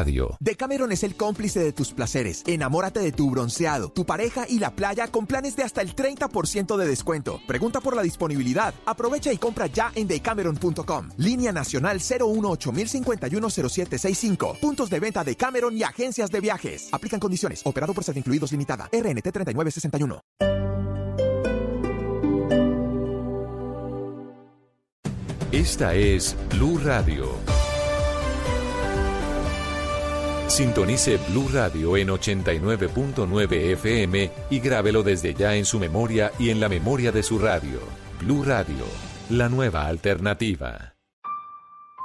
Radio. Decameron es el cómplice de tus placeres. Enamórate de tu bronceado, tu pareja y la playa con planes de hasta el 30% de descuento. Pregunta por la disponibilidad. Aprovecha y compra ya en decameron.com. Línea nacional 018 0765 Puntos de venta de Cameron y agencias de viajes. Aplican condiciones. Operado por ser incluidos limitada. RNT 3961. Esta es Blue Radio. Sintonice Blue Radio en 89.9 FM y grábelo desde ya en su memoria y en la memoria de su radio. Blue Radio, la nueva alternativa.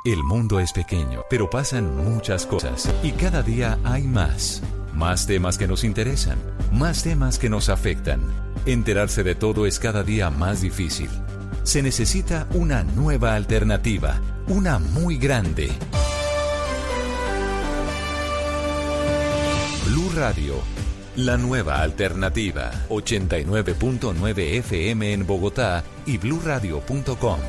El mundo es pequeño, pero pasan muchas cosas y cada día hay más. Más temas que nos interesan, más temas que nos afectan. Enterarse de todo es cada día más difícil. Se necesita una nueva alternativa, una muy grande. Blue Radio, la nueva alternativa. 89.9 FM en Bogotá y bluradio.com.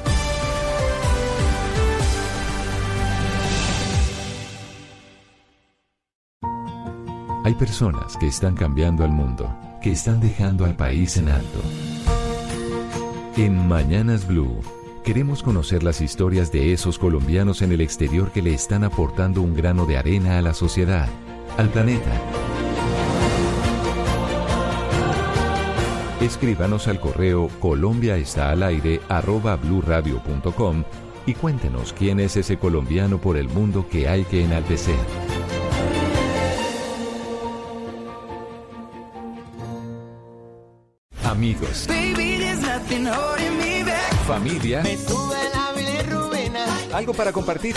Hay personas que están cambiando al mundo, que están dejando al país en alto. En Mañanas Blue queremos conocer las historias de esos colombianos en el exterior que le están aportando un grano de arena a la sociedad, al planeta. Escríbanos al correo Colombia está al aire arroba bluradio.com y cuéntenos quién es ese colombiano por el mundo que hay que enaltecer. Amigos, familia, algo para compartir.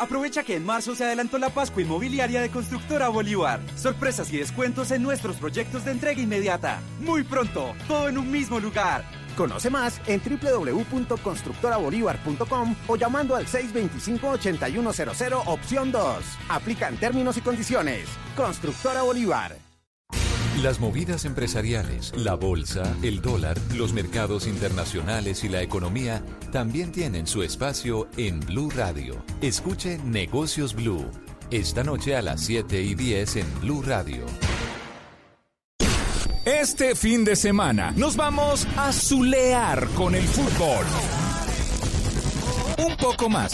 Aprovecha que en marzo se adelantó la Pascua Inmobiliaria de Constructora Bolívar. Sorpresas y descuentos en nuestros proyectos de entrega inmediata. Muy pronto, todo en un mismo lugar. Conoce más en www.constructorabolívar.com o llamando al 625-8100 opción 2. Aplican términos y condiciones. Constructora Bolívar. Las movidas empresariales, la bolsa, el dólar, los mercados internacionales y la economía también tienen su espacio en Blue Radio. Escuche Negocios Blue. Esta noche a las 7 y 10 en Blue Radio. Este fin de semana nos vamos a zulear con el fútbol. Un poco más.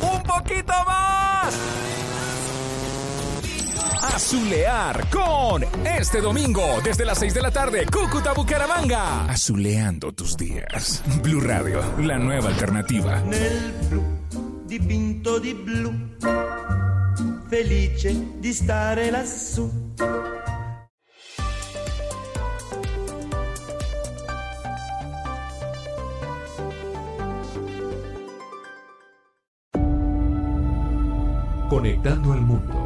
Un poquito más. A zulear con este domingo desde las 6 de la tarde, Cúcuta Bucaramanga. Azuleando tus días. Blue Radio, la nueva alternativa. Nel blu dipinto di blu, felice di stare lassù. Conectando al mundo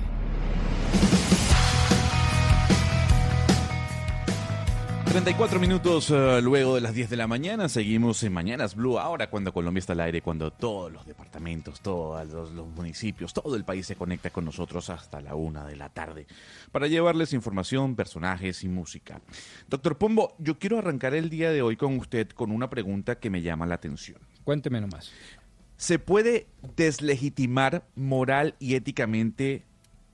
...34 minutos eh, luego de las 10 de la mañana... ...seguimos en Mañanas Blue... ...ahora cuando Colombia está al aire... ...cuando todos los departamentos... ...todos los, los municipios... ...todo el país se conecta con nosotros... ...hasta la una de la tarde... ...para llevarles información, personajes y música... Doctor Pombo, yo quiero arrancar el día de hoy con usted... ...con una pregunta que me llama la atención... Cuénteme nomás. ¿Se puede deslegitimar moral y éticamente...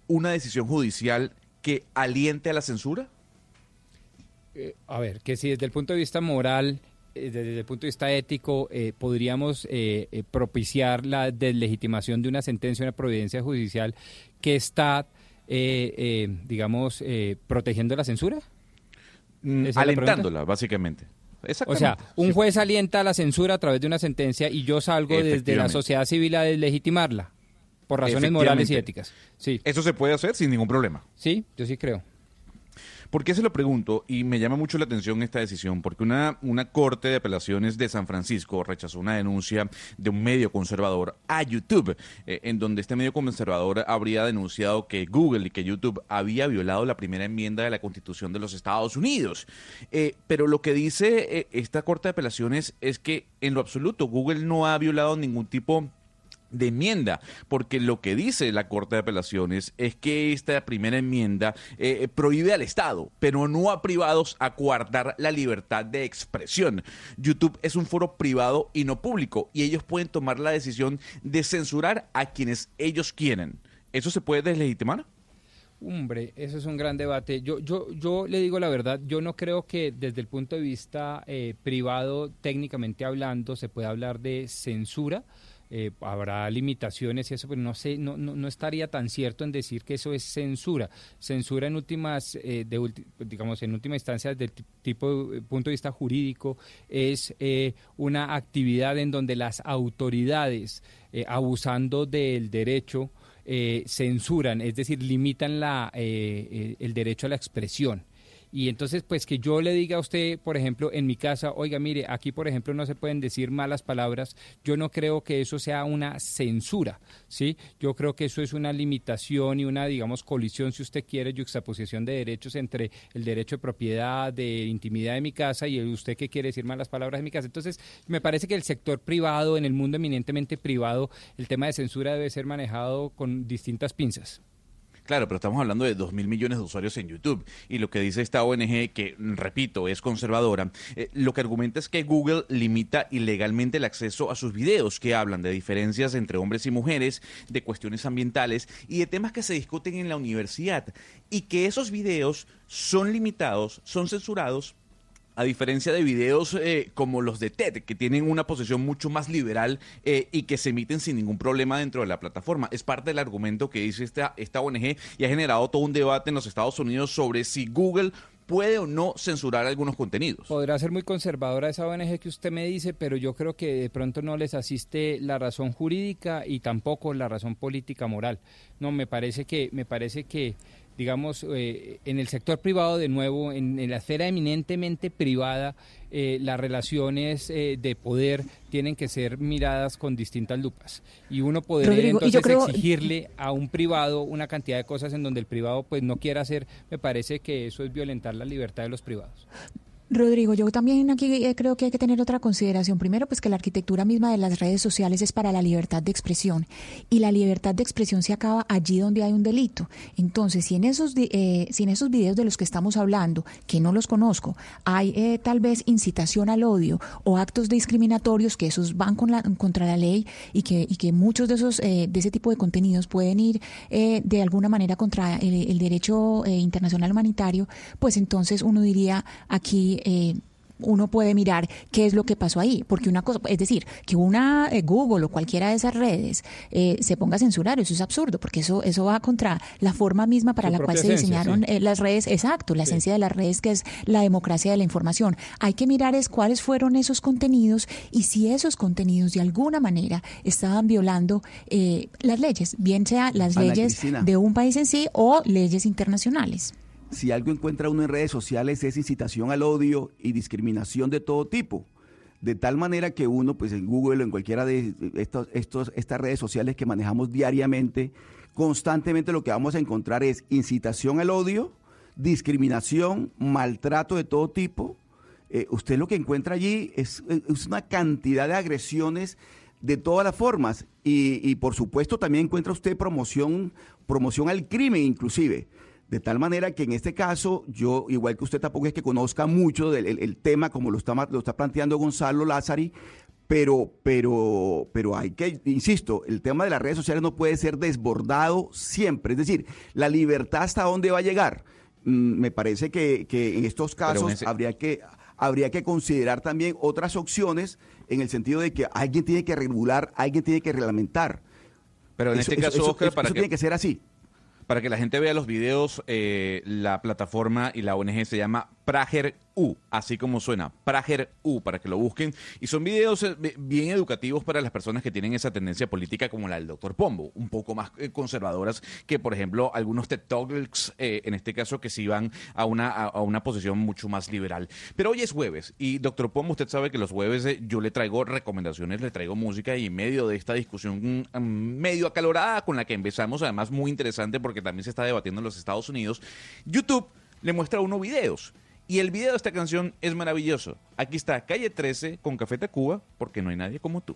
...una decisión judicial... ...que aliente a la censura? Eh, a ver, que si desde el punto de vista moral, eh, desde el punto de vista ético, eh, podríamos eh, eh, propiciar la deslegitimación de una sentencia, una providencia judicial que está, eh, eh, digamos, eh, protegiendo la censura. Mm, ¿Esa es la alentándola, básicamente. O sea, un juez alienta la censura a través de una sentencia y yo salgo desde la sociedad civil a deslegitimarla por razones morales y éticas. Sí. Eso se puede hacer sin ningún problema. Sí, yo sí creo. ¿Por qué se lo pregunto? Y me llama mucho la atención esta decisión, porque una, una corte de apelaciones de San Francisco rechazó una denuncia de un medio conservador a YouTube, eh, en donde este medio conservador habría denunciado que Google y que YouTube había violado la primera enmienda de la Constitución de los Estados Unidos. Eh, pero lo que dice eh, esta corte de apelaciones es que en lo absoluto Google no ha violado ningún tipo de enmienda, porque lo que dice la Corte de Apelaciones es que esta primera enmienda eh, prohíbe al Estado, pero no a privados a coartar la libertad de expresión. YouTube es un foro privado y no público, y ellos pueden tomar la decisión de censurar a quienes ellos quieren. ¿Eso se puede deslegitimar? Hombre, eso es un gran debate. Yo, yo, yo le digo la verdad, yo no creo que desde el punto de vista eh, privado, técnicamente hablando, se pueda hablar de censura eh, habrá limitaciones y eso, pero no sé, no, no, estaría tan cierto en decir que eso es censura. Censura en últimas, eh, de, digamos, en última instancia, desde el tipo eh, punto de vista jurídico, es una actividad en donde las autoridades, abusando del derecho, censuran, es decir, limitan la, el derecho a la expresión. Y entonces, pues que yo le diga a usted, por ejemplo, en mi casa, oiga, mire, aquí, por ejemplo, no se pueden decir malas palabras, yo no creo que eso sea una censura, ¿sí? Yo creo que eso es una limitación y una, digamos, colisión, si usted quiere, juxtaposición de derechos entre el derecho de propiedad, de intimidad de mi casa y usted que quiere decir malas palabras de mi casa. Entonces, me parece que el sector privado, en el mundo eminentemente privado, el tema de censura debe ser manejado con distintas pinzas. Claro, pero estamos hablando de dos mil millones de usuarios en YouTube. Y lo que dice esta ONG, que repito, es conservadora, eh, lo que argumenta es que Google limita ilegalmente el acceso a sus videos que hablan de diferencias entre hombres y mujeres, de cuestiones ambientales y de temas que se discuten en la universidad. Y que esos videos son limitados, son censurados a diferencia de videos eh, como los de TED, que tienen una posición mucho más liberal eh, y que se emiten sin ningún problema dentro de la plataforma. Es parte del argumento que dice esta, esta ONG y ha generado todo un debate en los Estados Unidos sobre si Google puede o no censurar algunos contenidos. Podrá ser muy conservadora esa ONG que usted me dice, pero yo creo que de pronto no les asiste la razón jurídica y tampoco la razón política moral. No, me parece que me parece que digamos, eh, en el sector privado, de nuevo, en, la esfera eminentemente privada, eh, las relaciones eh, de poder tienen que ser miradas con distintas lupas. Y uno podría entonces exigirle a un privado una cantidad de cosas en donde el privado pues no quiera hacer, me parece que eso es violentar la libertad de los privados. Rodrigo, yo también aquí eh, creo que hay que tener otra consideración. Primero, pues que la arquitectura misma de las redes sociales es para la libertad de expresión y la libertad de expresión se acaba allí donde hay un delito. Entonces, si en esos, eh, si en esos videos de los que estamos hablando, que no los conozco, hay eh, tal vez incitación al odio o actos discriminatorios que esos van con la, contra la ley y que, y que muchos de esos de ese tipo de contenidos pueden ir de alguna manera contra el, el derecho internacional humanitario, pues entonces uno diría aquí eh, uno puede mirar qué es lo que pasó ahí, porque una cosa, es decir, que una eh, Google o cualquiera de esas redes eh, se ponga a censurar, eso es absurdo, porque eso eso va contra la forma misma para la cual se diseñaron las redes, exacto, la esencia de las redes que es la democracia de la información. Hay que mirar es cuáles fueron esos contenidos y si esos contenidos de alguna manera estaban violando las leyes, bien sea las leyes de un país en sí o leyes internacionales si algo encuentra uno en redes sociales es incitación al odio y discriminación de todo tipo. De tal manera que uno, pues en Google o en cualquiera de estos, estas redes sociales que manejamos diariamente, constantemente lo que vamos a encontrar es incitación al odio, discriminación, maltrato de todo tipo. Eh, usted lo que encuentra allí es, es, una cantidad de agresiones de todas las formas y, y, por supuesto también encuentra usted promoción, promoción al crimen inclusive. De tal manera que en este caso, yo, igual que usted tampoco es que conozca mucho del el, tema como lo está, lo está planteando Gonzalo Lázari, pero, pero, pero hay que, insisto, el tema de las redes sociales no puede ser desbordado siempre. Es decir, la libertad hasta dónde va a llegar. Mm, me parece que, en estos casos habría que habría que considerar también otras opciones en el sentido de que alguien tiene que regular, alguien tiene que reglamentar. Pero en este caso, Oscar, para eso tiene que ser así. Para que la gente vea los videos, eh, la plataforma y la ONG se llama Prager U, así como suena, Prager U, para que lo busquen. Y son videos eh, bi- bien educativos para las personas que tienen esa tendencia política como la del doctor Pombo, un poco más eh, conservadoras que, por ejemplo, algunos TED Talks, eh, en este caso, que sí van a una, a, una posición mucho más liberal. Pero hoy es jueves y doctor Pombo, usted sabe que los jueves yo le traigo recomendaciones, le traigo música y en medio de esta discusión mm, medio acalorada con la que empezamos, además muy interesante porque también se está debatiendo en los Estados Unidos, YouTube le muestra a uno videos. Y el video de esta canción es maravilloso. Aquí está Calle 13 con Café Tacuba, porque no hay nadie como tú.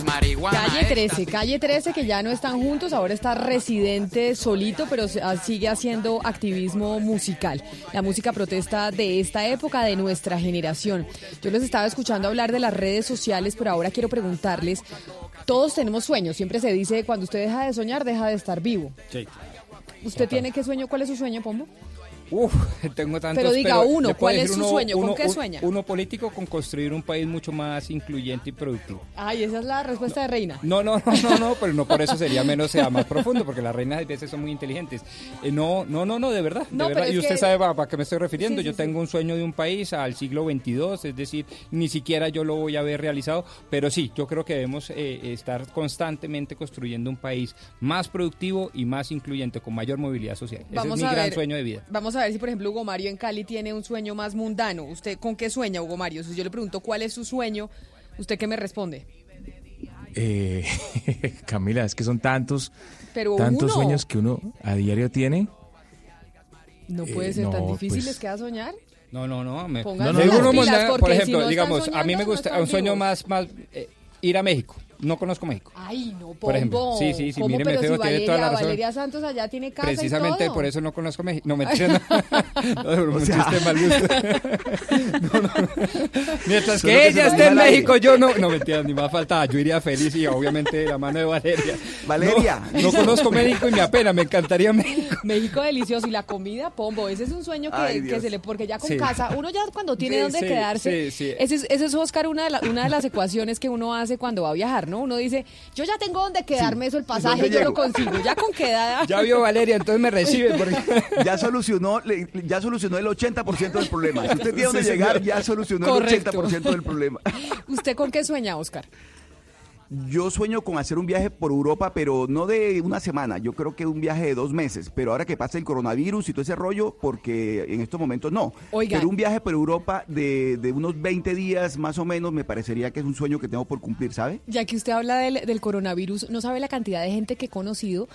marihuana. Calle 13, calle 13 que ya no están juntos, ahora está residente solito, pero ah, sigue haciendo activismo musical. La música protesta de esta época, de nuestra generación. Yo les estaba escuchando hablar de las redes sociales, pero ahora quiero preguntarles, todos tenemos sueños, siempre se dice, cuando usted deja de soñar, deja de estar vivo. Sí. ¿Usted tiene qué sueño? ¿Cuál es su sueño, Pombo? Uf, tengo tantos. Pero diga uno, ¿cuál es su sueño? ¿Con qué sueña? Uno político con construir un país mucho más incluyente y productivo. Ay, esa es la respuesta de Reina. No, no, no, no, no, pero no por eso sería menos, sea más profundo, porque las reinas a veces son muy inteligentes. Eh, no, no, no, no, de verdad, de No, verdad. Y usted que- sabe a, a qué me estoy refiriendo. Sí, yo sí, tengo un sueño de un país al siglo XXII, es decir, ni siquiera yo lo voy a ver realizado, pero sí, yo creo que debemos eh, estar constantemente construyendo un país más productivo y más incluyente, con mayor movilidad social. Ese es mi a gran ver, sueño de vida. Vamos a ver si, por ejemplo, Hugo Mario en Cali tiene un sueño más mundano. ¿Usted con qué sueña, Hugo Mario? Si yo le pregunto cuál es su sueño, ¿usted qué me responde? Eh, Camila, es que son tantos, Pero tantos uno. sueños que uno a diario tiene. No puede Eh, ser tan no, difícil, pues- ¿les queda soñar? No, no, no. Me, no, no, uno pilas, por si ejemplo, no están digamos, a mí me no gusta un sueño vivos. más, más eh, ir a México. No conozco México. Ay, no, Pombo. Por ejemplo, sí, sí, sí, míreme feo, si tiene toda la razón. Valeria Santos allá tiene casa Precisamente y todo. por eso no conozco México. No, mentira, no. no, pero un chiste mal gusto. No, no. Mientras Solo que ella esté en. México, yo no. No, mentira, ni más faltaba. Yo iría feliz y obviamente de la mano de Valeria. Valeria. No, no conozco México y me apena, me encantaría México. México delicioso y la comida, Pombo, ese es un sueño que, Ay, que Dios. se le, porque ya con Sí. casa, uno ya cuando tiene Sí, donde sí, quedarse, sí, sí. Ese, es, ese es Oscar una de, la- una de las ecuaciones que uno hace cuando va a viajar, ¿no? Uno dice, yo ya tengo donde quedarme, eso el pasaje, ¿Dónde yo lo consigo, ya con qué edad. Ya vio Valeria, entonces me recibe. Porque... Ya solucionó, ya solucionó el 80% del problema. Si usted tiene donde Sí, llegar, ya solucionó Correcto. el 80% del problema. ¿Usted con qué sueña, Oscar? Yo sueño con hacer un viaje por Europa, pero no de una semana. Yo creo que un viaje de dos meses. Pero ahora que pasa el coronavirus y todo ese rollo, porque en estos momentos no. Oiga. Pero un viaje por Europa de, de unos 20 días más o menos me parecería que es un sueño que tengo por cumplir, ¿sabe? Ya que usted habla del, del coronavirus, no sabe la cantidad de gente que he conocido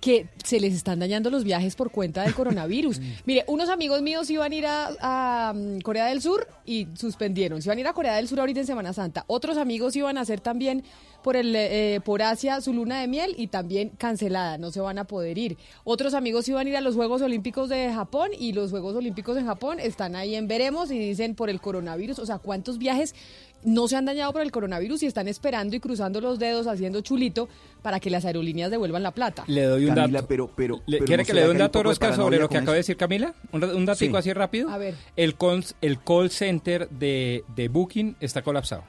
que se les están dañando los viajes por cuenta del coronavirus. Mire, unos amigos míos iban a ir a, a, mm, Corea del Sur y suspendieron. Se iban a ir a Corea del Sur ahorita en Semana Santa. Otros amigos iban a hacer también por el eh, por Asia su luna de miel y también cancelada, no se van a poder ir. Otros amigos iban a ir a los Juegos Olímpicos de Japón y los Juegos Olímpicos en Japón están ahí en veremos y dicen por el coronavirus, o sea, ¿cuántos viajes no se han dañado por el coronavirus y están esperando y cruzando los dedos haciendo chulito para que las aerolíneas devuelvan la plata? Le doy un Camila, dato. pero, pero, ¿Le- pero ¿Quiere ¿no que le dé un dato, sobre lo que acaba de decir Camila? Un, un datico Sí. así rápido. A ver. El, cons- el call center de, de Booking está colapsado.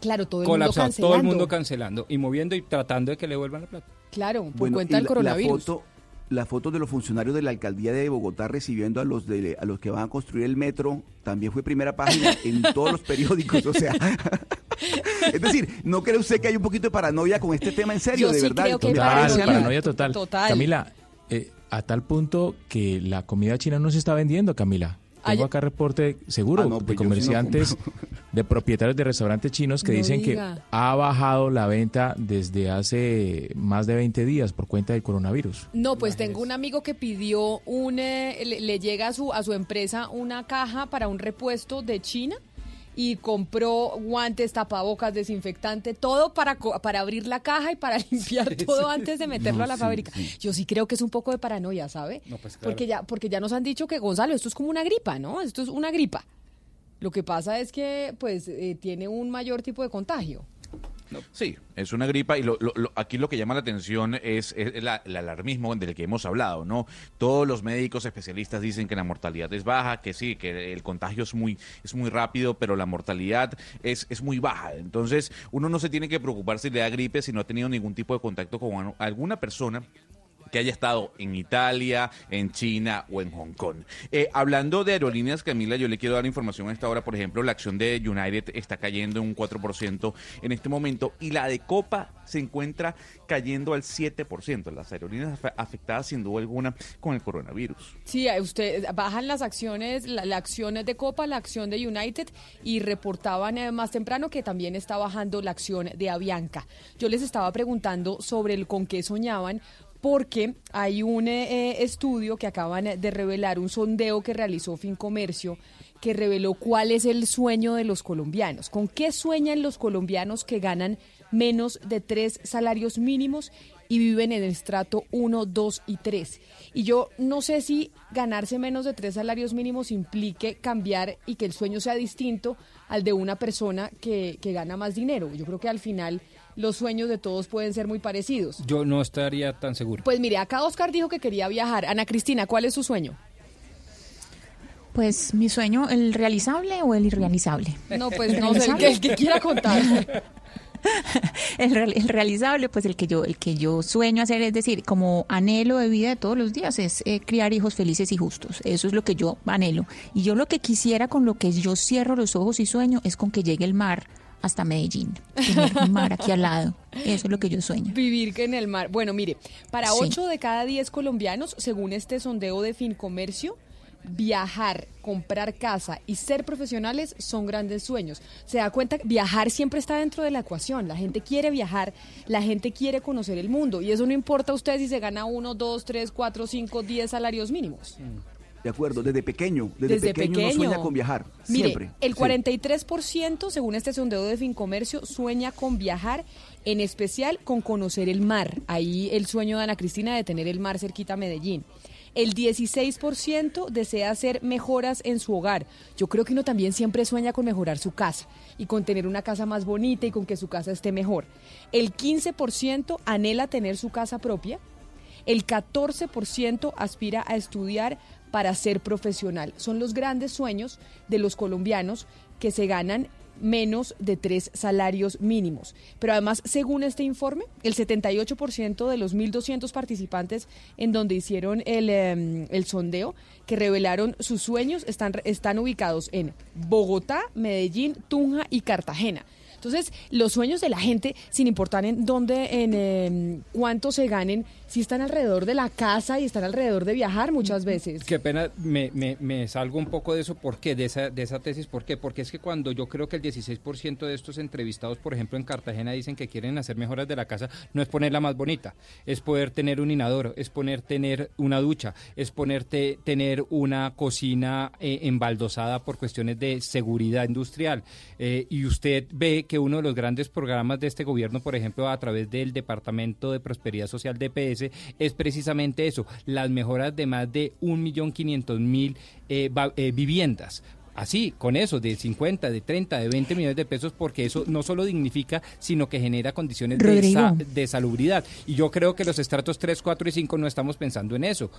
Claro, todo el colapsado. mundo cancelando. Todo el mundo cancelando y moviendo y tratando de que le devuelvan la plata. Claro, por Bueno, cuenta del coronavirus. La foto, la foto de los funcionarios de la alcaldía de Bogotá recibiendo a los de, a los que van a construir el metro también fue primera página en todos los periódicos, o sea. es decir, ¿no cree usted que hay un poquito de paranoia con este tema en serio, Yo de sí verdad? creo que hay ¿Me Total, paranoia total. Total. Camila, eh, a tal punto que la comida china no se está vendiendo, Camila. Tengo acá reporte seguro Ah, no, de pues yo sí no comerciantes, de propietarios de restaurantes chinos que No dicen diga. que ha bajado la venta desde hace más de 20 días por cuenta del coronavirus. No, pues tengo un amigo que pidió un, eh, le, le llega a su, a su empresa una caja para un repuesto de China y compró guantes, tapabocas, desinfectante, todo para, para abrir la caja y para limpiar todo antes de meterlo No, a la sí, fábrica. Yo sí creo que es un poco de paranoia, ¿sabe? No, pues claro. porque, ya, porque ya nos han dicho que, Gonzalo, esto es como una gripa, ¿no? Esto es una gripa. Lo que pasa es que, pues, eh, tiene un mayor tipo de contagio. Sí, es una gripa y lo, lo- lo- aquí lo que llama la atención es, la- el alarmismo del que hemos hablado, ¿no? Todos los médicos especialistas dicen que la mortalidad es baja, que sí, que el contagio es muy, es muy rápido, pero la mortalidad es, es muy baja. Entonces, uno no se tiene que preocupar si le da gripe si no ha tenido ningún tipo de contacto con alguna persona haya estado en Italia, en China o en Hong Kong. Eh, hablando de aerolíneas, Camila, yo le quiero dar información a esta hora. Por ejemplo, la acción de United está cayendo en un 4% en este momento y la de Copa se encuentra cayendo al 7%. Las aerolíneas afe- afectadas sin duda alguna con el coronavirus. Sí, usted bajan las acciones, la, la acción de Copa, la acción de United y reportaban eh, más temprano que también está bajando la acción de Avianca. Yo les estaba preguntando sobre el con qué soñaban porque hay un eh, estudio que acaban de revelar, un sondeo que realizó Fincomercio que reveló cuál es el sueño de los colombianos. ¿Con qué sueñan los colombianos que ganan menos de tres salarios mínimos y viven en el estrato 1, 2 y 3? Y yo no sé si ganarse menos de tres salarios mínimos implique cambiar y que el sueño sea distinto al de una persona que, que gana más dinero. Yo creo que al final los sueños de todos pueden ser muy parecidos. Yo no estaría tan seguro. Pues mire, acá Oscar dijo que quería viajar. Ana Cristina, ¿cuál es su sueño? Pues mi sueño, ¿el realizable o el irrealizable? No, pues no sé, el que, el que quiera contar. el realizable, pues el que yo, el que yo sueño hacer, es decir, como anhelo de vida de todos los días, es eh, criar hijos felices y justos. Eso es lo que yo anhelo. Y yo lo que quisiera, con lo que yo cierro los ojos y sueño, es con que llegue el mar hasta Medellín. Tener un mar aquí al lado. Eso es lo que yo sueño. Vivir que en el mar. Bueno, mire, para Sí. 8 de cada 10 colombianos, según este sondeo de Fincomercio, viajar, comprar casa y ser profesionales son grandes sueños. Se da cuenta que viajar siempre está dentro de la ecuación. La gente quiere viajar, la gente quiere conocer el mundo. Y eso no importa a usted si se gana uno, dos, tres, cuatro, cinco, diez salarios mínimos. De acuerdo, desde pequeño, desde, Desde pequeño, uno sueña con viajar, Mire, siempre. el sí. 43%, según este sondeo de Fincomercio, sueña con viajar, en especial con conocer el mar. Ahí el sueño de Ana Cristina de tener el mar cerquita a Medellín. El 16% desea hacer mejoras en su hogar. Yo creo que uno también siempre sueña con mejorar su casa y con tener una casa más bonita y con que su casa esté mejor. El 15% anhela tener su casa propia. El 14% aspira a estudiar para ser profesional. Son los grandes sueños de los colombianos que se ganan menos de tres salarios mínimos. Pero además, según este informe, el 78% de los 1.200 participantes en donde hicieron el, em, el sondeo, que revelaron sus sueños, están, están ubicados en Bogotá, Medellín, Tunja y Cartagena. Entonces, los sueños de la gente, sin importar en dónde, en em, cuánto se ganen, si están alrededor de la casa y están alrededor de viajar muchas veces. Qué pena, me, me, me salgo un poco de eso, ¿por qué? De esa, de esa tesis, ¿por qué? Porque es que cuando yo creo que el 16% de estos entrevistados, por ejemplo, en Cartagena dicen que quieren hacer mejoras de la casa, no es ponerla más bonita, es poder tener un inodoro, es poner tener una ducha, es ponerte tener una cocina eh, embaldosada por cuestiones de seguridad industrial. Eh, y usted ve que uno de los grandes programas de este gobierno, por ejemplo, a través del Departamento de Prosperidad Social DPS, es precisamente eso, las mejoras de más de 1.500.000 eh, eh, viviendas. Así, con eso, de 50, de 30, de 20 millones de pesos, porque eso no solo dignifica, sino que genera condiciones de, sa- de salubridad. Y yo creo que los estratos 3, 4 y 5 no estamos pensando en eso.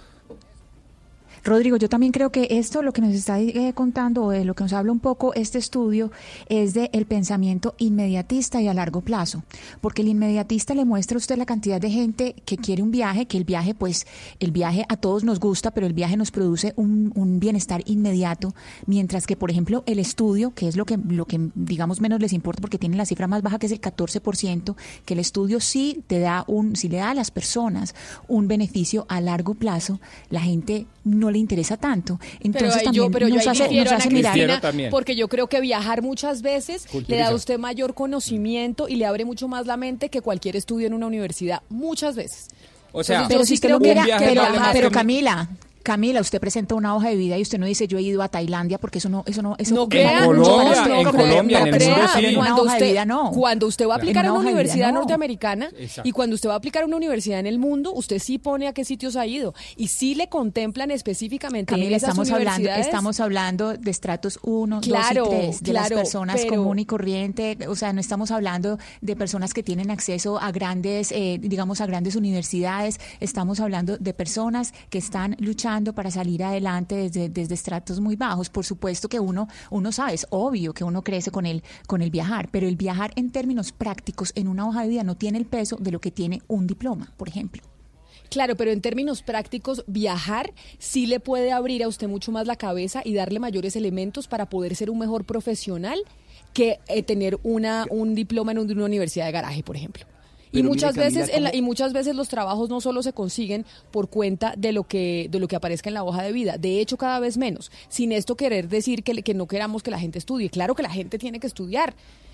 Rodrigo, yo también creo que esto, lo que nos está eh, contando, o de lo que nos habla un poco este estudio, es de el pensamiento inmediatista y a largo plazo. Porque el inmediatista le muestra a usted la cantidad de gente que quiere un viaje, que el viaje, pues, el viaje a todos nos gusta, pero el viaje nos produce un, bienestar inmediato. Mientras que, por ejemplo, el estudio, que es lo que, lo que digamos menos les importa porque tiene la cifra más baja, que es el 14%, que el estudio sí te da un, sí le da a las personas un beneficio a largo plazo, la gente no no le interesa tanto. Entonces pero también yo, pero nos yo hace, nos mirar. Cristina, porque yo creo que viajar muchas veces le da a usted mayor conocimiento y le abre mucho más la mente que cualquier estudio en una universidad, muchas veces. O sea, Entonces, pero si creo que viaje pero, Camila, Camila, usted presenta una hoja de vida y usted no dice yo he ido a Tailandia porque eso no, eso no, eso No crea mucho no, crea. pero en una Cuando hoja de usted, vida no. cuando usted va a aplicar En a una de vida universidad no. norteamericana Exacto. y cuando usted va a aplicar a una universidad en el mundo, usted sí pone a qué sitios ha ido y sí le contemplan específicamente Camila, esas estamos hablando, estamos hablando de estratos 1, Claro, 2 y 3, de claro, las personas pero- común y corriente, o sea, no estamos hablando de personas que tienen acceso a grandes, eh, digamos, a grandes universidades, estamos hablando de personas que están luchando para salir adelante desde, desde estratos muy bajos. Por supuesto que uno, uno sabe, es obvio que uno crece con el, con el viajar, pero el viajar en términos prácticos en una hoja de vida no tiene el peso de lo que tiene un diploma, por ejemplo. Claro, pero en términos prácticos, viajar sí le puede abrir a usted mucho más la cabeza y darle mayores elementos para poder ser un mejor profesional que eh, tener una, un diploma en un- una universidad de garaje, por ejemplo. Y muchas Camila, veces en la- ¿cómo- y muchas veces los trabajos no solo se consiguen por cuenta de lo que de lo que aparezca en la hoja de vida, de hecho cada vez menos. Sin esto querer decir que, que no queramos que la gente estudie, claro que la gente tiene que estudiar,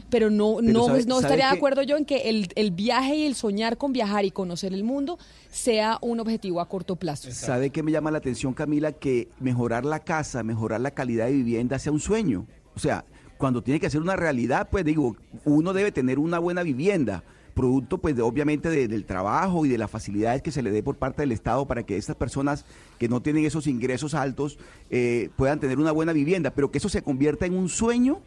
pero no Pero no sabe- no sabe estaría de que- acuerdo yo en que el, el viaje y el soñar con viajar y conocer el mundo sea un objetivo a corto plazo. ¿Sabe qué me llama la atención, Camila? Que mejorar la casa, mejorar la calidad de vivienda sea un sueño. O sea, cuando tiene que ser una realidad, pues digo, uno debe tener una buena vivienda, producto pues de- obviamente de- del trabajo y de las facilidades que se le dé por parte del Estado para que estas personas que no tienen esos ingresos altos eh, puedan tener una buena vivienda, pero que eso se convierta en un sueño,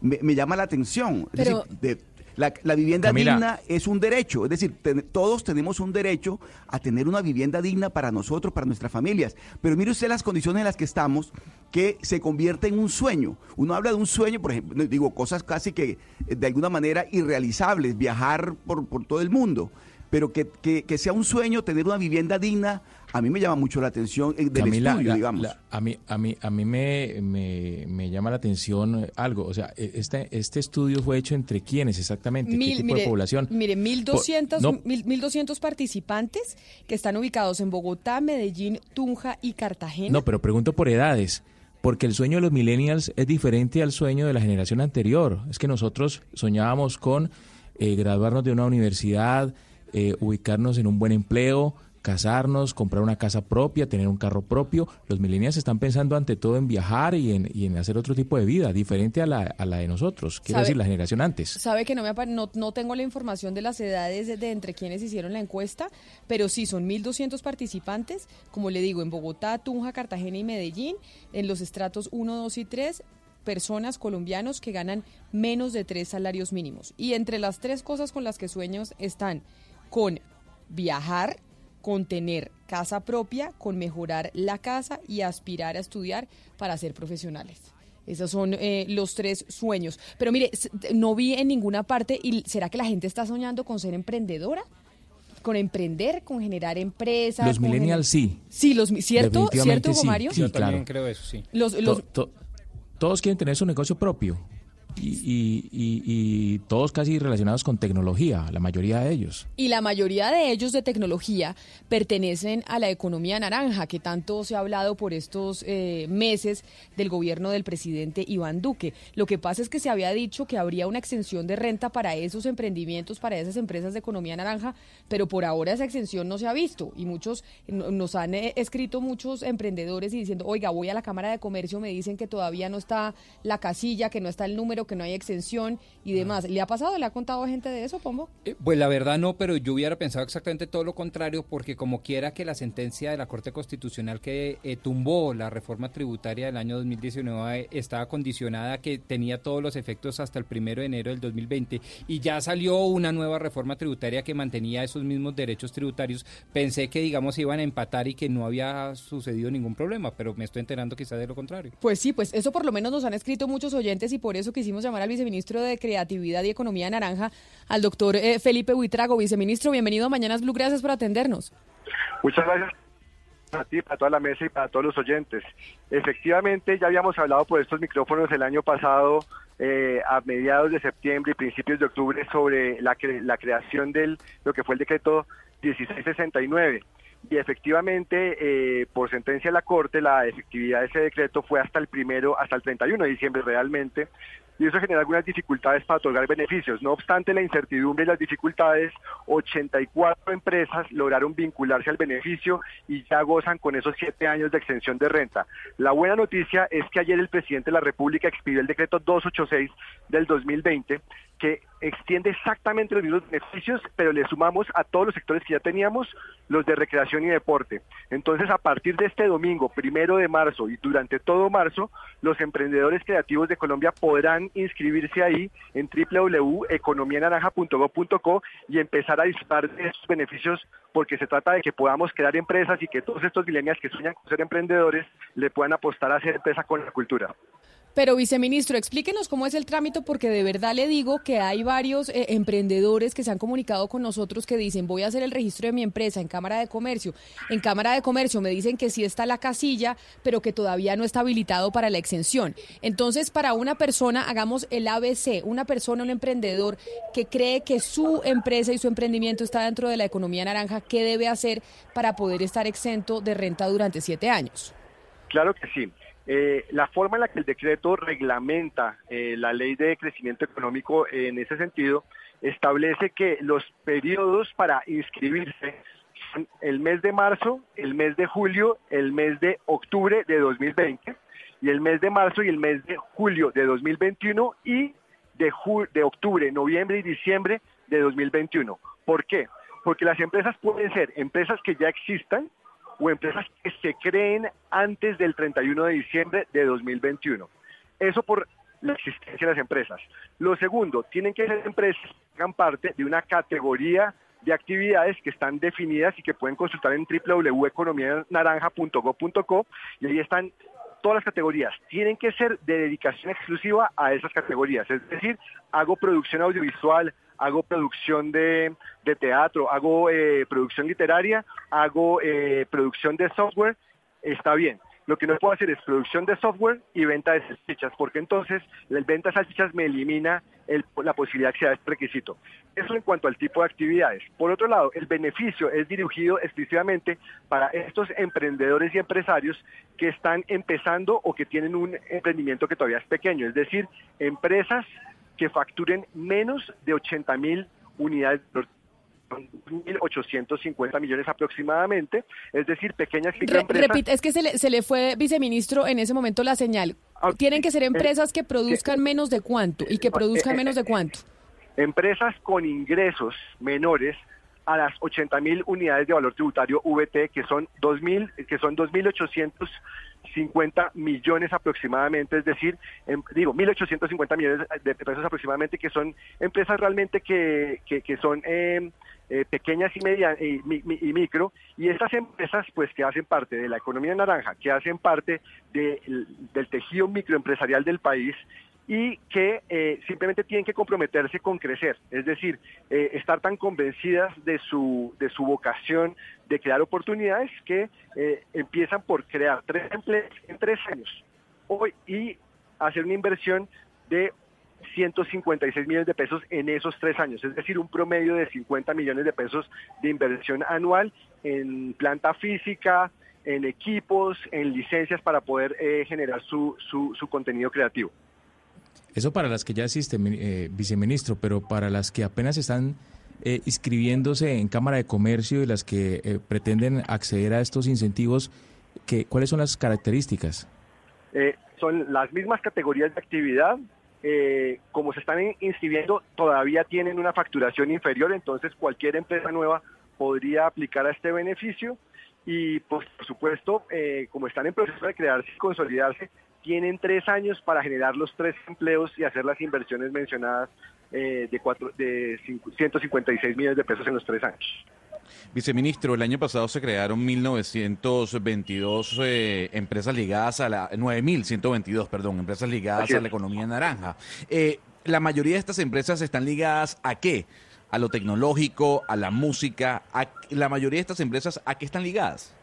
me, me llama la atención. Es Pero- decir, de- la, la vivienda Camila. digna es un derecho, es decir, todos tenemos un derecho a tener una vivienda digna para nosotros, para nuestras familias. Pero mire usted las condiciones en las que estamos, que se convierte en un sueño. Uno habla de un sueño, por ejemplo, digo, cosas casi que eh, de alguna manera irrealizables, viajar por, por todo el mundo. Pero que, que- que sea un sueño tener una vivienda digna, a mí me llama mucho la atención eh, del Camila, estudio, la- digamos. la- a mí, a mí, a mí me, me, me llama la atención eh, algo. O sea, e- este, este estudio fue hecho entre quiénes exactamente, Mil- qué tipo mire, de población. Mire, 1.200 Por- no, mil- 1.200 participantes que están ubicados en Bogotá, Medellín, Tunja y Cartagena. No, pero pregunto por edades, porque el sueño de los millennials es diferente al sueño de la generación anterior. Es que nosotros soñábamos con eh, graduarnos de una universidad, eh, ubicarnos en un buen empleo, casarnos, comprar una casa propia, tener un carro propio. Los millennials están pensando ante todo en viajar y en, y en hacer otro tipo de vida, diferente a la, a la de nosotros, quiero decir, la generación antes. Sabe que no, me no, no tengo la información de las edades de, de entre quienes hicieron la encuesta, pero sí son 1.200 participantes, como le digo, en Bogotá, Tunja, Cartagena y Medellín, en los estratos 1, 2 y 3, personas colombianos que ganan menos de tres salarios mínimos. Y entre las tres cosas con las que sueños están con viajar, con tener casa propia, con mejorar la casa y aspirar a estudiar para ser profesionales. Esos son eh, los tres sueños. Pero mire, no vi en ninguna parte, ¿y será que la gente está soñando con ser emprendedora? ¿Con emprender, con generar empresas? Los con millennials gener- sí. Sí, los mi- ¿cierto? Definitivamente ¿Cierto, Hugo sí, Mario? sí, Yo también claro. creo eso, sí. Los, los- To- to- todos quieren tener su negocio propio y, y- y- todos casi relacionados con tecnología, la mayoría de ellos. Y la mayoría de ellos de tecnología pertenecen a la economía naranja, que tanto se ha hablado por estos eh, meses del gobierno del presidente Iván Duque. Lo que pasa es que se había dicho que habría una exención de renta para esos emprendimientos, para esas empresas de economía naranja, pero por ahora esa exención no se ha visto. Y muchos no- nos han eh, escrito muchos emprendedores y diciendo, oiga, voy a la Cámara de Comercio, me dicen que todavía no está la casilla, que no está el número, que no hay exención y demás. ¿Le ha pasado? ¿Le ha contado gente de eso, Pombo? Eh, Pues la verdad no, pero yo hubiera pensado exactamente todo lo contrario, porque como quiera que la sentencia de la Corte Constitucional que eh, tumbó la reforma tributaria del año 2019 eh, estaba condicionada a que tenía todos los efectos hasta el primero de enero del 2020 y ya salió una nueva reforma tributaria que mantenía esos mismos derechos tributarios, pensé que digamos iban a empatar y que no había sucedido ningún problema, pero me estoy enterando quizás de lo contrario. Pues sí, pues eso por lo menos nos han escrito muchos oyentes y por eso quisimos llamar al viceministro de Creatividad y Economía Naranja, al doctor eh, Felipe Buitrago. Viceministro, bienvenido a Mañanas Blue, gracias por atendernos. Muchas gracias a ti, para toda la mesa y para todos los oyentes. Efectivamente, ya habíamos hablado por estos micrófonos el año pasado, eh, a mediados de septiembre y principios de octubre, sobre la, cre- la creación del lo que fue el decreto 1669. y efectivamente, eh, por sentencia de la Corte, la efectividad de ese decreto fue hasta el primero, hasta el 31 de diciembre realmente, y eso genera algunas dificultades para otorgar beneficios. No obstante la incertidumbre y las dificultades, 84 empresas lograron vincularse al beneficio y ya gozan con esos siete años de extensión de renta. La buena noticia es que ayer el presidente de la República expidió el decreto 286 del 2020 que extiende exactamente los mismos beneficios, pero le sumamos a todos los sectores que ya teníamos los de recreación y deporte. Entonces, a partir de este domingo, primero de marzo y durante todo marzo, los emprendedores creativos de Colombia podrán inscribirse ahí en www.economianaranja.gov.co y empezar a disfrutar de estos beneficios porque se trata de que podamos crear empresas y que todos estos millennials que sueñan con ser emprendedores le puedan apostar a hacer empresa con la cultura. Pero, viceministro, explíquenos cómo es el trámite, porque de verdad le digo que hay varios eh, emprendedores que se han comunicado con nosotros que dicen, voy a hacer el registro de mi empresa en Cámara de Comercio. En Cámara de Comercio me dicen que sí está la casilla, pero que todavía no está habilitado para la exención. Entonces, para una persona, hagamos el ABC, una persona, un emprendedor que cree que su empresa y su emprendimiento está dentro de la economía naranja, ¿qué debe hacer para poder estar exento de renta durante siete años? Claro que sí. Eh, la forma en la que el decreto reglamenta eh, la ley de crecimiento económico en ese sentido establece que los periodos para inscribirse son el mes de marzo, el mes de julio, el mes de octubre de 2020 y el mes de marzo y el mes de julio de 2021 y de, de octubre, noviembre y diciembre de 2021. ¿Por qué? Porque las empresas pueden ser empresas que ya existan, o empresas que se creen antes del 31 de diciembre de 2021. Eso por la existencia de las empresas. Lo segundo, tienen que ser empresas que hagan parte de una categoría de actividades que están definidas y que pueden consultar en www.economianaranja.gov.co y ahí están todas las categorías. Tienen que ser de dedicación exclusiva a esas categorías, es decir, hago producción audiovisual, hago producción de, teatro, hago eh, producción literaria, hago eh, producción de software, está bien. Lo que no puedo hacer es producción de software y venta de salchichas, porque entonces la venta de salchichas me elimina la posibilidad que sea este requisito. Eso en cuanto al tipo de actividades. Por otro lado, el beneficio es dirigido exclusivamente para estos emprendedores y empresarios que están empezando o que tienen un emprendimiento que todavía es pequeño, es decir, empresas que facturen menos de 80 mil unidades 1.850 millones aproximadamente, es decir, pequeñas microempresas. Repite, es que se le, se le fue, viceministro, en ese momento la señal. Ah, Tienen que ser eh, empresas que produzcan menos de cuánto y que produzcan eh, menos de cuánto. Empresas con ingresos menores a las 80 mil unidades de valor tributario VT, que son 2.000, que son 2.800 50 millones aproximadamente, es decir, em, digo, 1.850 millones de pesos aproximadamente, que son empresas realmente que, que, son em, eh, pequeñas y, medianas y, micro, y estas empresas pues que hacen parte de la economía naranja, que hacen parte del tejido microempresarial del país, y que eh, simplemente tienen que comprometerse con crecer, es decir, eh, estar tan convencidas de su, de su vocación de crear oportunidades que eh, empiezan por crear tres empleos en tres años hoy y hacer una inversión de 156 millones de pesos en esos tres años, es decir, un promedio de 50 millones de pesos de inversión anual en planta física, en equipos, en licencias para poder generar su, su, su contenido creativo. Eso para las que ya existen, eh, viceministro, pero para las que apenas están eh, inscribiéndose en Cámara de Comercio y las que eh, pretenden acceder a estos incentivos, ¿qué, ¿cuáles son las características? son las mismas categorías de actividad. como se están inscribiendo, todavía tienen una facturación inferior, entonces cualquier empresa nueva podría aplicar a este beneficio. Y pues, por supuesto, como están en proceso de crearse y consolidarse, tienen tres años para generar los tres empleos y hacer las inversiones mencionadas eh, de, cuatro, de 156 millones de pesos en los tres años. Viceministro, el año pasado se crearon 1.922 eh, empresas ligadas a la... 9.122, perdón, empresas ligadas a la economía naranja. Eh, la mayoría de estas empresas están ligadas a qué? A lo tecnológico, a la música. A, la mayoría de estas empresas, ¿a qué están ligadas?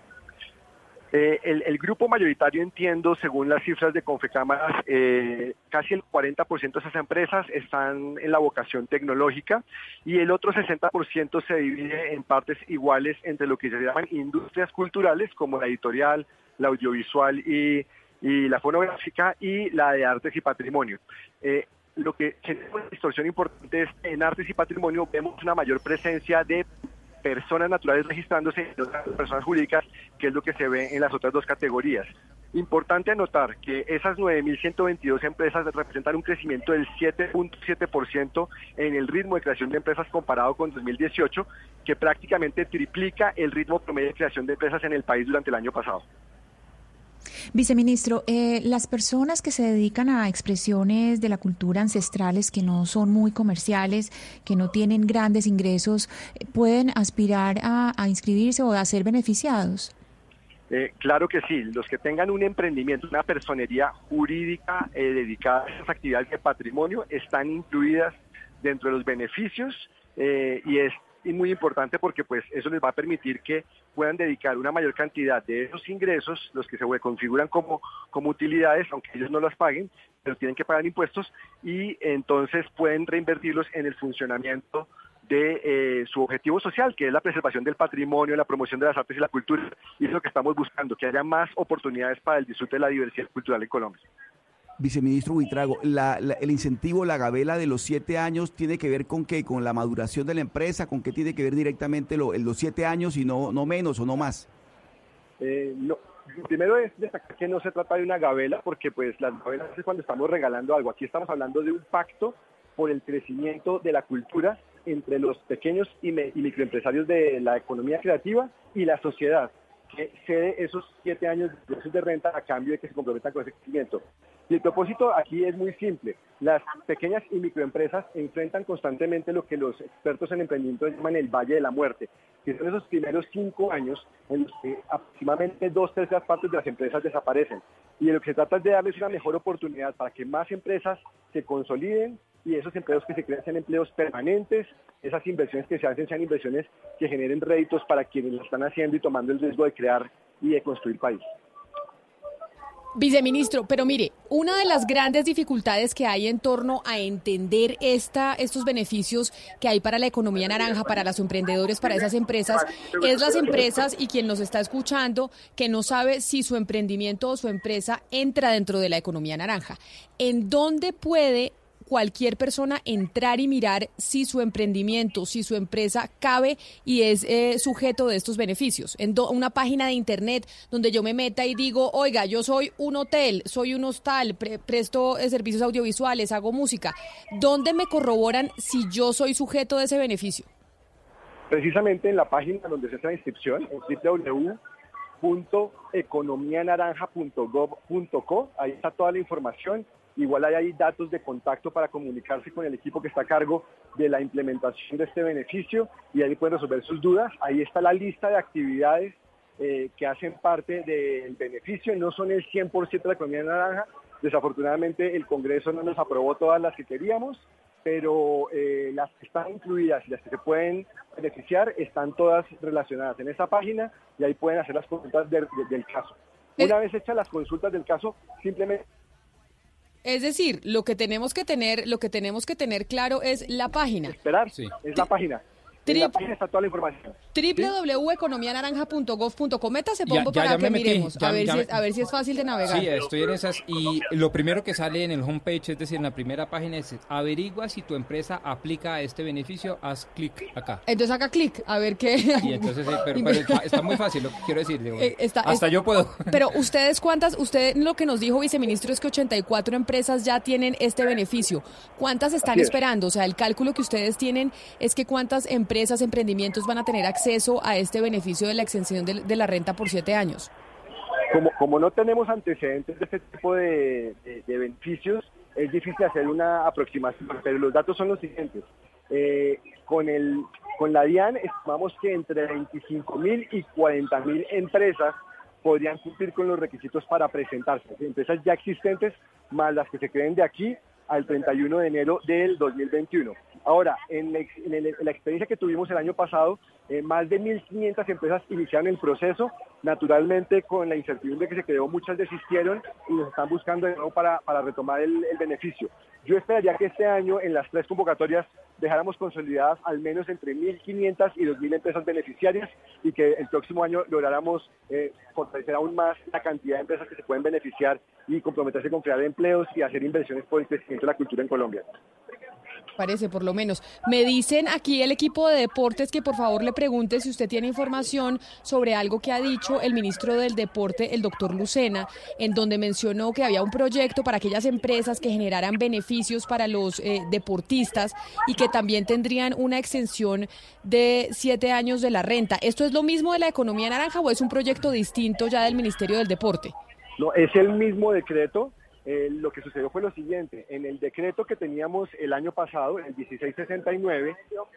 Eh, el, grupo mayoritario, entiendo, según las cifras de Confecámaras, eh, casi el 40% de esas empresas están en la vocación tecnológica y el otro 60% se divide en partes iguales entre lo que se llaman industrias culturales, como la editorial, la audiovisual y, y la fonográfica, y la de artes y patrimonio. Eh, lo que genera una distorsión importante es en artes y patrimonio vemos una mayor presencia de personas naturales registrándose y otras personas jurídicas, que es lo que se ve en las otras dos categorías. Importante anotar que esas 9.122 empresas representan un crecimiento del 7.7% en el ritmo de creación de empresas comparado con 2018, que prácticamente triplica el ritmo promedio de creación de empresas en el país durante el año pasado. Viceministro, eh, las personas que se dedican a expresiones de la cultura ancestrales que no son muy comerciales, que no tienen grandes ingresos, eh, ¿pueden aspirar a, inscribirse o a ser beneficiados? Eh, claro que sí, los que tengan un emprendimiento, una personería jurídica eh, dedicada a esas actividades de patrimonio están incluidas dentro de los beneficios eh, y es muy importante porque pues eso les va a permitir que puedan dedicar una mayor cantidad de esos ingresos, los que se configuran como, como utilidades, aunque ellos no las paguen, pero tienen que pagar impuestos y entonces pueden reinvertirlos en el funcionamiento de eh, su objetivo social, que es la preservación del patrimonio, la promoción de las artes y la cultura, y es lo que estamos buscando, que haya más oportunidades para el disfrute de la diversidad cultural en Colombia. Viceministro Buitrago, la, el incentivo, la gabela de los siete años, ¿tiene que ver con qué? ¿Con la maduración de la empresa? ¿Con qué tiene que ver directamente lo, los siete años y no, no menos o no más? Eh, primero es destacar que no se trata de una gabela, porque pues las gabelas es cuando estamos regalando algo. Aquí estamos hablando de un pacto por el crecimiento de la cultura entre los pequeños y microempresarios de la economía creativa y la sociedad que cede esos siete años de de renta a cambio de que se comprometan con ese crecimiento. Y el propósito aquí es muy simple. Las pequeñas y microempresas enfrentan constantemente lo que los expertos en emprendimiento llaman el Valle de la Muerte, que son esos primeros cinco años en los que aproximadamente dos terceras partes de las empresas desaparecen. Y lo que se trata es de darles una mejor oportunidad para que más empresas se consoliden y esos empleos que se crean sean empleos permanentes, esas inversiones que se hacen sean inversiones que generen réditos para quienes lo están haciendo y tomando el riesgo de crear y de construir país. Viceministro, pero mire, una de las grandes dificultades que hay en torno a entender esta, estos beneficios que hay para la economía naranja, para los emprendedores, para esas empresas, es las empresas y quien nos está escuchando que no sabe si su emprendimiento o su empresa entra dentro de la economía naranja. ¿En dónde puede cualquier persona entrar y mirar si su emprendimiento, si su empresa cabe y es eh, sujeto de estos beneficios. En una página de internet donde yo me meta y digo, oiga, yo soy un hotel, soy un hostal, pre presto eh, servicios audiovisuales, hago música. ¿Dónde me corroboran si yo soy sujeto de ese beneficio? Precisamente en la página donde se hace la inscripción, en www.economianaranja.gov.co, ahí está toda la información Igual hay datos de contacto para comunicarse con el equipo que está a cargo de la implementación de este beneficio y ahí pueden resolver sus dudas. Ahí está la lista de actividades eh, que hacen parte del beneficio. No son el 100% de la economía naranja. Desafortunadamente el Congreso no nos aprobó todas las que queríamos, pero eh, las que están incluidas y las que se pueden beneficiar están todas relacionadas en esa página y ahí pueden hacer las consultas de, de, del caso. Una vez hechas las consultas del caso, simplemente es decir, lo que tenemos que tener, lo que tenemos que tener claro es la página. Esperar, sí. es la página. En la página está toda la información. www.economianaranja.gov.co Métase, Pombo, para que miremos, ya, a, ver si es, a ver si es fácil de navegar. Sí, estoy en esas. Y lo primero que sale en el homepage, es decir, en la primera página, es averigua si tu empresa aplica a este beneficio, haz clic acá. Entonces haga clic, a ver qué... Y entonces, pero, pero está muy fácil lo que quiero decir. Digo, eh, está, hasta yo puedo. Pero ustedes cuántas, usted lo que nos dijo, viceministro, es que 84 empresas ya tienen este beneficio. ¿Cuántas están esperando? O sea, el cálculo que ustedes tienen es que cuántas empresas empresas, emprendimientos van a tener acceso a este beneficio de la extensión de, la renta por siete años? Como, como no tenemos antecedentes de este tipo de, beneficios, es difícil hacer una aproximación, pero los datos son los siguientes. Eh, con, el, con la DIAN estimamos que entre 25 mil y 40 mil empresas podrían cumplir con los requisitos para presentarse. Empresas ya existentes más las que se creen de aquí al 31 de enero del 2021. Ahora, en la, en el- la experiencia que tuvimos el año pasado, eh, más de 1.500 empresas iniciaron el proceso. Naturalmente, con la incertidumbre que se creó, muchas desistieron y nos están buscando de nuevo para, para retomar el, beneficio. Yo esperaría que este año, en las tres convocatorias, dejáramos consolidadas al menos entre 1.500 y 2.000 empresas beneficiarias y que el próximo año lográramos eh, fortalecer aún más la cantidad de empresas que se pueden beneficiar y comprometerse con crear empleos y hacer inversiones por el crecimiento de la cultura en Colombia. Parece, por lo menos. Me dicen aquí el equipo de deportes que por favor le pregunte si usted tiene información sobre algo que ha dicho el ministro del Deporte, el doctor Lucena, en donde mencionó que había un proyecto para aquellas empresas que generaran beneficios para los eh, deportistas y que también tendrían una extensión de siete años de la renta. ¿Esto es lo mismo de la economía naranja o es un proyecto distinto ya del Ministerio del Deporte? No, es el mismo decreto. Eh, lo que sucedió fue lo siguiente, en el decreto que teníamos el año pasado, el 1669,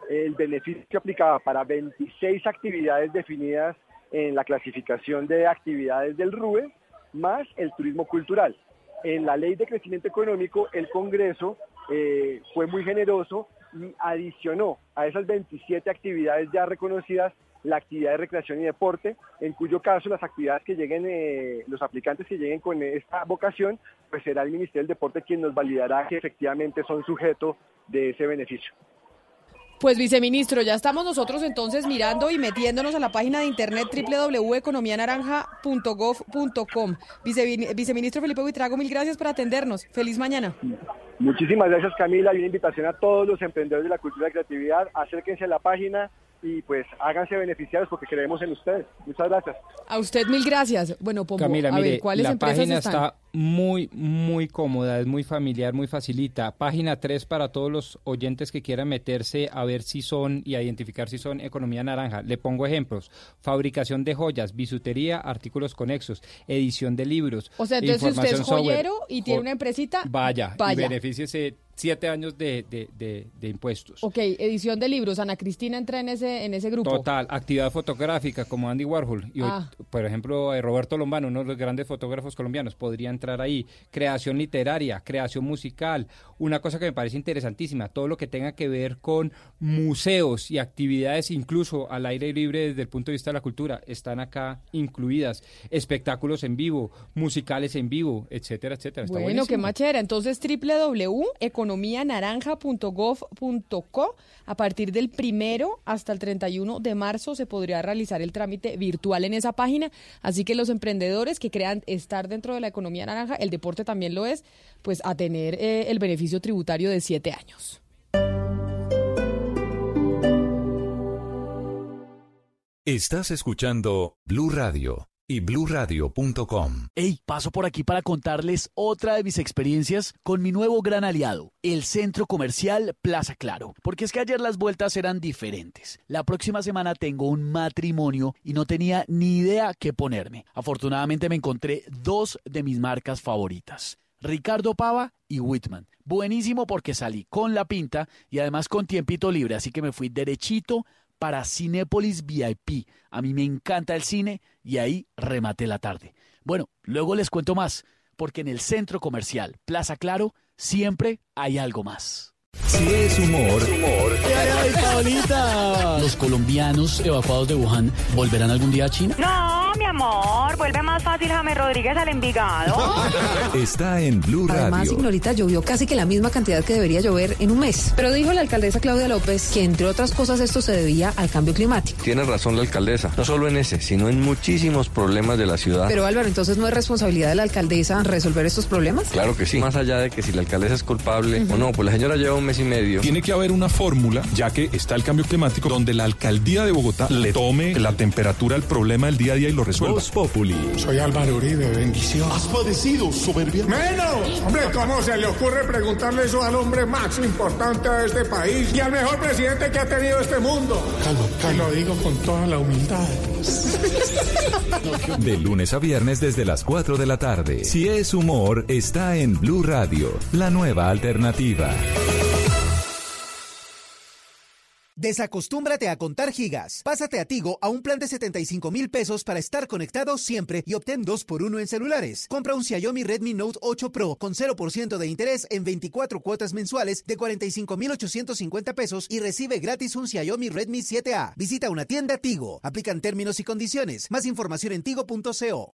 el beneficio que aplicaba para 26 actividades definidas en la clasificación de actividades del RUE, más el turismo cultural. En la ley de crecimiento económico, el Congreso eh, fue muy generoso y adicionó a esas 27 actividades ya reconocidas la actividad de recreación y deporte, en cuyo caso las actividades que lleguen, eh, los aplicantes que lleguen con esta vocación, pues será el Ministerio del Deporte quien nos validará que efectivamente son sujetos de ese beneficio. Pues viceministro, ya estamos nosotros entonces mirando y metiéndonos a la página de internet www.economianaranja.gov.com. Vice- viceministro Felipe Buitrago, mil gracias por atendernos. Feliz mañana. Muchísimas gracias Camila y una invitación a todos los emprendedores de la cultura y creatividad, acérquense a la página y pues háganse beneficiarios porque creemos en ustedes. Muchas gracias. A usted mil gracias. Bueno, Pombo, Camila, a mire, ver, ¿cuáles la empresas página están? está muy, muy cómoda, es muy familiar, muy facilita. Página 3 para todos los oyentes que quieran meterse a ver si son y a identificar si son economía naranja. Le pongo ejemplos. Fabricación de joyas, bisutería, artículos conexos, edición de libros. O sea, entonces si usted es información software. joyero y tiene Jo- una empresita, Vaya, y vaya. benefíciese siete años de, de- de- de impuestos. Ok, edición de libros. Ana Cristina entra en ese, en ese grupo. Total, actividad fotográfica como Andy Warhol. Y hoy, Ah. por ejemplo, eh, Roberto Lombano, uno de los grandes fotógrafos colombianos, podría entrar ahí. Creación literaria, creación musical. Una cosa que me parece interesantísima, todo lo que tenga que ver con museos y actividades incluso al aire libre desde el punto de vista de la cultura, están acá incluidas. Espectáculos en vivo, musicales en vivo, etcétera, etcétera. Está Bueno, qué buenísimo. machera. Entonces, www.economianaranja.gov.co. A partir del primero hasta el 31 de marzo se podría realizar el trámite virtual en esa página. Así que los emprendedores que crean estar dentro de la economía naranja, el deporte también lo es, pues a tener eh, el beneficio tributario de siete años. Estás escuchando Blue Radio y bluradio.com. Hey, paso por aquí para contarles otra de mis experiencias con mi nuevo gran aliado, el centro comercial Plaza Claro. Porque es que ayer las vueltas eran diferentes. La próxima semana tengo un matrimonio y no tenía ni idea qué ponerme. Afortunadamente me encontré dos de mis marcas favoritas. Ricardo Pava y Whitman. Buenísimo porque salí con la pinta y además con tiempito libre, así que me fui derechito para Cinépolis VIP. A mí me encanta el cine y ahí rematé la tarde. Bueno, luego les cuento más, porque en el centro comercial Plaza Claro siempre hay algo más. Si es humor, ¡Ay, ay, Paulita! ¿Los colombianos evacuados de Wuhan volverán algún día a China? No, mi amor, vuelve más fácil James Rodríguez al Envigado. está en Blue Además, Radio. Ignorita llovió casi que la misma cantidad que debería llover en un mes. Pero dijo la alcaldesa Claudia López que, entre otras cosas, esto se debía al cambio climático. Tiene razón la alcaldesa, no solo en ese, sino en muchísimos problemas de la ciudad. Pero Álvaro, entonces no es responsabilidad de la alcaldesa resolver estos problemas. Claro que sí. Más allá de que si la alcaldesa es culpable o no, pues la señora lleva un mes y medio. Tiene que haber una fórmula, ya que está el cambio climático, donde la alcaldía de Bogotá le tome la temperatura al problema del día a día y lo resuelva. Populi. Soy Álvaro Uribe, bendición. ¿Has padecido soberbia? ¡Menos! Hombre, ¿cómo se le ocurre preguntarle eso al hombre más importante de este país y al mejor presidente que ha tenido este mundo? Calma, calma. Lo digo con toda la humildad. De lunes a viernes desde las 4 de la tarde. Si es humor, está en Blue Radio, la nueva alternativa. Desacostúmbrate a contar gigas. Pásate a Tigo a un plan de 75 mil pesos para estar conectado siempre y obtén 2 por 1 en celulares. Compra un Xiaomi Redmi Note 8 Pro con 0% de interés en 24 cuotas mensuales de 45,850 pesos y recibe gratis un Xiaomi Redmi 7A. Visita una tienda Tigo. Aplican términos y condiciones. Más información en tigo.co.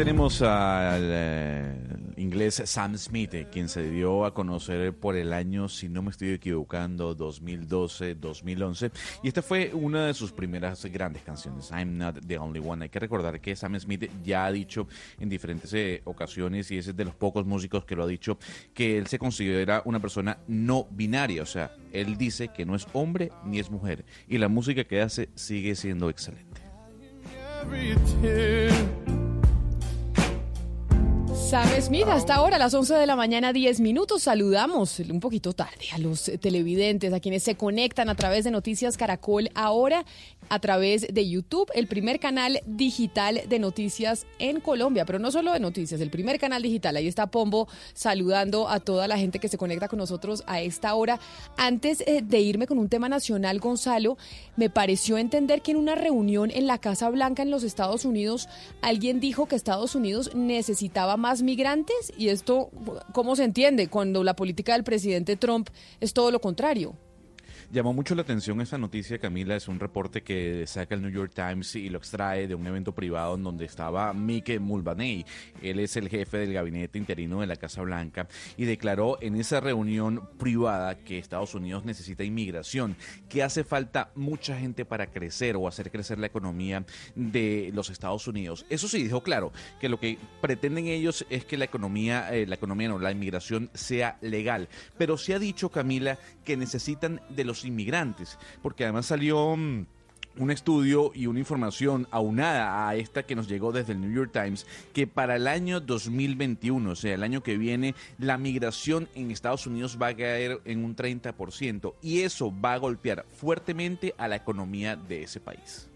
Tenemos al eh, inglés Sam Smith, eh, quien se dio a conocer por el año, si no me estoy equivocando, 2012-2011. Y esta fue una de sus primeras grandes canciones, I'm Not the Only One. Hay que recordar que Sam Smith ya ha dicho en diferentes eh, ocasiones, y es de los pocos músicos que lo ha dicho, que él se considera una persona no binaria. O sea, él dice que no es hombre ni es mujer. Y la música que hace sigue siendo excelente. Sam Smith, hasta ahora a las 11 de la mañana, 10 minutos. Saludamos un poquito tarde a los televidentes, a quienes se conectan a través de Noticias Caracol ahora, a través de YouTube, el primer canal digital de noticias en Colombia, pero no solo de noticias, el primer canal digital. Ahí está Pombo saludando a toda la gente que se conecta con nosotros a esta hora. Antes eh, de irme con un tema nacional, Gonzalo, me pareció entender que en una reunión en la Casa Blanca en los Estados Unidos, alguien dijo que Estados Unidos necesitaba más migrantes y esto, ¿cómo se entiende cuando la política del presidente Trump es todo lo contrario? Llamó mucho la atención esta noticia, Camila. Es un reporte que saca el New York Times y lo extrae de un evento privado en donde estaba Mike Mulvaney. Él es el jefe del gabinete interino de la Casa Blanca y declaró en esa reunión privada que Estados Unidos necesita inmigración, que hace falta mucha gente para crecer o hacer crecer la economía de los Estados Unidos. Eso sí, dijo claro, que lo que pretenden ellos es que la economía, eh, la economía no, la inmigración sea legal. Pero se ha dicho, Camila, que necesitan de los inmigrantes, porque además salió mm, un estudio y una información aunada a esta que nos llegó desde el New York Times, que para el año 2021, o sea, el año que viene, la migración en Estados Unidos va a caer en un 30% y eso va a golpear fuertemente a la economía de ese país.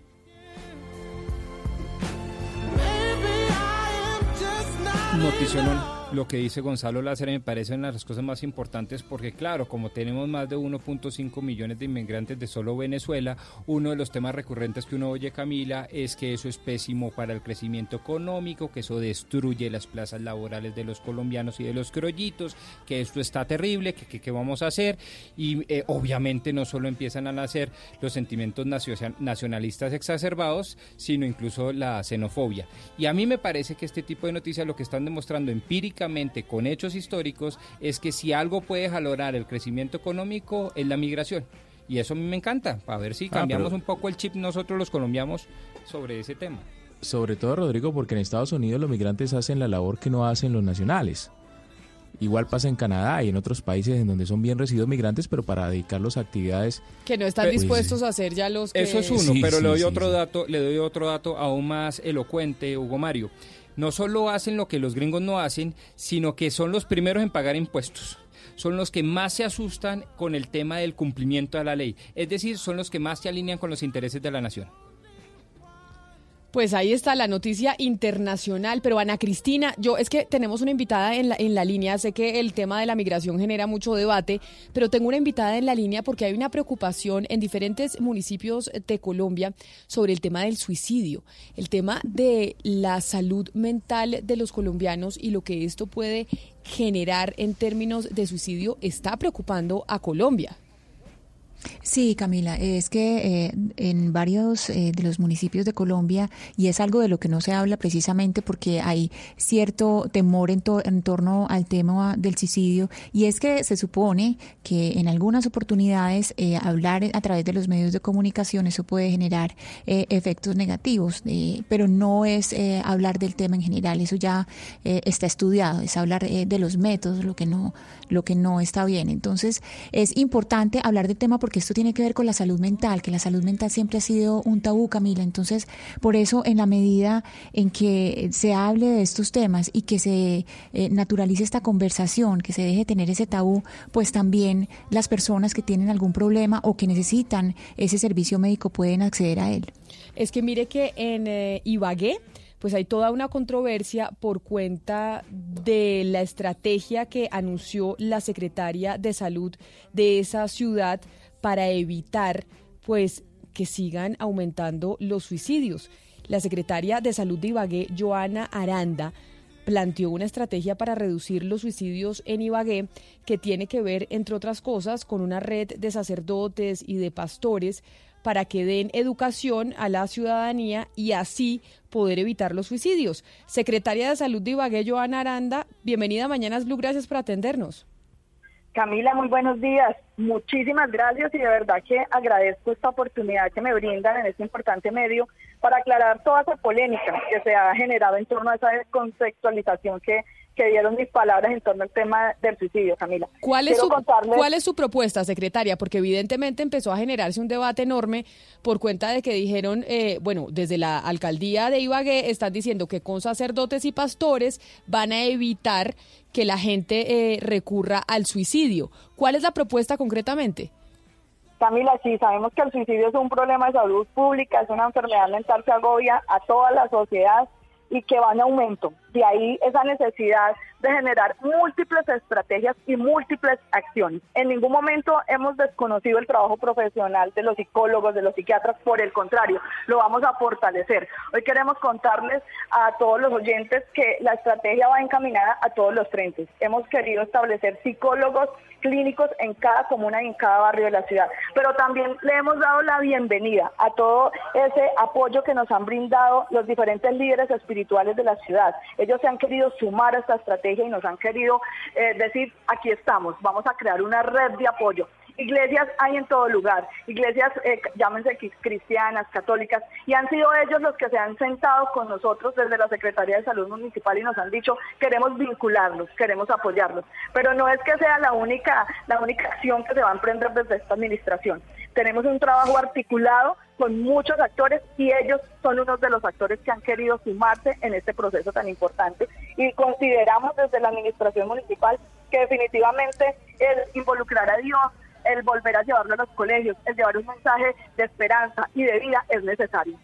Noticionón. Lo que dice Gonzalo Lázaro me parece una de las cosas más importantes porque claro, como tenemos más de 1.5 millones de inmigrantes de solo Venezuela, uno de los temas recurrentes que uno oye Camila es que eso es pésimo para el crecimiento económico, que eso destruye las plazas laborales de los colombianos y de los criollitos, que esto está terrible, que qué vamos a hacer y eh, obviamente no solo empiezan a nacer los sentimientos nacionalistas exacerbados, sino incluso la xenofobia. Y a mí me parece que este tipo de noticias lo que están demostrando con hechos históricos es que si algo puede valorar el crecimiento económico es la migración. Y eso a mí me encanta, para ver si cambiamos un poco el chip nosotros los colombianos sobre ese tema. Sobre todo, Rodrigo, porque en Estados Unidos los migrantes hacen la labor que no hacen los nacionales. Igual pasa en Canadá y en otros países en donde son bien recibidos migrantes, pero para dedicarlos a actividades que no están dispuestos a hacer ya los que... Eso es uno, pero le doy otro dato, le doy otro dato aún más elocuente, Hugo Mario no solo hacen lo que los gringos no hacen, sino que son los primeros en pagar impuestos. Son los que más se asustan con el tema del cumplimiento de la ley. Es decir, son los que más se alinean con los intereses de la nación. Pues ahí está la noticia internacional, pero Ana Cristina, yo es que tenemos una invitada en la, en la línea, sé que el tema de la migración genera mucho debate, pero tengo una invitada en la línea porque hay una preocupación en diferentes municipios de Colombia sobre el tema del suicidio, el tema de la salud mental de los colombianos y lo que esto puede generar en términos de suicidio está preocupando a Colombia. Sí, Camila, es que eh, en varios eh, de los municipios de Colombia, y es algo de lo que no se habla precisamente porque hay cierto temor en, en torno al tema del suicidio, y es que se supone que en algunas oportunidades eh, hablar a través de los medios de comunicación eso puede generar efectos negativos, pero no es hablar del tema en general, eso ya está estudiado, es hablar de los métodos, lo que no, lo que no está bien. Entonces, es importante hablar del tema porque esto tiene que ver con la salud mental, que la salud mental siempre ha sido un tabú, Camila. Entonces, por eso, en la medida en que se hable de estos temas y que se eh, naturalice esta conversación, que se deje tener ese tabú, pues también las personas que tienen algún problema o que necesitan ese servicio médico pueden acceder a él. Es que mire que en eh, Ibagué, pues hay toda una controversia por cuenta de la estrategia que anunció la secretaria de salud de esa ciudad para evitar pues que sigan aumentando los suicidios. La secretaria de salud de Ibagué, Joana Aranda, planteó una estrategia para reducir los suicidios en Ibagué que tiene que ver, entre otras cosas, con una red de sacerdotes y de pastores para que den educación a la ciudadanía y así poder evitar los suicidios. Secretaria de Salud de Ibagué, Joana Aranda, bienvenida a Mañanas Blue, gracias por atendernos. Camila, muy buenos días. Muchísimas gracias y de verdad que agradezco esta oportunidad que me brindan en este importante medio para aclarar toda esa polémica que se ha generado en torno a esa desconceptualización que que dieron mis palabras en torno al tema del suicidio, Camila. ¿Cuál es, su, ¿Cuál es su propuesta, secretaria? Porque evidentemente empezó a generarse un debate enorme por cuenta de que dijeron, eh, bueno, desde la alcaldía de Ibagué están diciendo que con sacerdotes y pastores van a evitar que la gente eh, recurra al suicidio. ¿Cuál es la propuesta concretamente? Camila, sí, sabemos que el suicidio es un problema de salud pública, es una enfermedad mental que agobia a toda la sociedad y que va en aumento. De ahí esa necesidad de generar múltiples estrategias y múltiples acciones. En ningún momento hemos desconocido el trabajo profesional de los psicólogos, de los psiquiatras, por el contrario, lo vamos a fortalecer. Hoy queremos contarles a todos los oyentes que la estrategia va encaminada a todos los frentes. Hemos querido establecer psicólogos clínicos en cada comuna y en cada barrio de la ciudad. Pero también le hemos dado la bienvenida a todo ese apoyo que nos han brindado los diferentes líderes espirituales de la ciudad. Ellos se han querido sumar a esta estrategia y nos han querido eh, decir, aquí estamos, vamos a crear una red de apoyo. Iglesias hay en todo lugar, iglesias, eh, llámense cristianas, católicas, y han sido ellos los que se han sentado con nosotros desde la Secretaría de Salud Municipal y nos han dicho, queremos vincularlos, queremos apoyarlos. Pero no es que sea la única, la única acción que se va a emprender desde esta administración. Tenemos un trabajo articulado con muchos actores y ellos son unos de los actores que han querido sumarse en este proceso tan importante y consideramos desde la administración municipal que definitivamente el involucrar a Dios, el volver a llevarlo a los colegios, el llevar un mensaje de esperanza y de vida es necesario.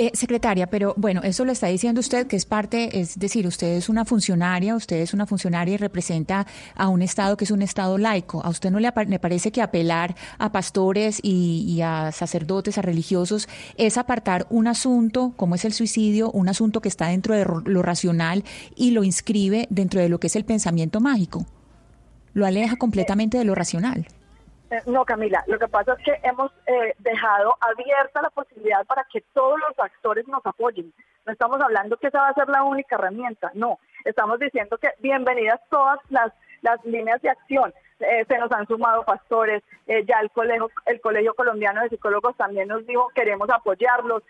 Eh, secretaria, pero bueno, eso lo está diciendo usted que es parte, es decir, usted es una funcionaria, usted es una funcionaria y representa a un Estado que es un Estado laico. ¿A usted no le, parece que apelar a pastores y, a sacerdotes, a religiosos, es apartar un asunto como es el suicidio, un asunto que está dentro de lo racional y lo inscribe dentro de lo que es el pensamiento mágico? Lo aleja completamente de lo racional. Eh, no, Camila, lo que pasa es que hemos eh, dejado abierta la posibilidad para que todos los actores nos apoyen. No estamos hablando que esa va a ser la única herramienta, no. Estamos diciendo que bienvenidas todas las, las líneas de acción. Eh, se nos han sumado pastores, ya el colegio, el Colegio Colombiano de Psicólogos también nos dijo queremos apoyarlos,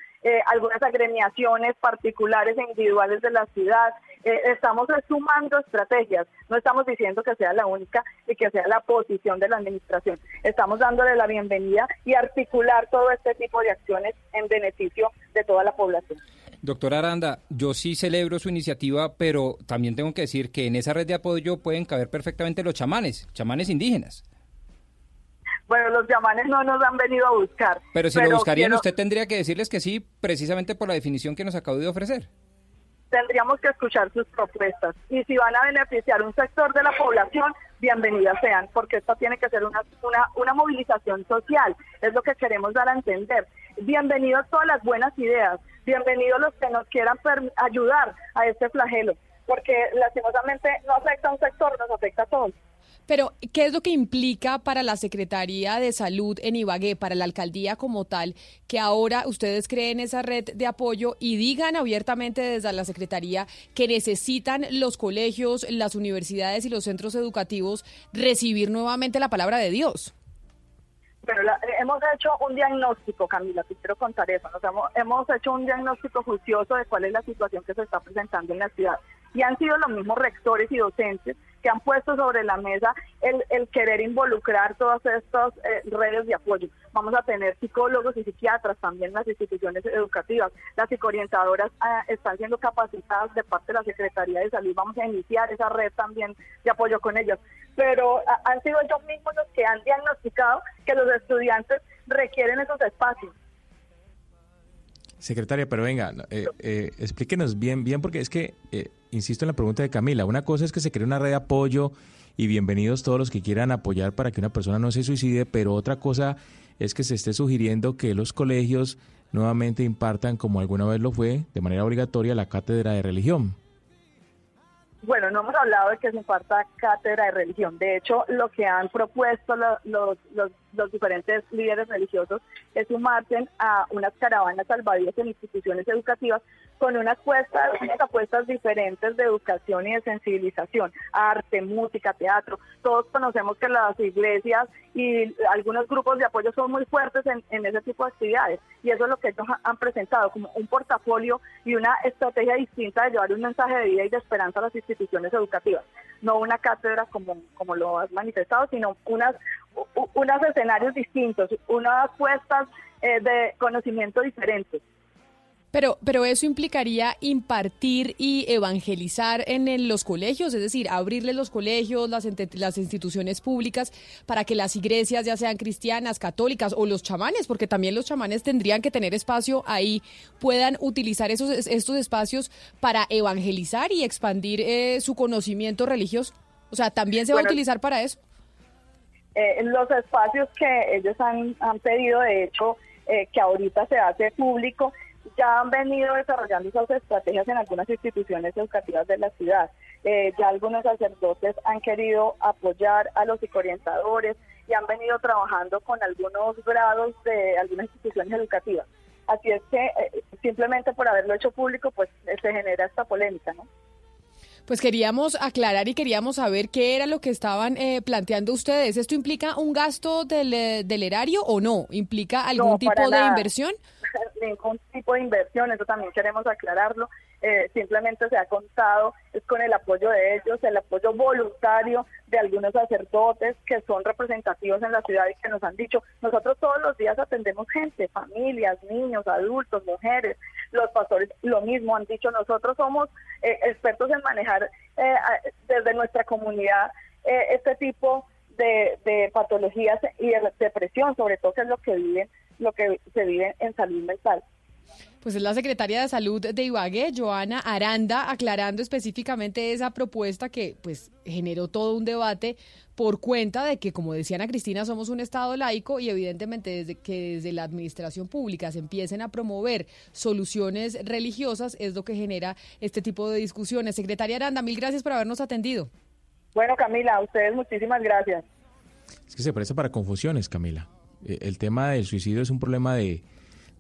algunas agremiaciones particulares e individuales de la ciudad, eh, estamos sumando estrategias, no estamos diciendo que sea la única y que sea la posición de la administración. Estamos dándole la bienvenida y articular todo este tipo de acciones en beneficio de toda la población. Doctora Aranda, yo sí celebro su iniciativa, pero también tengo que decir que en esa red de apoyo pueden caber perfectamente los chamanes, chamanes indígenas. Bueno, los chamanes no nos han venido a buscar. Pero si lo buscarían, usted tendría que decirles que sí, precisamente por la definición que nos acabo de ofrecer tendríamos que escuchar sus propuestas. Y si van a beneficiar un sector de la población, bienvenidas sean, porque esta tiene que ser una, una, una movilización social, es lo que queremos dar a entender. Bienvenidos todas las buenas ideas, bienvenidos los que nos quieran ayudar a este flagelo, porque lastimosamente no afecta a un sector, nos afecta a todos. Pero, ¿qué es lo que implica para la Secretaría de Salud en Ibagué, para la alcaldía como tal, que ahora ustedes creen esa red de apoyo y digan abiertamente desde la Secretaría que necesitan los colegios, las universidades y los centros educativos recibir nuevamente la palabra de Dios? Pero la- eh, hemos hecho un diagnóstico, Camila, te quiero contar eso. Nos hemos, hemos hecho un diagnóstico juicioso de cuál es la situación que se está presentando en la ciudad. Y han sido los mismos rectores y docentes que han puesto sobre la mesa el, el querer involucrar todas estas eh, redes de apoyo. Vamos a tener psicólogos y psiquiatras también en las instituciones educativas. Las psicoorientadoras ah, están siendo capacitadas de parte de la Secretaría de Salud. Vamos a iniciar esa red también de apoyo con ellos. Pero ah, han sido ellos mismos los que han diagnosticado que los estudiantes requieren esos espacios. Secretaria, pero venga, eh, eh, explíquenos bien, bien, porque es que, eh, insisto en la pregunta de Camila, una cosa es que se cree una red de apoyo y bienvenidos todos los que quieran apoyar para que una persona no se suicide, pero otra cosa es que se esté sugiriendo que los colegios nuevamente impartan, como alguna vez lo fue, de manera obligatoria, la cátedra de religión. Bueno, no hemos hablado de que se imparta cátedra de religión. De hecho, lo que han propuesto lo- los, los, los diferentes líderes religiosos es sumarse a unas caravanas salvavidas en instituciones educativas con unas apuestas, unas apuestas diferentes de educación y de sensibilización, arte, música, teatro. Todos conocemos que las iglesias y algunos grupos de apoyo son muy fuertes en, ese tipo de actividades y eso es lo que ellos ha- han presentado como un portafolio y una estrategia distinta de llevar un mensaje de vida y de esperanza a las instituciones educativas. No una cátedra como, como lo has manifestado, sino unas, unos escenarios distintos, unas apuestas eh, de conocimiento diferentes. Pero, pero eso implicaría impartir y evangelizar en el- los colegios, es decir, abrirles los colegios, las, las instituciones públicas, para que las iglesias, ya sean cristianas, católicas o los chamanes, porque también los chamanes tendrían que tener espacio ahí, puedan utilizar esos, estos espacios para evangelizar y expandir eh, su conocimiento religioso. O sea, también se va Bueno, a utilizar para eso. eh, los espacios que ellos han, han pedido, de hecho, eh, que ahorita se hace público, ya han venido desarrollando esas estrategias en algunas instituciones educativas de la ciudad. Eh, ya algunos sacerdotes han querido apoyar a los psicoorientadores y han venido trabajando con algunos grados de algunas instituciones educativas. Así es que eh, simplemente por haberlo hecho público, pues se genera esta polémica, ¿no? Pues queríamos aclarar y queríamos saber qué era lo que estaban eh, planteando ustedes. ¿Esto implica un gasto del, eh, del erario o no? ¿Implica algún No, tipo de nada. inversión? ningún tipo de inversión, eso también queremos aclararlo. Eh, simplemente se ha contado es con el apoyo de ellos, el apoyo voluntario de algunos sacerdotes que son representativos en la ciudad y que nos han dicho, nosotros todos los días atendemos gente, familias, niños, adultos, mujeres, los pastores lo mismo han dicho, nosotros somos eh, expertos en manejar eh, desde nuestra comunidad eh, este tipo de, de patologías y de depresión, sobre todo que es lo que viven, lo que se vive en salud mental. Pues es la secretaria de Salud de Ibagué, Joana Aranda, aclarando específicamente esa propuesta que pues generó todo un debate por cuenta de que, como decía Ana Cristina, somos un Estado laico y evidentemente desde que desde la administración pública se empiecen a promover soluciones religiosas es lo que genera este tipo de discusiones. Secretaria Aranda, mil gracias por habernos atendido. Bueno, Camila, a ustedes muchísimas gracias. Es que se presta para confusiones, Camila. Eh, El tema del suicidio es un problema de,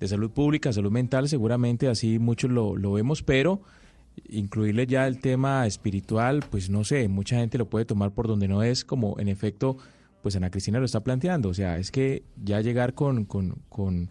de salud pública, salud mental, seguramente así muchos lo, lo vemos, pero incluirle ya el tema espiritual, pues no sé, mucha gente lo puede tomar por donde no es, como en efecto, pues Ana Cristina lo está planteando. O sea, es que ya llegar con, con, con,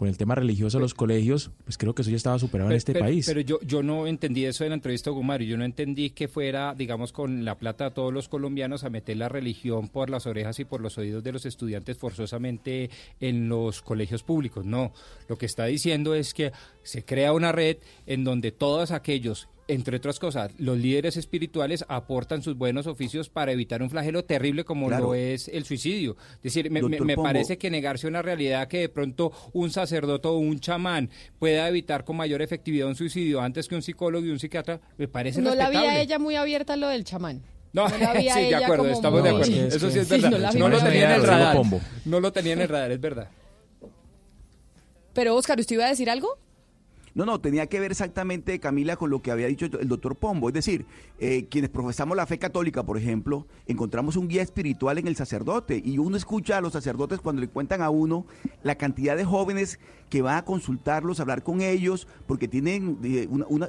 con el tema religioso a los colegios, pues creo que eso ya estaba superado en este pero- país. Pero yo, yo no entendí eso de la entrevista con Mario. Yo no entendí que fuera, digamos, con la plata de todos los colombianos a meter la religión por las orejas y por los oídos de los estudiantes forzosamente en los colegios públicos. No, lo que está diciendo es que se crea una red en donde todos aquellos entre otras cosas, los líderes espirituales aportan sus buenos oficios para evitar un flagelo terrible como Claro. lo es el suicidio. Es decir, me, parece que negarse una realidad que de pronto un sacerdote o un chamán pueda evitar con mayor efectividad un suicidio antes que un psicólogo y un psiquiatra, me parece No la vi a respetable. ella muy abierta a lo del chamán. No, la vi a sí, de acuerdo, estamos de acuerdo. Es Eso sí es Sí, verdad. no la no lo tenía en el radar. Pombo. No lo tenía en el radar, es verdad. Pero Oscar, ¿usted iba a decir algo? No, no, tenía que ver exactamente, Camila, con lo que había dicho el doctor Pombo. Es decir, eh, quienes profesamos la fe católica, por ejemplo, encontramos un guía espiritual en el sacerdote y uno escucha a los sacerdotes cuando le cuentan a uno la cantidad de jóvenes que van a consultarlos, a hablar con ellos, porque tienen eh, una, una-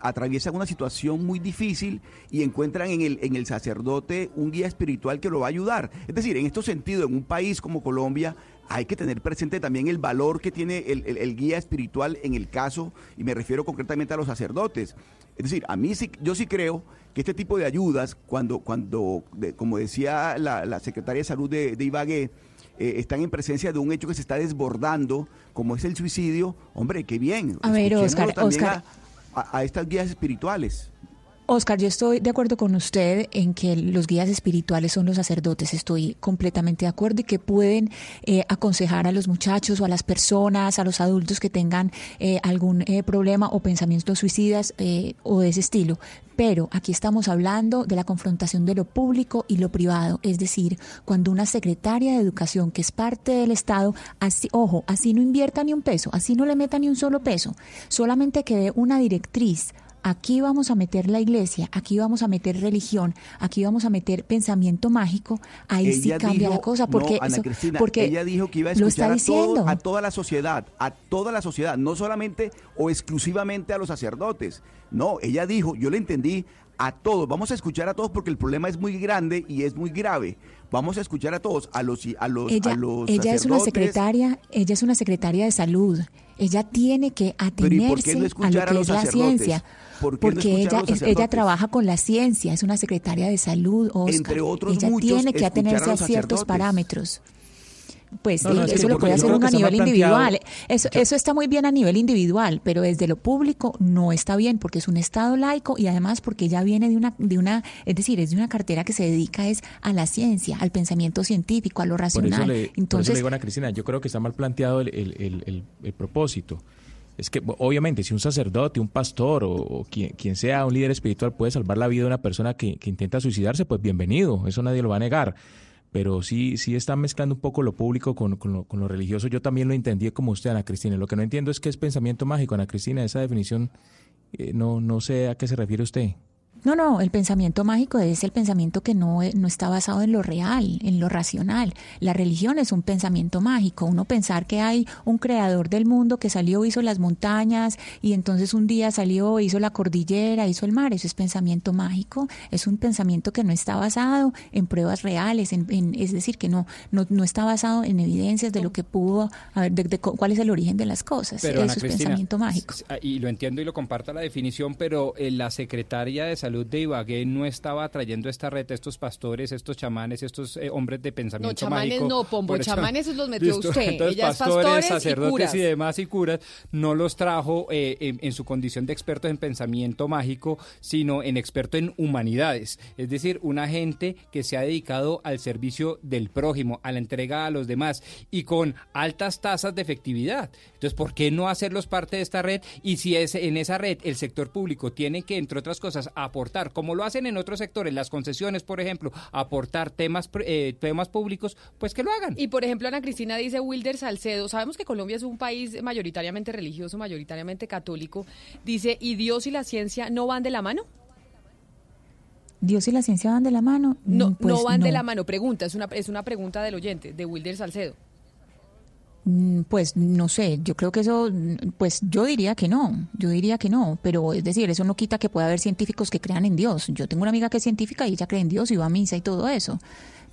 atraviesan una situación muy difícil y encuentran en el, en el sacerdote un guía espiritual que lo va a ayudar. Es decir, en este sentido, en un país como Colombia, hay que tener presente también el valor que tiene el, el- el guía espiritual en el caso, y me refiero concretamente a los sacerdotes. Es decir, a mí sí, yo sí creo que este tipo de ayudas, cuando, cuando de- como decía la, la secretaria de Salud de, de Ibagué, eh, están en presencia de un hecho que se está desbordando, como es el suicidio, hombre, qué bien. A ver, Oscar, Oscar. A, a- a estas guías espirituales. Oscar, yo estoy de acuerdo con usted en que los guías espirituales son los sacerdotes. Estoy completamente de acuerdo y que pueden eh, aconsejar a los muchachos o a las personas, a los adultos que tengan eh, algún eh, problema o pensamientos suicidas eh, o de ese estilo. Pero aquí estamos hablando de la confrontación de lo público y lo privado. Es decir, cuando una secretaria de educación que es parte del Estado, así, ojo, así no invierta ni un peso, así no le meta ni un solo peso, solamente que dé una directriz aquí vamos a meter la iglesia, aquí vamos a meter religión, aquí vamos a meter pensamiento mágico, ahí sí cambia dijo- la cosa porque no, Ana eso- Cristina, porque ella dijo que iba a escuchar a, todo- a toda la sociedad, a toda la sociedad, no solamente o exclusivamente a los sacerdotes. No, ella dijo, yo le entendí a todos, vamos a escuchar a todos porque el problema es muy grande y es muy grave. Vamos a escuchar a todos, a los a los ella, a los ella es una secretaria, ella es una secretaria de salud. Ella tiene que Pero ¿y por qué atenerse no a lo a que los es la ciencia. ¿Por qué no porque a ella, ella trabaja con la ciencia, es una secretaria de salud, Oscar. Entre otros ella muchos, tiene que a atenerse a, ciertos parámetros. Pues No, no, sí, es que eso lo puede hacer uno a nivel individual. Eso, eso está muy bien a nivel individual, pero desde lo público no está bien porque es un Estado laico y además porque ella viene de una, de una, es decir, es de una cartera que se dedica es a la ciencia, al pensamiento científico, a lo Por eso, racional. le, por eso Entonces, le digo a Ana Cristina, yo creo que está mal planteado el, el- el- propósito. Es que obviamente si un sacerdote, un pastor o, o quien, quien sea un líder espiritual puede salvar la vida de una persona que, que intenta suicidarse, pues bienvenido, eso nadie lo va a negar. Pero sí, sí están mezclando un poco lo público con, con lo religioso. Yo también lo entendí como usted, Ana Cristina. Lo que no entiendo es qué es pensamiento mágico, Ana Cristina. Esa definición eh, no, no sé a qué se refiere usted. No, no, el pensamiento mágico es el pensamiento que no, eh, no está basado en lo real, en lo racional. La religión es un pensamiento mágico. Uno pensar que hay un creador del mundo que salió, hizo las montañas y entonces un día salió, hizo la cordillera, hizo el mar. Eso es pensamiento mágico. Es un pensamiento que no está basado en pruebas reales, en, en- es decir, que no, no, no está basado en evidencias de lo que pudo, haber, de, de cu- cuál es el origen de las cosas. Pero, Ana Eso es Cristina, pensamiento mágico. s- Y lo entiendo y lo comparto la definición, pero eh, la secretaria de salud de Ibagué no estaba trayendo esta red, estos pastores, estos chamanes, estos eh, hombres de pensamiento No, chamanes mágico. no, Pombo, eso- chamanes los metió Listo, usted. Entonces, Ella es pastores, pastores y sacerdotes curas. y demás y curas no los trajo eh, en, en su condición de expertos en pensamiento mágico, sino en experto en humanidades. Es decir, una gente que se ha dedicado al servicio del prójimo, a la entrega a los demás y con altas tasas de efectividad. Entonces, ¿por qué no hacerlos parte de esta red? Y si es en esa red el sector público tiene que, entre otras cosas, aportar, como lo hacen en otros sectores, las concesiones, por ejemplo, aportar temas, eh, temas públicos, pues que lo hagan. Y por ejemplo, Ana Cristina dice Wilder Salcedo, sabemos que Colombia es un país mayoritariamente religioso, mayoritariamente católico. Dice, ¿y Dios y la ciencia no van de la mano? ¿Dios y la ciencia van de la mano? No, Mm, pues no van de la mano. Pregunta, es una, es una pregunta del oyente, de Wilder Salcedo. Mm, Pues no sé, yo creo que eso, mm, pues yo diría que no, yo diría que no, pero es decir, eso no quita que pueda haber científicos que crean en Dios. Yo tengo una amiga que es científica y ella cree en Dios y va a misa y todo eso.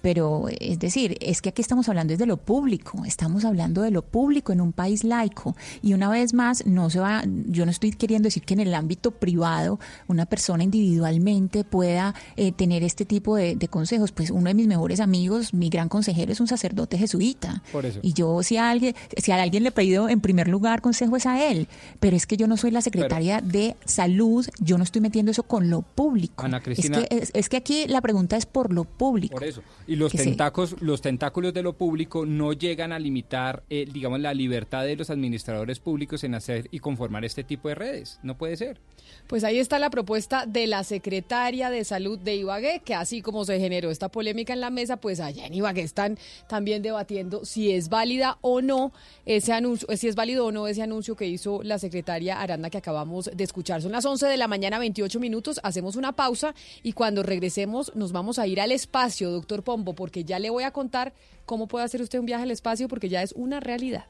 Pero es decir, es que aquí estamos hablando es de lo público, estamos hablando de lo público en un país laico. Y una vez más, no se va, yo no estoy queriendo decir que en el ámbito privado una persona individualmente pueda eh, tener este tipo de, de consejos. Pues uno de mis mejores amigos, mi gran consejero, es un sacerdote jesuita. Por eso. Y yo si a alguien, si a alguien le he pedido en primer lugar consejo es a él, pero es que yo no soy la secretaria de salud, yo no estoy metiendo eso con lo público. Ana Es Cristina- que, es, es que aquí la pregunta es por lo público. Por eso. Y Y los tentáculos, los tentáculos de lo público no llegan a limitar, eh, digamos, la libertad de los administradores públicos en hacer y conformar este tipo de redes. No puede ser. Pues ahí está la propuesta de la secretaria de Salud de Ibagué, que así como se generó esta polémica en la mesa, pues allá en Ibagué están también debatiendo si es válida o no ese anuncio, eh, si es válido o no ese anuncio que hizo la secretaria Aranda que acabamos de escuchar. Son las 11 de la mañana, 28 minutos, hacemos una pausa y cuando regresemos nos vamos a ir al espacio, doctor Pombo, porque ya le voy a contar cómo puede hacer usted un viaje al espacio porque ya es una realidad.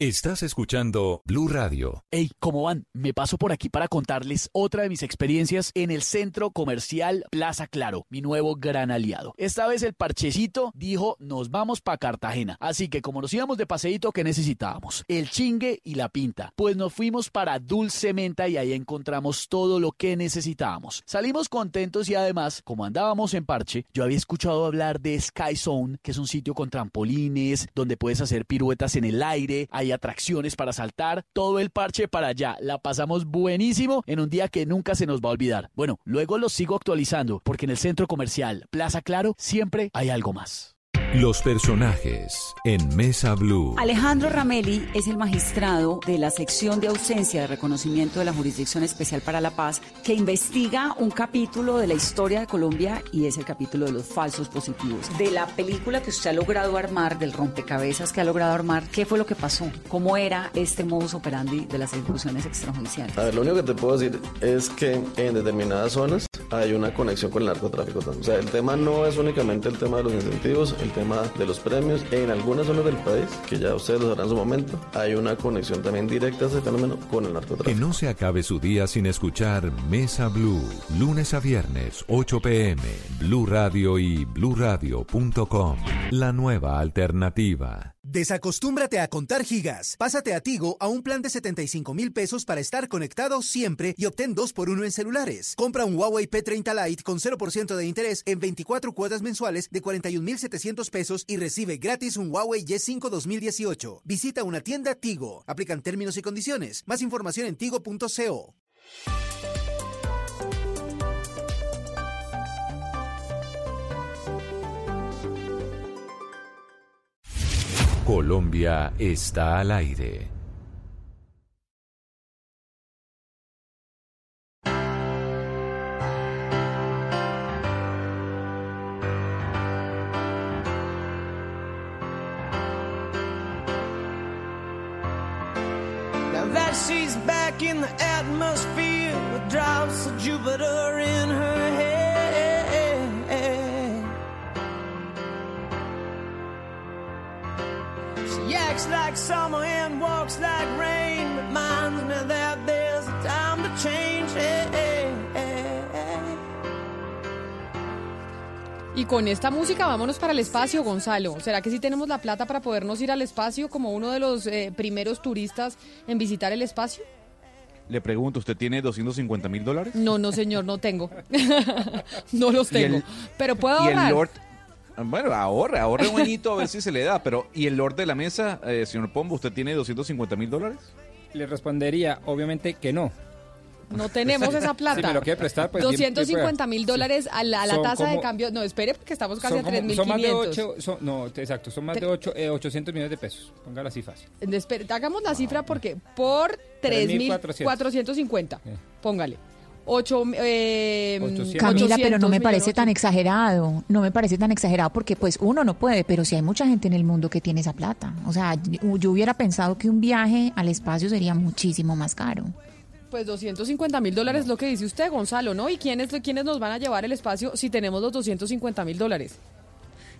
Estás escuchando Blue Radio. Hey, ¿cómo van? Me paso por aquí para contarles otra de mis experiencias en el centro comercial Plaza Claro, mi nuevo gran aliado. Esta vez el parchecito dijo, nos vamos para Cartagena. Así que como nos íbamos de paseíto, ¿qué necesitábamos? El chingue y la pinta. Pues nos fuimos para Dulce Menta y ahí encontramos todo lo que necesitábamos. Salimos contentos y además, como andábamos en parche, yo había escuchado hablar de Sky Zone, que es un sitio con trampolines, donde puedes hacer piruetas en el aire, atracciones para saltar, todo el parche para allá. La pasamos buenísimo en un día que nunca se nos va a olvidar. Bueno, luego los sigo actualizando, porque en el centro comercial Plaza Claro siempre hay algo más. Los personajes en Mesa Blue. Alejandro Ramelli es el magistrado de la sección de ausencia de reconocimiento de la Jurisdicción Especial para la Paz que investiga un capítulo de la historia de Colombia y es el capítulo de los falsos positivos. De la película que usted ha logrado armar, del rompecabezas que ha logrado armar, ¿qué fue lo que pasó? ¿Cómo era este modus operandi de las ejecuciones extrajudiciales? A ver, lo único que te puedo decir es que en determinadas zonas hay una conexión con el narcotráfico. O sea, el tema no es únicamente el tema de los incentivos, el tema de los premios. En algunas zonas del país, que ya ustedes lo sabrán en su momento, hay una conexión también directa a ese fenómeno con el Que narcotráfico. no se acabe su día sin escuchar Mesa Blue. Lunes a viernes, 8 pm. Blue Radio y bluradio.com. La nueva alternativa. Desacostúmbrate a contar gigas. Pásate a Tigo a un plan de 75 mil pesos para estar conectado siempre y obtén 2 por 1 en celulares. Compra un Huawei P30 Lite con 0% de interés en 24 cuotas mensuales de 41,700 pesos y recibe gratis un Huawei Y5 2018. Visita una tienda Tigo. Aplican términos y condiciones. Más información en tigo.co. Colombia está al aire. She's back in the atmosphere with drops of Jupiter in her head. Like summer and walks like rain. Reminds me that there's a time to change. Y con esta música vámonos para el espacio, Gonzalo. ¿Será que sí tenemos la plata para podernos ir al espacio como uno de los eh, primeros turistas en visitar el espacio? Le pregunto, ¿usted tiene 250 mil dólares? No, no, señor, no tengo. no los el- tengo. Pero puedo Y ahorrar. el Lord... Bueno, ahorre, ahorre un añito a ver si se le da. Pero, ¿y el Lord de la mesa, eh, señor Pombo, usted tiene 250 mil dólares? Le respondería, obviamente, que no. No tenemos esa plata. Si me lo quiere prestar, pues... bien- bien 250 mil dólares a la, a la Son tasa de cambio. No, espere, porque estamos casi Son, a como- son más de 3.500. 8, son, no, exacto, son más de 8, 800 millones de pesos. Póngalo así fácil. Espere, hagamos la cifra porque por 3.450. Póngale. 8, eh, Camila, pero no me 800 parece tan exagerado, no me parece tan exagerado porque pues uno no puede, pero sí hay mucha gente en el mundo que tiene esa plata. O sea, yo yo hubiera pensado que un viaje al espacio sería muchísimo más caro. Pues 250 mil dólares es lo que dice usted, Gonzalo, ¿no? ¿Y quiénes, quiénes nos van a llevar el espacio si tenemos los 250 mil dólares?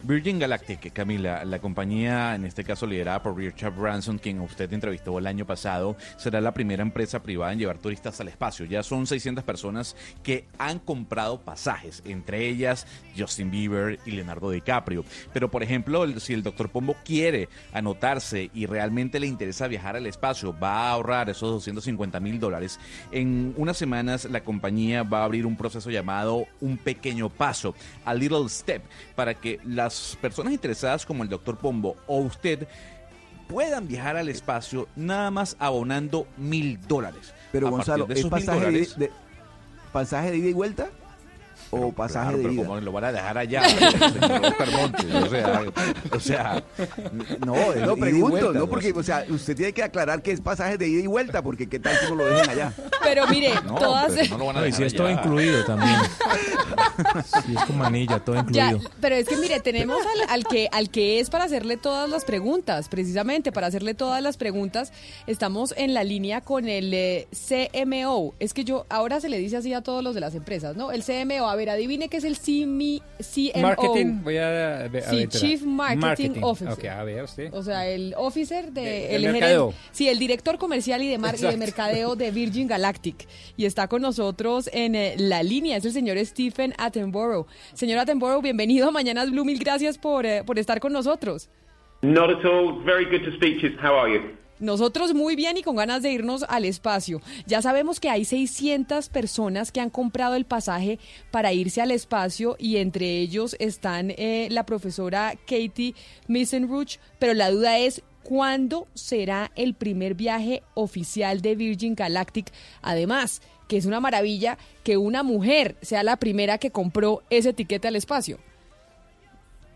Virgin Galactic, Camila, la compañía, en este caso liderada por Richard Branson, quien usted entrevistó el año pasado, será la primera empresa privada en llevar turistas al espacio. Ya son 600 personas que han comprado pasajes, entre ellas Justin Bieber y Leonardo DiCaprio. Pero, por ejemplo, si el doctor Pombo quiere anotarse y realmente le interesa viajar al espacio, va a ahorrar esos 250 mil dólares. En unas semanas, la compañía va a abrir un proceso llamado Un Pequeño Paso, a Little Step, para que las personas interesadas como el doctor Pombo o usted puedan viajar al espacio nada más abonando mil dólares. Pero A Gonzalo, de ¿es pasaje de, de- pasaje de ida y vuelta o pasaje Claro, de pero ida. como lo van a dejar allá, Oscar Montes, o sea, o sea, No, no pregunto, vuelta, no ¿no? porque, o sea, usted tiene que aclarar que es pasaje de ida y vuelta, porque qué tal si no lo dejen allá. Pero mire, todas... No, y si es todo incluido también. Si es con manilla, todo Ya, incluido. pero es que mire, tenemos al, al que al que es para hacerle todas las preguntas, precisamente para hacerle todas las preguntas, estamos en la línea con el eh, CMO. Es que yo ahora se le dice así a todos los de las empresas, ¿no? El CMO, a ver, adivine qué es el CMI CMO. Marketing, voy a, a, a Sí, Chief Marketing, Officer. A ver. O sea, el officer de, De- el mercadeo. sí, el director comercial y de, mar- y de mercadeo de Virgin Galactic. Y está con nosotros en eh, la línea, es el señor Stephen Attenborough. Señor Attenborough, bienvenido a Mañanas Blue, mil gracias por, eh, por estar con nosotros. Not at all. Very good to speak to you. How are you? Nosotros muy bien y con ganas de irnos al espacio. Ya sabemos que hay 600 personas que han comprado el pasaje para irse al espacio y entre ellos están eh, la profesora Katie Missenruch, pero la duda es cuándo será el primer viaje oficial de Virgin Galactic. Además, que es una maravilla que una mujer sea la primera que compró ese tiquete al espacio.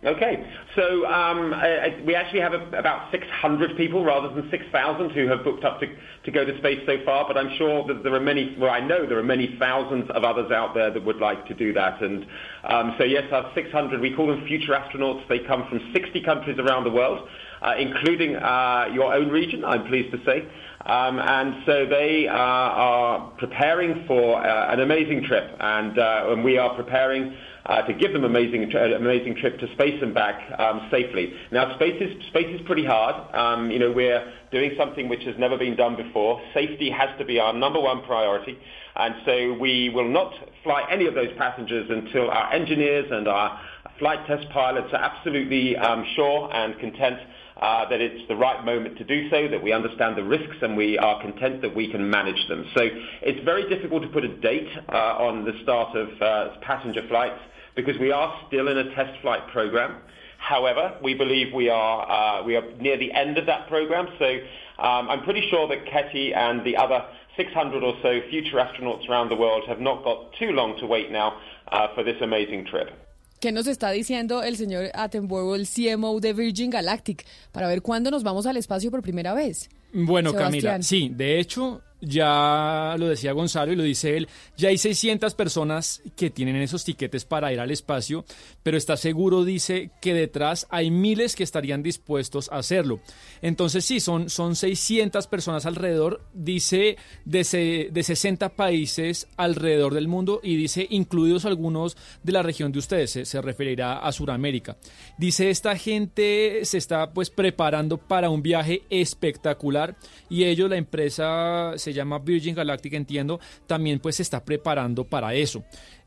Okay. So um, uh, we actually have a, about 600 people rather than 6,000 who have booked up to, to go to space so far, but I'm sure that there are many, well, I know there are many thousands of others out there that would like to do that. And um, so, yes, our 600, we call them future astronauts. They come from 60 countries around the world, uh, including uh, your own region, I'm pleased to say. Um, and so they uh, are preparing for uh, an amazing trip, and, uh, and we are preparing uh, to give them amazing, an amazing trip to space and back um, safely. Now, space is space is pretty hard. Um, you know, we're doing something which has never been done before. Safety has to be our number one priority, and so we will not fly any of those passengers until our engineers and our flight test pilots are absolutely um, sure and content uh, that it's the right moment to do so, that we understand the risks and we are content that we can manage them. So it's very difficult to put a date uh, on the start of uh, passenger flights because we are still in a test flight program. However, we believe we are, uh, we are near the end of that program, so um, I'm pretty sure that Ketty and the other 600 or so future astronauts around the world have not got too long to wait now uh, for this amazing trip. ¿Qué nos está diciendo el señor Attenborough, el CMO de Virgin Galactic, para ver cuándo nos vamos al espacio por primera vez? Bueno, Sebastián. Camila, sí, de hecho, ya lo decía Gonzalo y lo dice él, ya hay 600 personas que tienen esos tiquetes para ir al espacio, pero está seguro, dice, que detrás hay miles que estarían dispuestos a hacerlo. Entonces sí, son, son 600 personas alrededor, dice, de, se- de 60 países alrededor del mundo y dice, incluidos algunos de la región de ustedes, se, referirá a Sudamérica. Dice, esta gente se está pues preparando para un viaje espectacular y ellos, la empresa se llama Virgin Galactic, entiendo, también pues se está preparando para eso.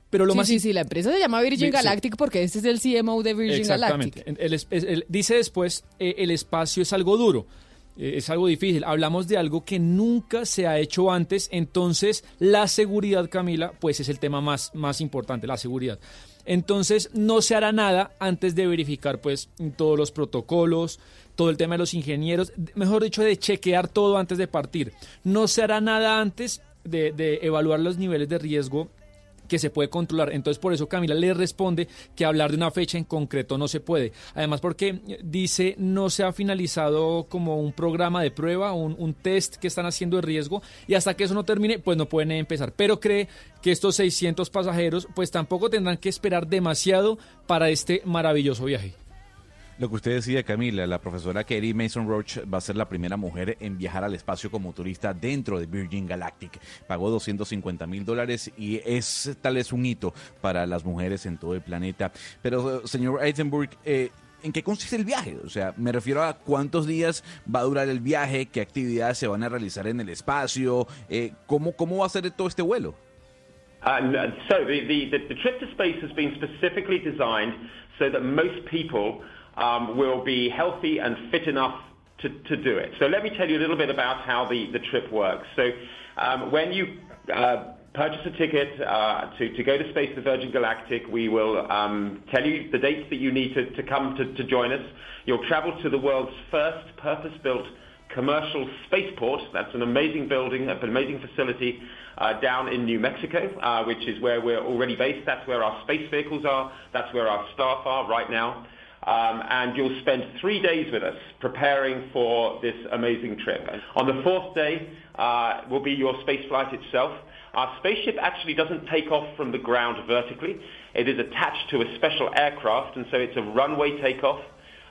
Pero lo sí, más sí, sí, la empresa se llama Virgin Sí. Galactic porque este es el CMO de Virgin Exactamente. Galactic. El el- dice después, eh, el espacio es algo duro, eh, es algo difícil. Hablamos de algo que nunca se ha hecho antes, entonces la seguridad, Camila, pues es el tema más, más importante, la seguridad. Entonces no se hará nada antes de verificar pues todos los protocolos, todo el tema de los ingenieros, mejor dicho, de chequear todo antes de partir. No se hará nada antes de, evaluar los niveles de riesgo que se puede controlar. Entonces, por eso Camila le responde que hablar de una fecha en concreto no se puede. Además, porque dice no se ha finalizado como un programa de prueba, un, un test que están haciendo de riesgo, y hasta que eso no termine, pues no pueden empezar. Pero cree que estos 600 pasajeros, pues tampoco tendrán que esperar demasiado para este maravilloso viaje. Lo que usted decía, Camila, la profesora Kerry Mason Roach va a ser la primera mujer en viajar al espacio como turista dentro de Virgin Galactic. Pagó 250 mil dólares y es tal vez un hito para las mujeres en todo el planeta. Pero, señor Eisenberg, eh, ¿en qué consiste el viaje? O sea, me refiero a cuántos días va a durar el viaje, qué actividades se van a realizar en el espacio, eh, ¿cómo, ¿cómo va a ser todo este vuelo? Uh, so the, trip to space has been specifically so that most people will be healthy and fit enough to, do it. So let me tell you a little bit about how the, the trip works. So um, when you uh, purchase a ticket uh, to, go to space with Virgin Galactic, we will um, tell you the dates that you need to, come to, join us. You'll travel to the world's first purpose-built commercial spaceport. That's an amazing building, an amazing facility uh, down in New Mexico, which is where we're already based. That's where our space vehicles are. That's where our staff are right now. Um, and you'll spend three days with us preparing for this amazing trip. On the fourth day uh, will be your space flight itself. Our spaceship actually doesn't take off from the ground vertically. It is attached to a special aircraft, and so it's a runway takeoff.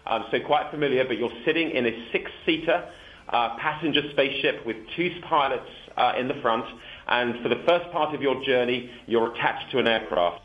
Um, so quite familiar, but you're sitting in a six-seater uh, passenger spaceship with two pilots uh, in the front, and for the first part of your journey, you're attached to an aircraft.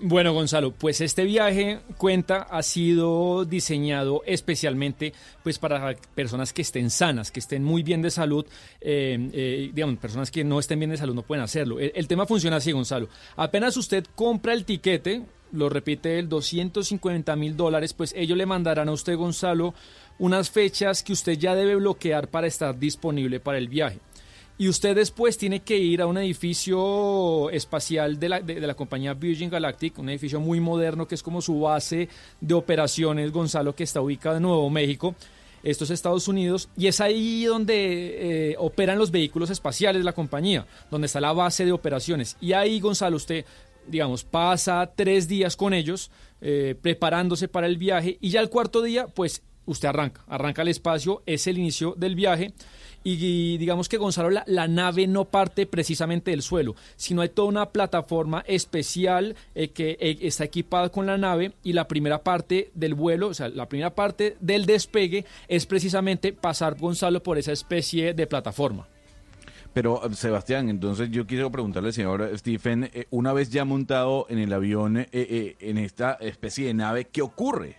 Bueno, Gonzalo, pues este viaje cuenta ha sido diseñado especialmente pues para personas que estén sanas, que estén muy bien de salud, eh, eh, digamos, personas que no estén bien de salud no pueden hacerlo. El, tema funciona así, Gonzalo. Apenas usted compra el tiquete, lo repite el 250 mil dólares, pues ellos le mandarán a usted, Gonzalo, unas fechas que usted ya debe bloquear para estar disponible para el viaje y usted después tiene que ir a un edificio espacial de la, de, la, compañía Virgin Galactic, un edificio muy moderno que es como su base de operaciones, Gonzalo, que está ubicado en Nuevo México. Estos Estados Unidos, y es ahí donde eh, operan los vehículos espaciales de la compañía, donde está la base de operaciones. Y ahí, Gonzalo, usted, digamos, pasa tres días con ellos, eh, preparándose para el viaje, y ya el cuarto día, pues usted arranca, arranca el espacio, es el inicio del viaje y digamos que Gonzalo, la, nave no parte precisamente del suelo, sino hay toda una plataforma especial eh, que eh, está equipada con la nave y la primera parte del vuelo, o sea, la primera parte del despegue es precisamente pasar Gonzalo por esa especie de plataforma. Pero, Sebastián, entonces yo quiero preguntarle al señor Stephen, eh, una vez ya montado en el avión, eh, eh, en esta especie de nave, ¿qué ocurre?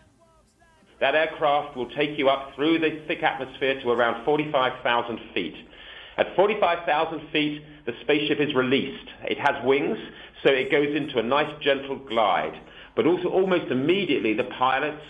That aircraft will take you up through the thick atmosphere to around 45,000 feet. At 45,000 feet, the spaceship is released. It has wings, so it goes into a nice gentle glide. But also almost immediately, the pilots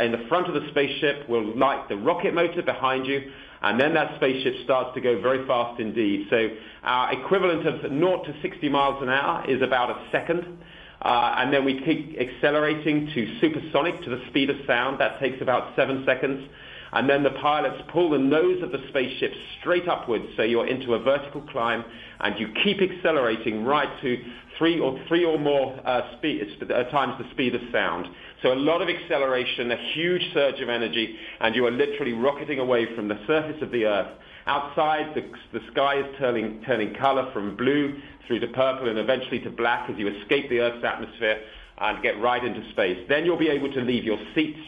in the front of the spaceship will light the rocket motor behind you, and then that spaceship starts to go very fast indeed. So our equivalent of 0 to 60 miles an hour is about a second. Uh, and then we keep accelerating to supersonic to the speed of sound. That takes about seven seconds. And then the pilots pull the nose of the spaceship straight upwards, so you're into a vertical climb, and you keep accelerating right to three or three or more uh, speed, uh, times the speed of sound. So a lot of acceleration, a huge surge of energy, and you are literally rocketing away from the surface of the Earth. Outside, the, sky is turning, color from blue through to purple and eventually to black as you escape the Earth's atmosphere and get right into space. Then you'll be able to leave your seats,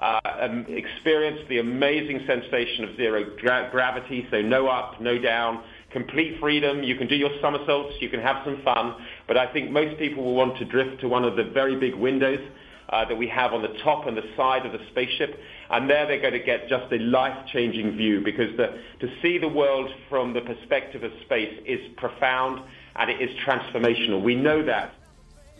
uh, and experience the amazing sensation of zero gra gravity, so no up, no down, complete freedom. You can do your somersaults, you can have some fun, but I think most people will want to drift to one of the very big windows uh, that we have on the top and the side of the spaceship. And there they're going to get just a life-changing view because the, to see the world from the perspective of space is profound and it is transformational. We know that.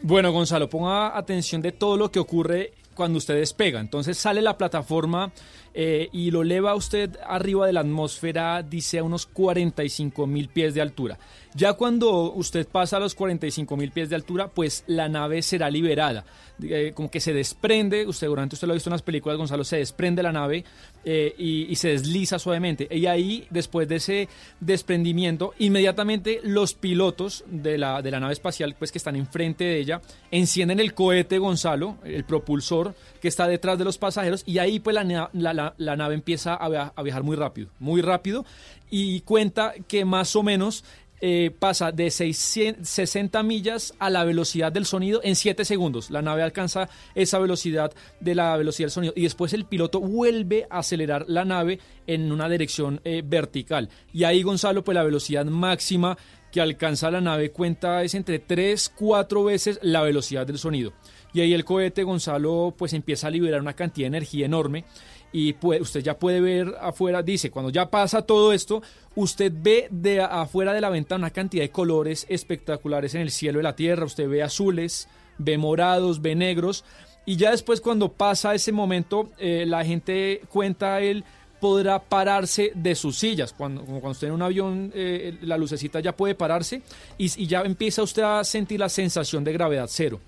Bueno, Gonzalo, ponga atención de todo lo que ocurre cuando usted despega. Entonces sale la plataforma eh, y lo eleva usted arriba de la atmósfera, dice a unos 45 mil pies de altura. Ya cuando usted pasa a los 45 mil pies de altura, pues la nave será liberada. Eh, como que se desprende, usted durante usted lo ha visto en las películas, Gonzalo, se desprende la nave eh, y, se desliza suavemente. Y ahí, después de ese desprendimiento, inmediatamente los pilotos de la, de la nave espacial, pues que están enfrente de ella, encienden el cohete, Gonzalo, el propulsor que está detrás de los pasajeros, y ahí pues la, la, la, nave empieza a, via a viajar muy rápido, muy rápido, y cuenta que más o menos eh, pasa de 600, 60 millas a la velocidad del sonido en 7 segundos. La nave alcanza esa velocidad de la velocidad del sonido y después el piloto vuelve a acelerar la nave en una dirección eh, vertical. Y ahí, Gonzalo, pues la velocidad máxima que alcanza la nave cuenta es entre 3, 4 veces la velocidad del sonido. Y ahí el cohete, Gonzalo, pues empieza a liberar una cantidad de energía enorme y puede, usted ya puede ver afuera, dice, cuando ya pasa todo esto, usted ve de afuera de la ventana una cantidad de colores espectaculares en el cielo de la Tierra, usted ve azules, ve morados, ve negros, y ya después cuando pasa ese momento, eh, la gente cuenta él podrá pararse de sus sillas, cuando, como cuando usted en un avión, eh, la lucecita ya puede pararse y, y ya empieza usted a sentir la sensación de gravedad cero.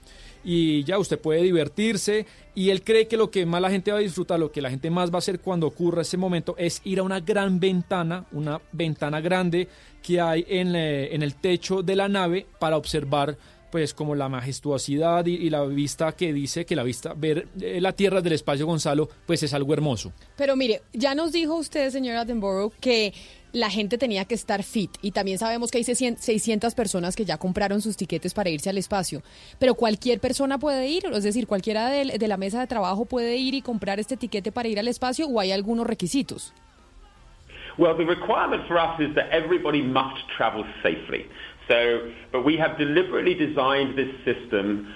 Y ya usted puede divertirse y él cree que lo que más la gente va a disfrutar, lo que la gente más va a hacer cuando ocurra ese momento es ir a una gran ventana, una ventana grande que hay en, eh, en el techo de la nave para observar pues como la majestuosidad y, la vista que dice que la vista, ver eh, la tierra del espacio Gonzalo, pues es algo hermoso. Pero mire, ya nos dijo usted, señor Attenborough, que la gente tenía que estar fit y también sabemos que hay 600 personas que ya compraron sus tiquetes para irse al espacio, pero cualquier persona puede ir, es decir, cualquiera de, la mesa de trabajo puede ir y comprar este tiquete para ir al espacio o hay algunos requisitos. Well, the requirement for us is that everybody must travel safely. So, but we have deliberately designed this system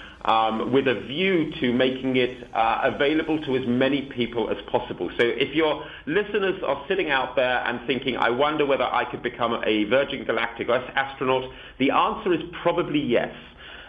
with a view to making it uh, available to as many people as possible. So if your listeners are sitting out there and thinking, I wonder whether I could become a Virgin Galactic astronaut, the answer is probably yes.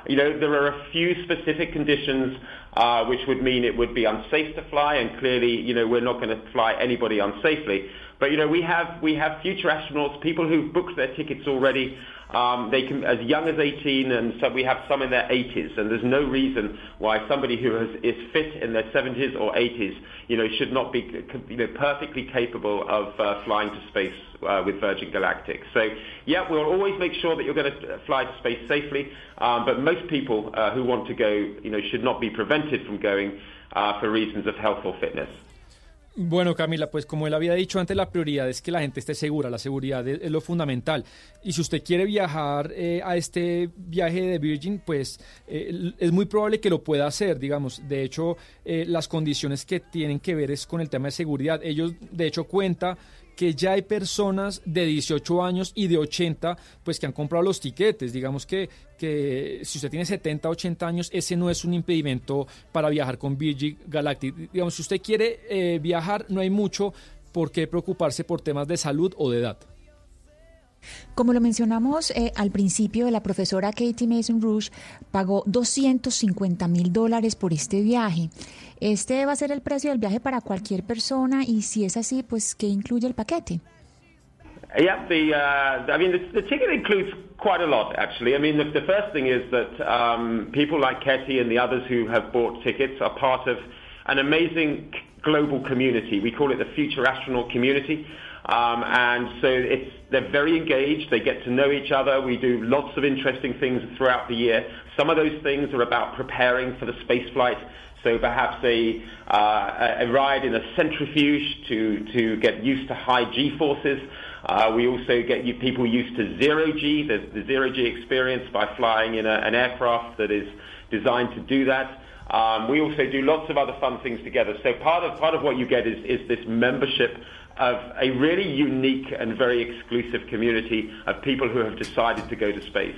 You know, there are a few specific conditions uh, which would mean it would be unsafe to fly, and clearly, you know, we're not going to fly anybody unsafely. But you know, we have we have future astronauts, people who've booked their tickets already. Um, they can as young as 18, and so we have some in their 80s. And there's no reason why somebody who has, is fit in their 70s or 80s, you know, should not be you know, perfectly capable of uh, flying to space uh, with Virgin Galactic. So, yeah, we'll always make sure that you're going to fly to space safely. Um, but most people uh, who want to go, you know, should not be prevented from going uh, for reasons of health or fitness. Bueno, Camila, pues como él había dicho antes, la prioridad es que la gente esté segura, la seguridad es, lo fundamental. Y si usted quiere viajar eh, a este viaje de Virgin, pues eh, es muy probable que lo pueda hacer, digamos. De hecho, eh, las condiciones que tienen que ver es con el tema de seguridad. Ellos, de hecho, cuenta que ya hay personas de 18 años y de 80 pues que han comprado los tiquetes. Digamos que, que si usted tiene 70, 80 años, ese no es un impedimento para viajar con Virgin Galactic. Digamos, si usted quiere eh, viajar, no hay mucho por qué preocuparse por temas de salud o de edad. Como lo mencionamos eh, al principio, la profesora Katie Mason Rouge pagó 250 mil dólares por este viaje. Este va a ser el precio del viaje para cualquier persona y si es así, pues ¿qué incluye el paquete? Yeah, the, uh, I mean, the, ticket includes quite a lot, actually. I mean, the, the first thing is that um, people like Ketty and the others who have bought tickets are part of an amazing global community. We call it the Future Astronaut Community. Um, and so they're very engaged. They get to know each other. We do lots of interesting things throughout the year. Some of those things are about preparing for the space flight. So perhaps a, uh, ride in a centrifuge to, get used to high G forces. Uh, we also get people used to zero G, the, the zero G experience by flying in an aircraft that is designed to do that. Um, we also do lots of other fun things together. So part of part of what you get is this membership of a really unique and very exclusive community of people who have decided to go to space.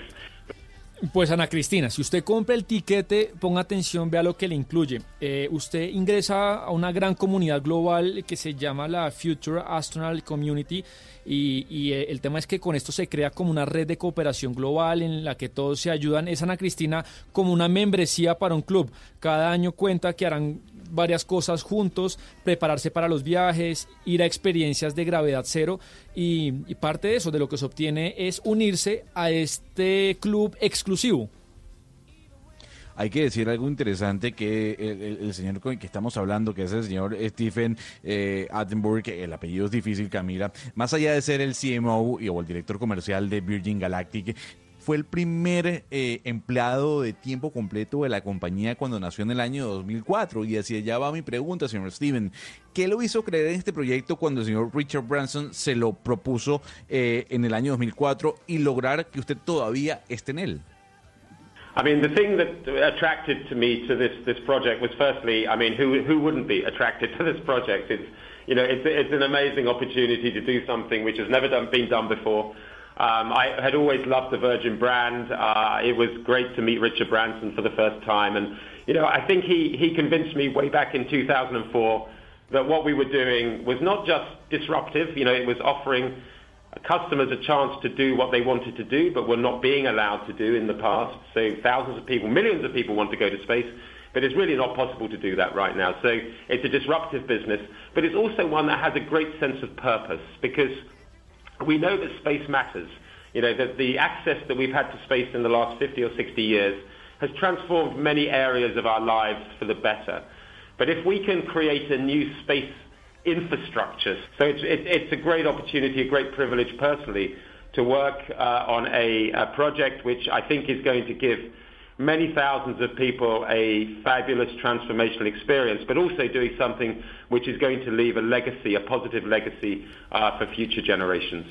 Pues Ana Cristina, si usted compra el tiquete, ponga atención, vea lo que le incluye. Eh, usted ingresa a una gran comunidad global que se llama la Future Astronaut Community y, y eh, el tema es que con esto se crea como una red de cooperación global en la que todos se ayudan. Es Ana Cristina como una membresía para un club. Cada año cuenta que harán varias cosas juntos, prepararse para los viajes, ir a experiencias de gravedad cero y, parte de eso, de lo que se obtiene, es unirse a este club exclusivo. Hay que decir algo interesante que el señor con el que estamos hablando, que es el señor Stephen eh, Attenborough, que el apellido es difícil, Camila, más allá de ser el CMO y, o el director comercial de Virgin Galactic, fue el primer eh, empleado de tiempo completo de la compañía cuando nació en el año 2004. Y así allá va mi pregunta, señor Steven. ¿Qué lo hizo creer en este proyecto cuando el señor Richard Branson se lo propuso eh, en el año 2004 y lograr que usted todavía esté en él? I mean, the thing that attracted to me to this, this project was firstly, I mean, who, who wouldn't be attracted to this project? It's, you know, it's, it's an amazing opportunity to do something which has never done, been done before. Um, I had always loved the Virgin brand. Uh, it was great to meet Richard Branson for the first time. And, you know, I think he, he convinced me way back in 2004 that what we were doing was not just disruptive, you know, it was offering customers a chance to do what they wanted to do but were not being allowed to do in the past. So thousands of people, millions of people want to go to space, but it's really not possible to do that right now. So it's a disruptive business, but it's also one that has a great sense of purpose because we know that space matters. You know, that the access that we've had to space in the last 50 or 60 years has transformed many areas of our lives for the better. But if we can create a new space infrastructure, so it's, it, it's a great opportunity, a great privilege personally to work uh, on a, a project which I think is going to give many thousands of people a fabulous transformational experience, but also doing something which is going to leave a legacy, a positive legacy uh, for future generations.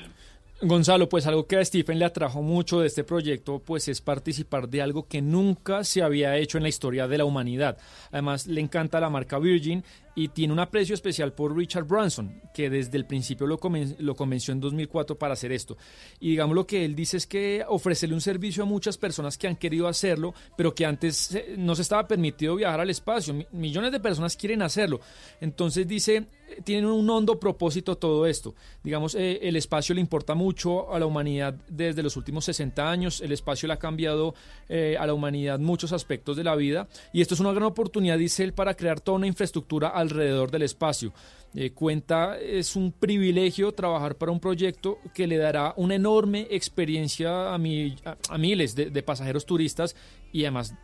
Gonzalo, pues algo que a Stephen le atrajo mucho de este proyecto, pues es participar de algo que nunca se había hecho en la historia de la humanidad. Además, le encanta la marca Virgin y tiene un aprecio especial por Richard Branson, que desde el principio lo, lo, convenció en 2004 para hacer esto. Y digamos lo que él dice es que ofrecerle un servicio a muchas personas que han querido hacerlo, pero que antes no se estaba permitido viajar al espacio. Millones de personas quieren hacerlo. Entonces dice, tienen un hondo propósito todo esto. Digamos, eh, el espacio le importa mucho a la humanidad desde los últimos 60 años. El espacio le ha cambiado eh, a la humanidad muchos aspectos de la vida. Y esto es una gran oportunidad, dice él, para crear toda una infraestructura alrededor del espacio. Eh, cuenta, es un privilegio trabajar para un proyecto que le dará una enorme experiencia a, a, miles de, pasajeros turistas y además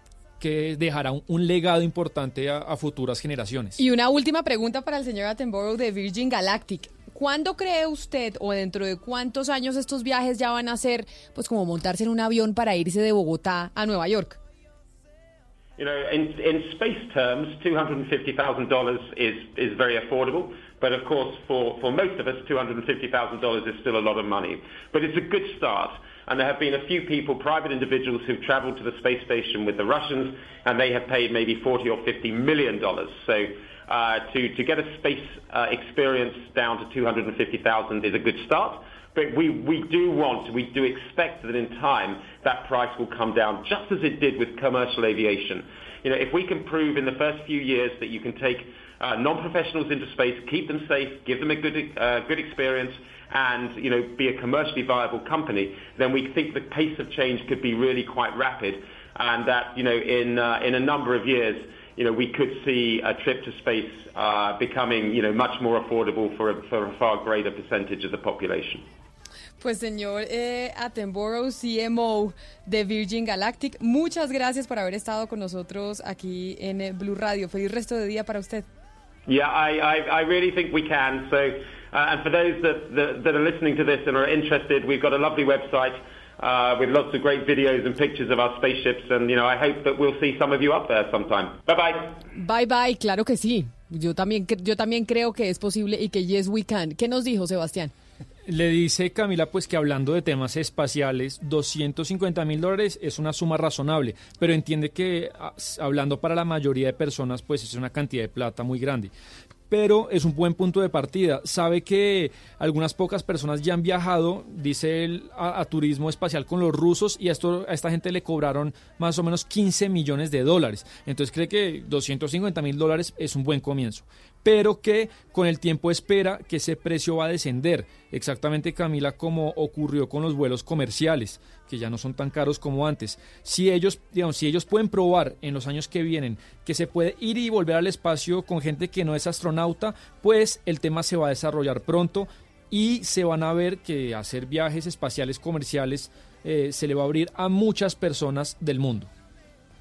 que dejará un, legado importante a, futuras generaciones. Y una última pregunta para el señor Attenborough de Virgin Galactic. ¿Cuándo cree usted o dentro de cuántos años estos viajes ya van a ser, pues como montarse en un avión para irse de Bogotá a Nueva York? You know, in, in space terms, $250,000 is, is very affordable. But of course, for, for most of us, $250,000 is still a lot of money. But it's a good start. And there have been a few people, private individuals, who've traveled to the space station with the Russians, and they have paid maybe 40 or 50 million dollars. So uh, to, to get a space uh, experience down to 250,000 is a good start. But we, do want, we do expect that in time that price will come down, just as it did with commercial aviation. You know, if we can prove in the first few years that you can take uh, non-professionals into space, keep them safe, give them a good, uh, good experience, and you know, be a commercially viable company, then we think the pace of change could be really quite rapid, and that you know, in uh, in a number of years, you know, we could see a trip to space becoming you know much more affordable for a far greater percentage of the population. Pues señor eh, Attenborough, CMO de Virgin Galactic, muchas gracias por haber estado con nosotros aquí en eh, Blue Radio. Feliz resto de día para usted. Yeah, I, I, I really think we can. So, uh, and for those that, that, that are listening to this and are interested, we've got a lovely website uh, with lots of great videos and pictures of our spaceships. And, you know, I hope that we'll see some of you up there sometime. Bye bye. Bye bye, claro que sí. Yo también, yo también creo que es posible y que yes we can. ¿Qué nos dijo Sebastián? Le dice Camila pues que hablando de temas espaciales, 250 mil dólares es una suma razonable, pero entiende que ah, hablando para la mayoría de personas pues es una cantidad de plata muy grande pero es un buen punto de partida. Sabe que algunas pocas personas ya han viajado, dice él, a, turismo espacial con los rusos y a, esto, a esta gente le cobraron más o menos 15 millones de dólares. Entonces cree que 250 mil dólares es un buen comienzo pero que con el tiempo espera que ese precio va a descender, exactamente Camila como ocurrió con los vuelos comerciales, que ya no son tan caros como antes. Si ellos, digamos, si ellos pueden probar en los años que vienen que se puede ir y volver al espacio con gente que no es astronauta, pues el tema se va a desarrollar pronto y se van a ver que hacer viajes espaciales comerciales eh, se le va a abrir a muchas personas del mundo.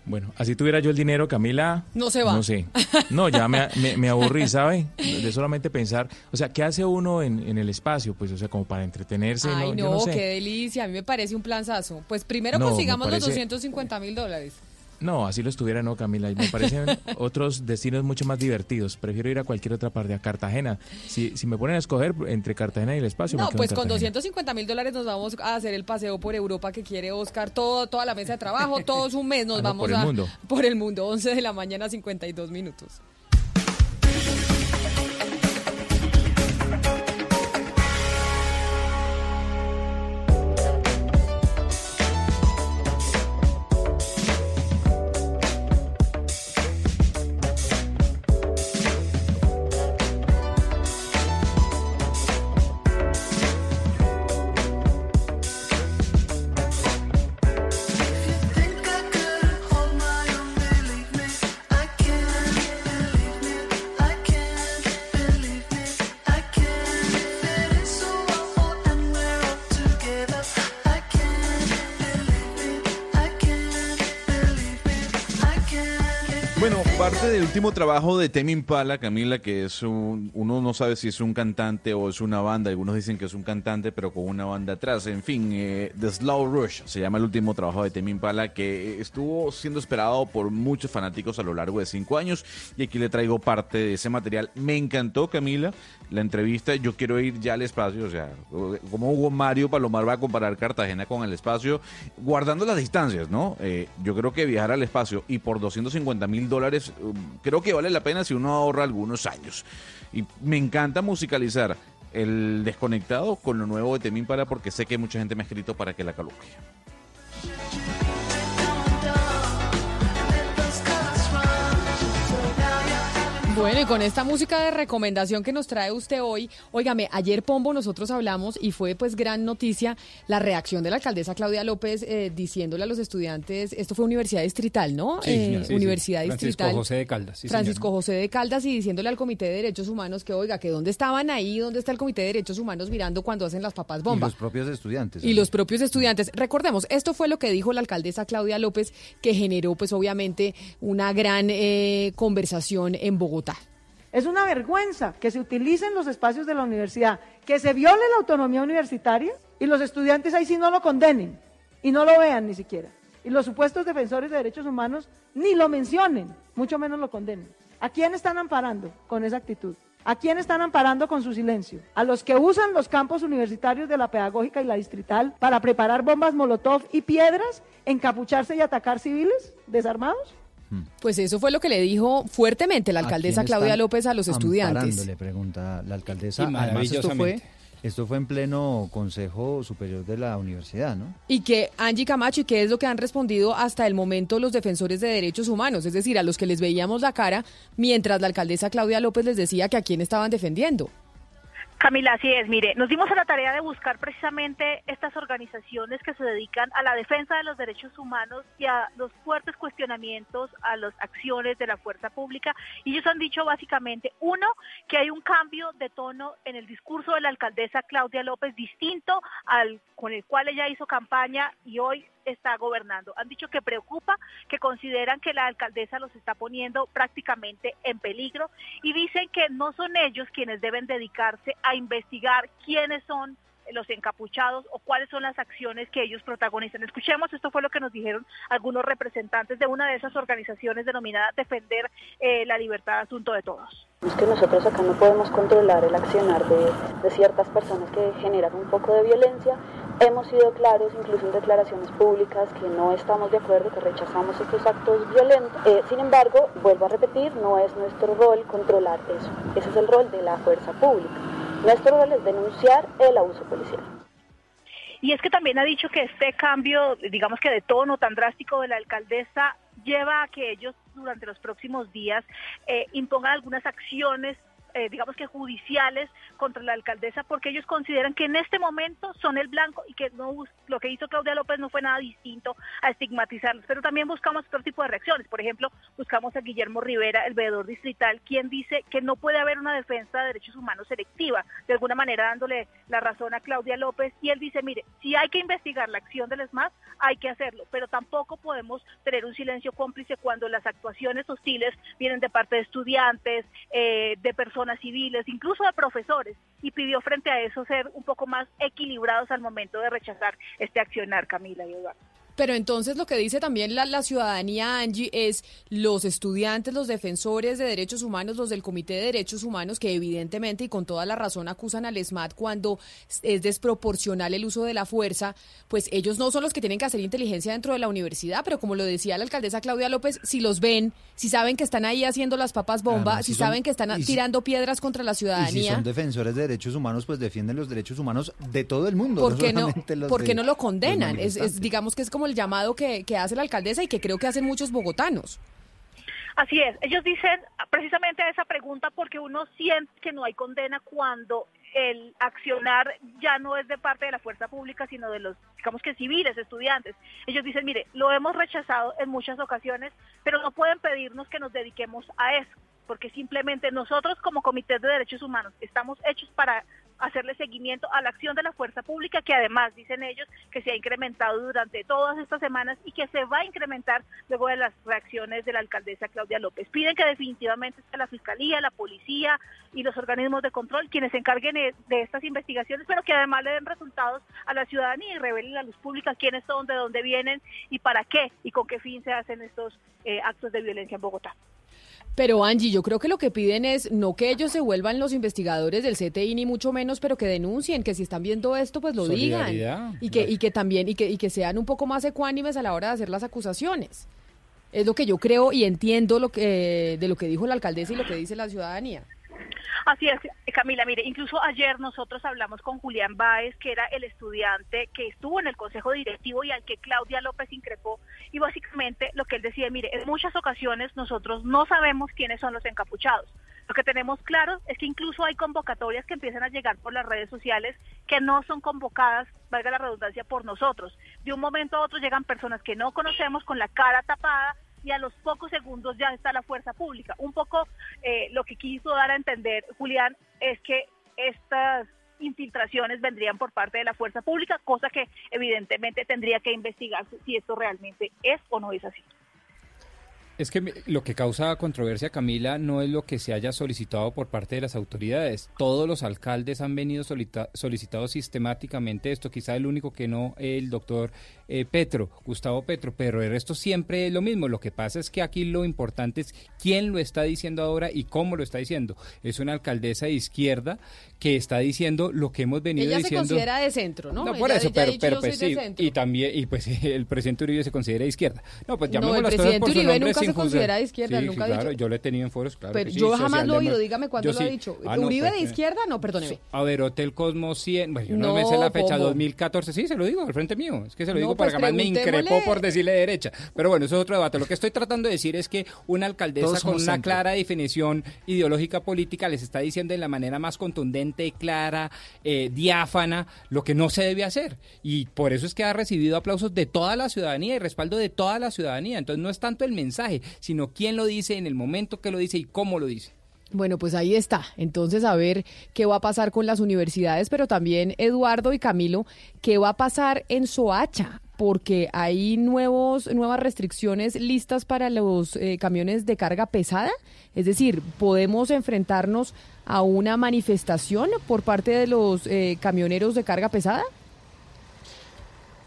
Bueno, así tuviera yo el dinero, Camila. No se va. No sé. No, ya me, me, aburrí, ¿sabe? De solamente pensar. O sea, ¿qué hace uno en, en el espacio? Pues, o sea, como para entretenerse. Ay, no, qué delicia. A mí me parece un planzazo. Pues primero consigamos los 250 mil dólares. No, así lo estuviera, no, Camila. Me parecen otros destinos mucho más divertidos. Prefiero ir a cualquier otra parte, a Cartagena. Si, si me ponen a escoger entre Cartagena y el espacio. No, pues con 250 mil dólares nos vamos a hacer el paseo por Europa que quiere Oscar. Todo, toda la mesa de trabajo, todos un mes nos ah, vamos por el mundo. por el mundo. 11 de la mañana, 52 minutos. Último trabajo de Temi Impala, Camila, que es un, uno no sabe si es un cantante o es una banda, algunos dicen que es un cantante, pero con una banda atrás. En fin, eh, The Slow Rush se llama el último trabajo de Temi Impala, que estuvo siendo esperado por muchos fanáticos a lo largo de cinco años, y aquí le traigo parte de ese material. Me encantó, Camila, la entrevista. Yo quiero ir ya al espacio, o sea, como Hugo Mario Palomar va a comparar Cartagena con el espacio, guardando las distancias, ¿no? Eh, yo creo que viajar al espacio y por 250 mil dólares, um, creo que vale la pena si uno ahorra algunos años. Y me encanta musicalizar el desconectado con lo nuevo de Temín para porque sé que mucha gente me ha escrito para que la coloque. Bueno, y con esta música de recomendación que nos trae usted hoy, óigame, ayer Pombo nosotros hablamos y fue pues gran noticia la reacción de la alcaldesa Claudia López eh, diciéndole a los estudiantes, esto fue Universidad Distrital, ¿no? Sí, Eh, señor, sí, sí. Universidad Francisco Distrital. José de Caldas, sí, Francisco José de Caldas y diciéndole al Comité de Derechos Humanos que, oiga, que dónde estaban ahí, dónde está el Comité de Derechos Humanos mirando cuando hacen las papas Y bomba. los propios estudiantes. Y los propios estudiantes. Recordemos, esto fue lo que dijo la alcaldesa Claudia López, que generó, pues obviamente, una gran eh, conversación en Bogotá. Es una vergüenza que se utilicen los espacios de la universidad, que se viole la autonomía universitaria y los estudiantes ahí sí no lo condenen y no lo vean ni siquiera. Y los supuestos defensores de derechos humanos ni lo mencionen, mucho menos lo condenen. ¿A quién están amparando con esa actitud? ¿A quién están amparando con su silencio? ¿A los que usan los campos universitarios de la pedagógica y la distrital para preparar bombas molotov y piedras, encapucharse y atacar civiles desarmados? Pues eso fue lo que le dijo fuertemente la ¿A alcaldesa Claudia López a los estudiantes. Le pregunta la alcaldesa. Y Además, esto fue, esto fue en pleno Consejo Superior de la Universidad, ¿no? Y que Angie Camacho, y qué es lo que han respondido hasta el momento los defensores de derechos humanos, es decir, a los que les veíamos la cara, mientras la alcaldesa Claudia López les decía que a quién estaban defendiendo. Camila, así es. Mire, nos dimos a la tarea de buscar precisamente estas organizaciones que se dedican a la defensa de los derechos humanos y a los fuertes cuestionamientos a las acciones de la fuerza pública. Y ellos han dicho básicamente, uno, que hay un cambio de tono en el discurso de la alcaldesa Claudia López distinto al con el cual ella hizo campaña y hoy está gobernando. Han dicho que preocupa, que consideran que la alcaldesa los está poniendo prácticamente en peligro y dicen que no son ellos quienes deben dedicarse a investigar quiénes son los encapuchados o cuáles son las acciones que ellos protagonizan. Escuchemos, esto fue lo que nos dijeron algunos representantes de una de esas organizaciones denominada Defender eh, la Libertad Asunto de Todos. Es que nosotros acá no podemos controlar el accionar de, de ciertas personas que generan un poco de violencia. Hemos sido claros, incluso en declaraciones públicas, que no estamos de acuerdo, que rechazamos estos actos violentos. Eh, sin embargo, vuelvo a repetir, no es nuestro rol controlar eso. Ese es el rol de la fuerza pública. Nuestro rol es denunciar el abuso policial. Y es que también ha dicho que este cambio, digamos que de tono tan drástico de la alcaldesa, lleva a que ellos durante los próximos días eh, impongan algunas acciones eh, digamos que judiciales contra la alcaldesa porque ellos consideran que en este momento son el blanco y que no lo que hizo Claudia López no fue nada distinto a estigmatizarlos, pero también buscamos otro tipo de reacciones. Por ejemplo, buscamos a Guillermo Rivera, el veedor distrital, quien dice que no puede haber una defensa de derechos humanos selectiva, de alguna manera dándole la razón a Claudia López y él dice, mire, si hay que investigar la acción del ESMAD, hay que hacerlo, pero tampoco podemos tener un silencio cómplice cuando las actuaciones hostiles vienen de parte de estudiantes, eh, de personas civiles, incluso de profesores, y pidió frente a eso ser un poco más equilibrados al momento de rechazar este accionar, Camila y Eduardo. Pero entonces lo que dice también la, la ciudadanía, Angie, es los estudiantes, los defensores de derechos humanos, los del Comité de Derechos Humanos, que evidentemente y con toda la razón acusan al ESMAD cuando es desproporcional el uso de la fuerza, pues ellos no son los que tienen que hacer inteligencia dentro de la universidad, pero como lo decía la alcaldesa Claudia López, si los ven, si saben que están ahí haciendo las papas bomba, si si son- saben que están si- tirando piedras contra la Y si ciudadanía, son defensores de derechos humanos, pues defienden los derechos humanos de todo el mundo. ¿por qué no, de qué no lo condenan? Es, digamos que es como el llamado que, hace la alcaldesa y que creo que hacen muchos bogotanos. Así es, ellos dicen precisamente a esa pregunta porque uno siente que no hay condena cuando el accionar ya no es de parte de la fuerza pública, sino de los, digamos que civiles, estudiantes. Ellos dicen, mire, lo hemos rechazado en muchas ocasiones, pero no pueden pedirnos que nos dediquemos a eso, porque simplemente nosotros como Comité de Derechos Humanos estamos hechos para hacerle seguimiento a la acción de la fuerza pública, que además dicen ellos que se ha incrementado durante todas estas semanas y que se va a incrementar luego de las reacciones de la alcaldesa Claudia López. Piden que definitivamente sea la Fiscalía, la Policía y los organismos de control quienes se encarguen de, de estas investigaciones, pero que además le den resultados a la ciudadanía y revelen a la luz pública quiénes son, de dónde vienen y para qué y con qué fin se hacen estos eh, actos de violencia en Bogotá. Pero Angie, yo creo que lo que piden es no que ellos se vuelvan los investigadores del CTI ni mucho menos, pero que denuncien, que si están viendo esto, pues lo digan y que y que también y que y que sean un poco más ecuánimes a la hora de hacer las acusaciones. Es lo que yo creo y entiendo lo que de lo que dijo la alcaldesa y lo que dice la ciudadanía. Así es, Camila, mire, incluso ayer nosotros hablamos con Julián Báez, que era el estudiante que estuvo en el consejo directivo y al que Claudia López increpó, y básicamente lo que él decía, mire, en muchas ocasiones nosotros no sabemos quiénes son los encapuchados. Lo que tenemos claro es que incluso hay convocatorias que empiezan a llegar por las redes sociales que no son convocadas, valga la redundancia, por nosotros. De un momento a otro llegan personas que no conocemos con la cara tapada y a los pocos segundos ya está la fuerza pública. Un poco eh, lo que quiso dar a entender Julián es que estas infiltraciones vendrían por parte de la fuerza pública, cosa que evidentemente tendría que investigarse si esto realmente es o no es así. Es que lo que causa controversia, Camila, no es lo que se haya solicitado por parte de las autoridades. Todos los alcaldes han venido solicitado sistemáticamente esto. Quizá el único que no, el doctor eh, Petro, Gustavo Petro, pero el resto siempre es lo mismo. Lo que pasa es que aquí lo importante es quién lo está diciendo ahora y cómo lo está diciendo. Es una alcaldesa de izquierda que está diciendo lo que hemos venido Ella se diciendo. considera de centro, ¿no? No, por eso, pero, dicho, pero "Yo pues sí, centro". y también, y pues el presidente Uribe se considera de izquierda. No, pues No, llamemos el presidente por su Uribe nunca sin se considera de izquierda, Sí, nunca sí, ha claro, dicho. yo lo he tenido en foros, claro Pero que sí, yo jamás lo he oído, dígame cuándo lo ha dicho. Ah, no, ¿Uribe de pues, eh, izquierda? No, perdóneme. A ver, Hotel Cosmos 100, bueno, yo no, me sé la fecha, ¿cómo? 2014, sí, se lo digo al frente mío, es que se lo No, digo pues para que además me increpó por decirle derecha, pero bueno, eso es otro debate. Lo que estoy tratando de decir es que una alcaldesa Todos con una centro. clara definición ideológica política les está diciendo de la manera más contundente, clara, eh, diáfana, lo que no se debe hacer. Y por eso es que ha recibido aplausos de toda la ciudadanía y respaldo de toda la ciudadanía. Entonces no es tanto el mensaje, sino quién lo dice, en el momento que lo dice y cómo lo dice. Bueno, pues ahí está. Entonces, a ver qué va a pasar con las universidades, pero también Eduardo y Camilo, qué va a pasar en Soacha, porque hay nuevos, nuevas restricciones listas para los eh, camiones de carga pesada. Es decir, podemos enfrentarnos a una manifestación por parte de los eh, camioneros de carga pesada.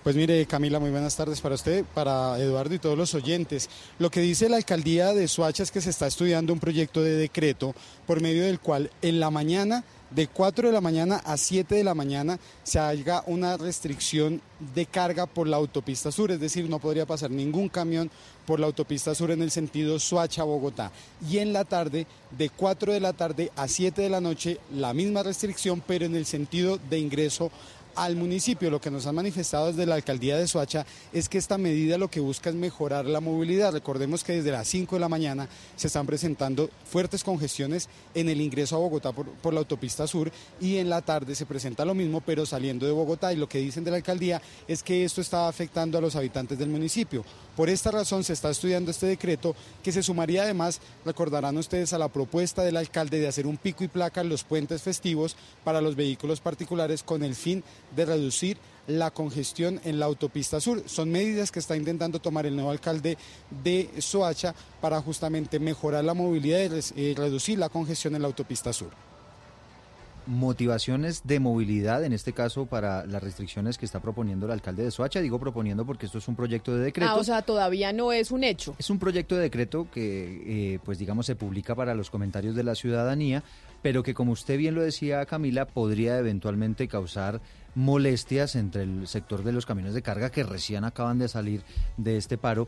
Pues mire, Camila, muy buenas tardes para usted, para Eduardo y todos los oyentes. Lo que dice la alcaldía de Soacha es que se está estudiando un proyecto de decreto por medio del cual en la mañana, de 4 de la mañana a 7 de la mañana, se haga una restricción de carga por la autopista sur, es decir, no podría pasar ningún camión por la autopista sur en el sentido Soacha-Bogotá. Y en la tarde, de 4 de la tarde a 7 de la noche, la misma restricción, pero en el sentido de ingreso al municipio. Lo que nos han manifestado desde la alcaldía de Soacha es que esta medida lo que busca es mejorar la movilidad. Recordemos que desde las 5 de la mañana se están presentando fuertes congestiones en el ingreso a Bogotá por, por la autopista sur y en la tarde se presenta lo mismo pero saliendo de Bogotá y lo que dicen de la alcaldía es que esto está afectando a los habitantes del municipio. Por esta razón se está estudiando este decreto que se sumaría además, recordarán ustedes, a la propuesta del alcalde de hacer un pico y placa en los puentes festivos para los vehículos particulares con el fin de reducir la congestión en la autopista sur. Son medidas que está intentando tomar el nuevo alcalde de Soacha para justamente mejorar la movilidad y reducir la congestión en la autopista sur. motivaciones de movilidad, en este caso para las restricciones que está proponiendo el alcalde de Soacha. Digo proponiendo porque esto es un proyecto de decreto. Ah, o sea, todavía no es un hecho. Es un proyecto de decreto que, eh, pues digamos, se publica para los comentarios de la ciudadanía, pero que, como usted bien lo decía, Camila, podría eventualmente causar molestias entre el sector de los camiones de carga que recién acaban de salir de este paro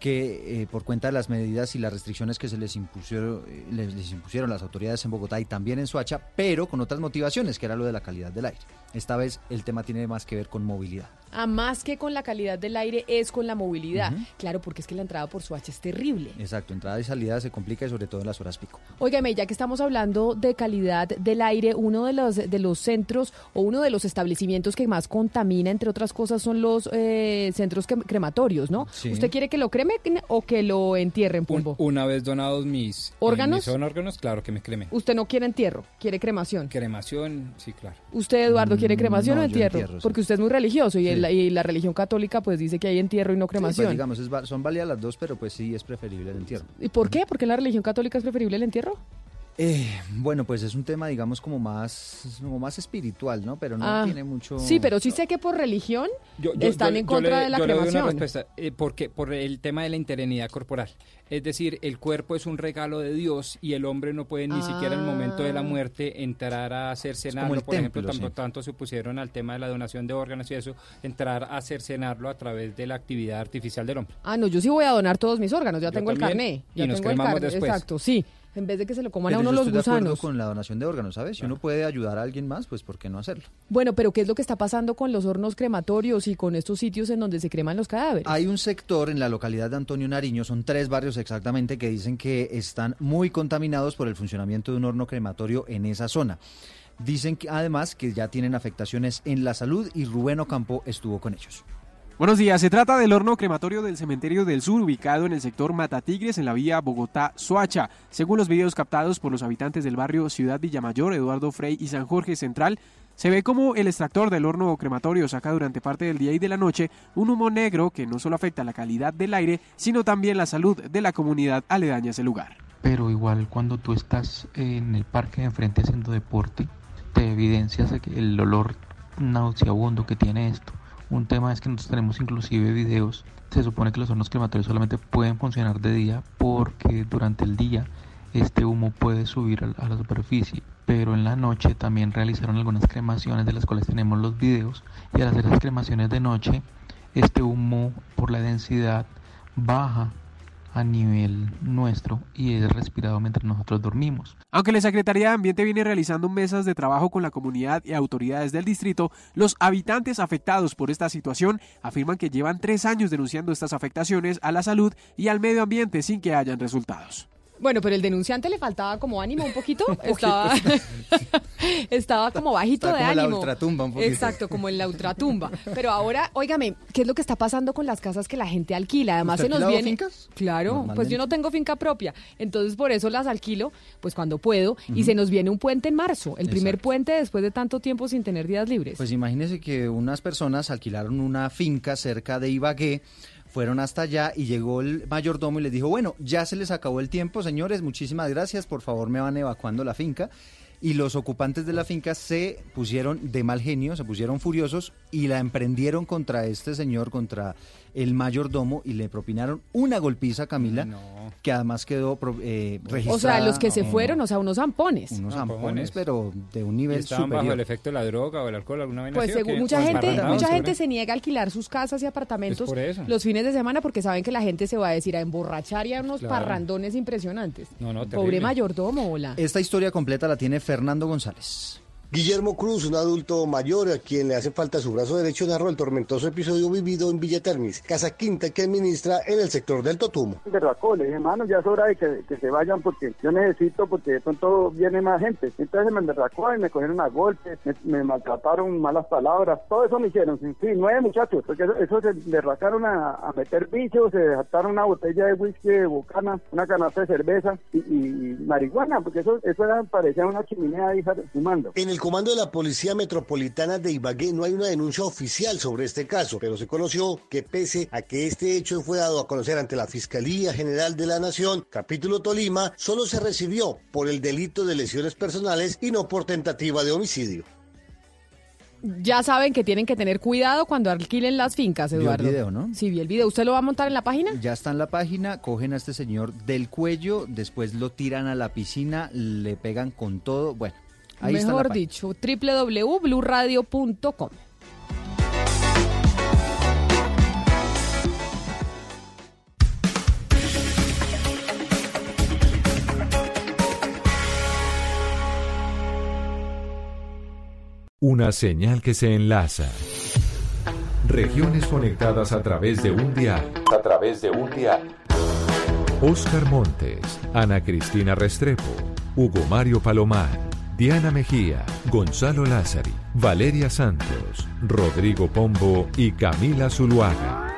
que eh, por cuenta de las medidas y las restricciones que se les impusieron, eh, les, impusieron las autoridades en Bogotá y también en Soacha, pero con otras motivaciones, que era lo de la calidad del aire. Esta vez el tema tiene más que ver con movilidad. A más que con la calidad del aire es con la movilidad. Claro, porque es que la entrada por Soacha es terrible. Exacto, entrada y salida se complica y sobre todo en las horas pico. Óigame, ya que estamos hablando de calidad del aire, uno de los, de los centros o uno de los establecimientos que más contamina, entre otras cosas, son los eh, centros que- crematorios, ¿no? Sí. ¿Usted quiere que lo creme o que lo entierren, Pulvo? Una vez donados mis ¿Órganos? mis son órganos, claro que me creme. Usted no quiere entierro, quiere cremación. Cremación, sí, claro. ¿Usted, Eduardo, quiere Mm, cremación no, o entierro? sí. Porque usted es muy religioso y, Sí. El- y la religión católica pues dice que hay entierro y no pues, cremación. digamos, es son válidas las dos, pero pues sí es preferible el entierro. ¿Y por qué? ¿Por qué en la religión católica es preferible el entierro? Eh, bueno, pues es un tema, digamos, como más, como más espiritual, ¿no? Pero no Ah, tiene mucho... Sí, pero sí sé que por religión Yo- yo- están yo- en yo contra le- de la yo le doy una cremación. respuesta, eh, porque por el tema de la interinidad corporal. Es decir, el cuerpo es un regalo de Dios y el hombre no puede ni siquiera en el momento de la Ah. muerte entrar a hacer cenarlo. el Por ejemplo, tanto, sí. tanto se opusieron al tema de la donación de órganos y eso, entrar a hacer cenarlo a través de la actividad artificial del hombre. Ah, no, yo sí voy a donar todos mis órganos, ya Yo tengo el carné. y Ya nos tengo el cremamos carné, después. Exacto, sí. En vez de que se lo coman Pero a uno yo los estoy de acuerdo gusanos. con la donación de órganos, ¿sabes? Si uno puede ayudar a alguien más, pues ¿por qué no hacerlo? Bueno, pero ¿qué es lo que está pasando con los hornos crematorios y con estos sitios en donde se creman los cadáveres? Hay un sector en la localidad de Antonio Nariño, son tres barrios exactamente, que dicen que están muy contaminados por el funcionamiento de un horno crematorio en esa zona. Dicen que además que ya tienen afectaciones en la salud y Rubén Ocampo estuvo con ellos. Buenos días, se trata del horno crematorio del Cementerio del Sur, ubicado en el sector Matatigres, en la vía Bogotá-Soacha. Según los videos captados por los habitantes del barrio Ciudad Villamayor, Eduardo Frey y San Jorge Central, se ve como el extractor del horno crematorio saca durante parte del día y de la noche un humo negro que no solo afecta la calidad del aire, sino también la salud de la comunidad aledaña a ese lugar. pero igual cuando tú estás en el parque de enfrente haciendo deporte, te evidencias el olor nauseabundo que tiene esto. Un tema es que nosotros tenemos inclusive videos. Se supone que los hornos crematorios solamente pueden funcionar de día porque durante el día este humo puede subir a, la superficie. Pero en la noche también realizaron algunas cremaciones de las cuales tenemos los videos. Y al hacer esas cremaciones de noche, este humo por la densidad baja a nivel nuestro y es respirado mientras nosotros dormimos. Aunque la Secretaría de Ambiente viene realizando mesas de trabajo con la comunidad y autoridades del distrito, los habitantes afectados por esta situación afirman que llevan tres años denunciando estas afectaciones a la salud y al medio ambiente sin que hayan resultados. Bueno, pero el denunciante le faltaba como ánimo un poquito. Estaba, estaba como bajito Está de como en la ánimo. ultratumba un poquito. Exacto, como en la ultratumba. Pero ahora, óigame, ¿qué es lo que está pasando con las casas que la gente alquila? Además ¿Usted se nos viene. fincas? Claro, pues yo no tengo finca propia. Entonces por eso las alquilo, pues cuando puedo. Y se nos viene un puente en marzo, el primer puente después de tanto tiempo sin tener días libres. Pues imagínese que unas personas alquilaron una finca cerca de Ibagué, fueron hasta allá y llegó el mayordomo y les dijo, bueno, ya se les acabó el tiempo, señores, muchísimas gracias, por favor me van evacuando la finca. Y los ocupantes de la finca se pusieron de mal genio, se pusieron furiosos y la emprendieron contra este señor, contra el mayordomo y le propinaron una golpiza, Camila, que además quedó eh, registrada. o sea, los que se fueron, o sea, unos zampones. Unos Zampones. pero de un nivel ¿Estaban superior. bajo el efecto de la droga o el alcohol, alguna vaina Pues según mucha ¿O gente, mucha gente se niega a alquilar sus casas y apartamentos los fines de semana porque saben que la gente se va a decir a emborrachar y a unos Claro. parrandones impresionantes. No, no, Pobre mayordomo, hola. Esta historia completa la tiene Fernando González. Guillermo Cruz, un adulto mayor a quien le hace falta su brazo derecho, narró el tormentoso episodio vivido en Villa Termis, casa quinta que administra en el sector del Totumo. Le dije, hermano, ya es hora de que, que se vayan porque yo necesito, porque de pronto viene más gente. Entonces me emberracó y me cogieron a golpes, me, me maltrataron, malas palabras, todo eso me hicieron. Sí, nueve muchachos, porque eso, eso se derracaron a, a meter bichos, se desataron una botella de whisky de bucana, una canasta de cerveza y, y- y marihuana, porque eso, eso era, parecía una chimenea ahí fumando. En el comando de la Policía Metropolitana de Ibagué no hay una denuncia oficial sobre este caso, pero se conoció que pese a que este hecho fue dado a conocer ante la Fiscalía General de la Nación, capítulo Tolima, solo se recibió por el delito de lesiones personales y no por tentativa de homicidio. Ya saben que tienen que tener cuidado cuando alquilen las fincas, Vio el Eduardo. video, ¿no? Sí, vi el video. ¿Usted lo va a montar en la página? Ya está en la página, cogen a este señor del cuello, después lo tiran a la piscina, le pegan con todo. Bueno, ahí Mejor dicho, www.bluradio.com. Una señal que se enlaza. Regiones conectadas a través de un dial. A través de un dial. Oscar Montes, Ana Cristina Restrepo, Hugo Mario Palomar, Diana Mejía, Gonzalo Lázari, Valeria Santos, Rodrigo Pombo y Camila Zuluaga.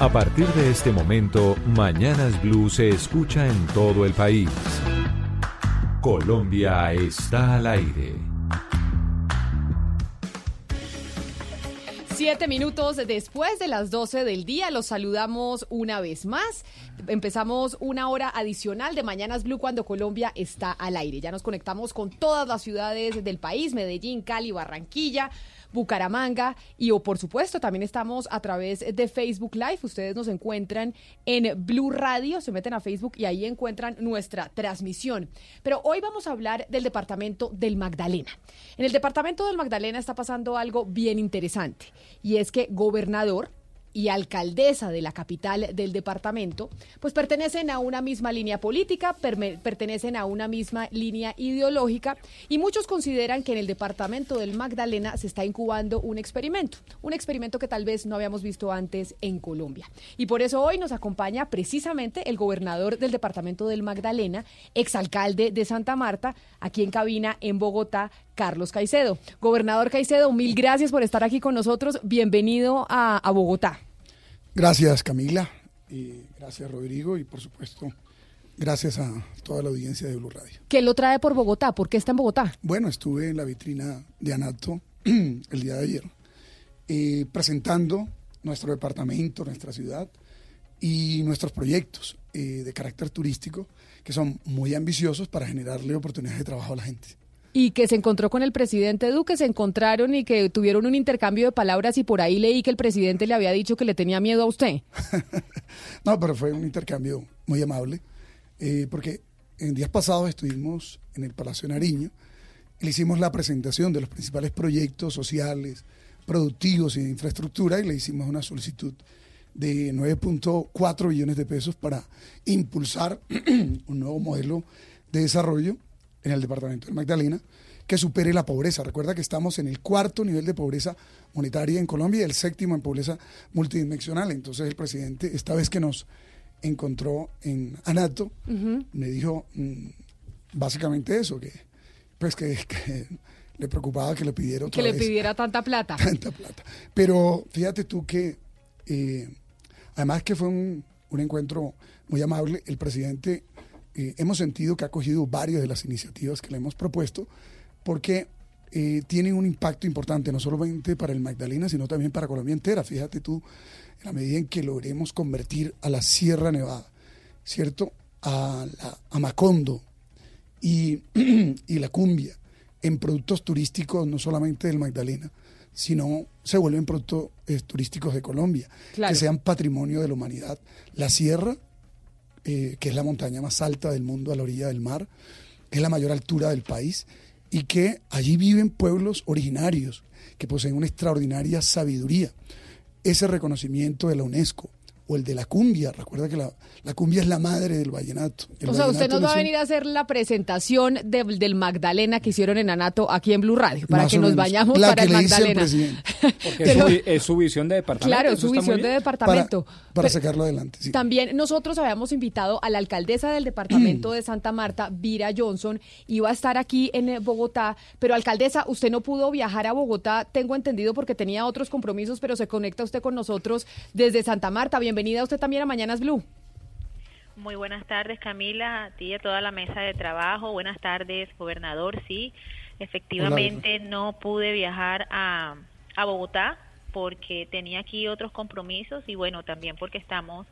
A partir de este momento, Mañanas Blue se escucha en todo el país. Colombia está al aire. Siete minutos después de las 12 del día, los saludamos una vez más. Empezamos una hora adicional de Mañanas Blue cuando Colombia está al aire. Ya nos conectamos con todas las ciudades del país, Medellín, Cali, Barranquilla. Bucaramanga y o por supuesto también estamos a través de Facebook Live. Ustedes nos encuentran en Blue Radio, se meten a Facebook y ahí encuentran nuestra transmisión. Pero hoy vamos a hablar del departamento del Magdalena. En el departamento del Magdalena está pasando algo bien interesante y es que gobernador y alcaldesa de la capital del departamento, pues pertenecen a una misma línea política, pertenecen a una misma línea ideológica y muchos consideran que en el departamento del Magdalena se está incubando un experimento, un experimento que tal vez no habíamos visto antes en Colombia. Y por eso hoy nos acompaña precisamente el gobernador del departamento del Magdalena, exalcalde de Santa Marta, aquí en cabina en Bogotá, Carlos Caicedo. Gobernador Caicedo, mil gracias por estar aquí con nosotros. Bienvenido a, Bogotá. Gracias, Camila. Y gracias, Rodrigo. Y por supuesto, gracias a toda la audiencia de Blue Radio. ¿Qué lo trae por Bogotá? ¿Por qué está en Bogotá? Bueno, estuve en la vitrina de Anato el día de ayer, eh, presentando nuestro departamento, nuestra ciudad y nuestros proyectos eh, de carácter turístico que son muy ambiciosos para generarle oportunidades de trabajo a la gente y que se encontró con el presidente Duque, se encontraron y que tuvieron un intercambio de palabras y por ahí leí que el presidente le había dicho que le tenía miedo a usted. no, pero fue un intercambio muy amable, eh, porque en días pasados estuvimos en el Palacio Nariño le hicimos la presentación de los principales proyectos sociales, productivos y de infraestructura y le hicimos una solicitud de 9.4 billones de pesos para impulsar un nuevo modelo de desarrollo en el departamento de Magdalena que supere la pobreza. Recuerda que estamos en el cuarto nivel de pobreza monetaria en Colombia y el séptimo en pobreza multidimensional. Entonces el presidente, esta vez que nos encontró en Anato, me dijo mm, básicamente eso, que pues que, le preocupaba que le pidiera otra Que le pidiera tanta plata. Tanta plata. Pero fíjate tú que, eh, además que fue un, un encuentro muy amable, el presidente eh, hemos sentido que ha cogido varias de las iniciativas que le hemos propuesto porque eh, tienen un impacto importante, no solamente para el Magdalena, sino también para Colombia entera. Fíjate tú, en la medida en que logremos convertir a la Sierra Nevada, ¿cierto? A, la, Macondo y, y la cumbia en productos turísticos, no solamente del Magdalena, sino se vuelven productos eh, turísticos de Colombia, que sean patrimonio de la humanidad. La sierra eh, que es la montaña más alta del mundo a la orilla del mar, es la mayor altura del país y que allí viven pueblos originarios que poseen una extraordinaria sabiduría. Ese reconocimiento de la UNESCO, o el de la cumbia. Recuerda que la, cumbia es la madre del vallenato. o sea, usted nos va a venir a hacer la presentación del Magdalena que hicieron en Anato aquí en Blue Radio, para que nos vayamos para el Magdalena. Porque es, su, visión de departamento. Claro, es su visión de departamento. Para, sacarlo adelante. También nosotros habíamos invitado a la alcaldesa del departamento de Santa Marta, Vira Johnson, iba a estar aquí en eh, Bogotá, pero alcaldesa, usted no pudo viajar a Bogotá, tengo entendido porque tenía otros compromisos, pero se conecta usted con nosotros desde Santa Marta. Bienvenido bienvenida usted también a Mañanas Blue. Muy buenas tardes, Camila, a ti y a toda la mesa de trabajo. Buenas tardes, gobernador. Sí, efectivamente no pude viajar a, a Bogotá porque tenía aquí otros compromisos y bueno, también porque estamos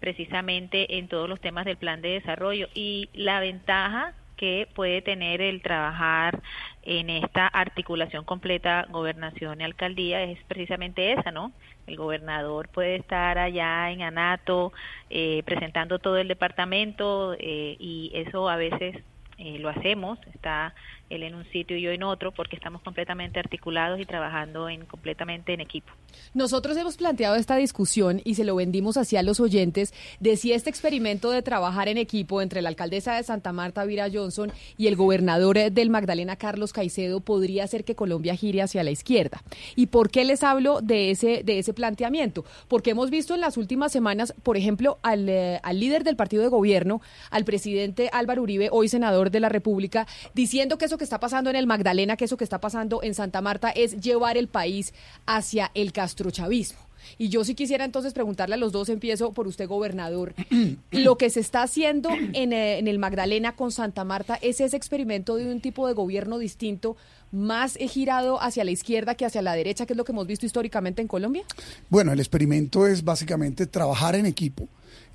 precisamente en todos los temas del plan de desarrollo. Y la ventaja que puede tener el trabajar en esta articulación completa gobernación y alcaldía es precisamente esa, ¿no? El gobernador puede estar allá en Anato eh, presentando todo el departamento eh, y eso a veces eh, lo hacemos, está él en un sitio y yo en otro, porque estamos completamente articulados y trabajando en completamente en equipo. Nosotros hemos planteado esta discusión y se lo vendimos hacia los oyentes de si este experimento de trabajar en equipo entre la alcaldesa de Santa Marta, Vira Johnson, y el gobernador del Magdalena, Carlos Caicedo, podría hacer que Colombia gire hacia la izquierda. ¿Y por qué les hablo de ese, de ese planteamiento? Porque hemos visto en las últimas semanas, por ejemplo, al, eh, al líder del partido de gobierno, al presidente Álvaro Uribe, hoy senador de la República, diciendo que eso que está pasando en el Magdalena, que eso que está pasando en Santa Marta es llevar el país hacia el castrochavismo. Y yo sí quisiera entonces preguntarle a los dos, empiezo por usted, gobernador, lo que se está haciendo en, eh, en el Magdalena con Santa Marta es ese experimento de un tipo de gobierno distinto, más girado hacia la izquierda que hacia la derecha, que es lo que hemos visto históricamente en Colombia? Bueno, el experimento es básicamente trabajar en equipo.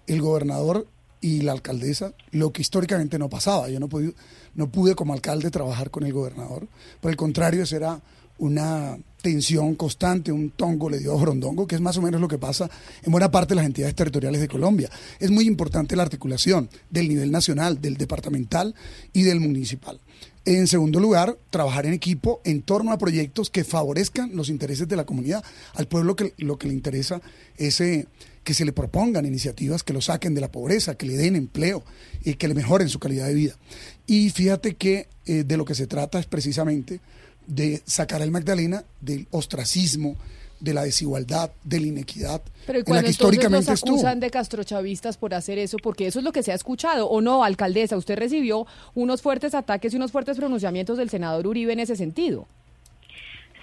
El gobernador y la alcaldesa, lo que históricamente no pasaba. Yo no, pude, no pude como alcalde trabajar con el gobernador. Por el contrario, eso era una tensión constante, un tongo le dio a Rondongo, que es más o menos lo que pasa en buena parte de las entidades territoriales de Colombia. Es muy importante la articulación del nivel nacional, del departamental y del municipal. En segundo lugar, trabajar en equipo en torno a proyectos que favorezcan los intereses de la comunidad. Al pueblo que, lo que le interesa es eh, que se le propongan iniciativas que lo saquen de la pobreza, que le den empleo y que le mejoren su calidad de vida. Y fíjate que eh, de lo que se trata es precisamente de sacar al Magdalena del ostracismo, de la desigualdad, de la inequidad, Pero ¿y en la que históricamente nos acusan estuvo. de castrochavistas por hacer eso, porque eso es lo que se ha escuchado, ¿o no, alcaldesa? Usted recibió unos fuertes ataques y unos fuertes pronunciamientos del senador Uribe en ese sentido.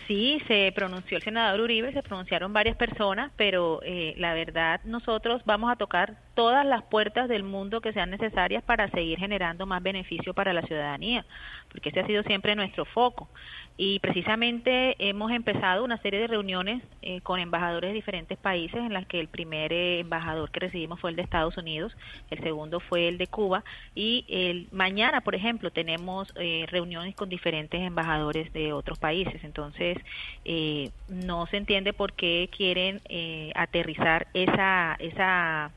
Sí, se pronunció el senador Uribe, se pronunciaron varias personas, pero eh, la verdad nosotros vamos a tocar todas las puertas del mundo que sean necesarias para seguir generando más beneficio para la ciudadanía, porque ese ha sido siempre nuestro foco. Y precisamente hemos empezado una serie de reuniones eh, con embajadores de diferentes países en las que el primer eh, embajador que recibimos fue el de Estados Unidos, el segundo fue el de Cuba y el mañana, por ejemplo, tenemos eh, reuniones con diferentes embajadores de otros países. Entonces, eh, no se entiende por qué quieren eh, aterrizar esa esa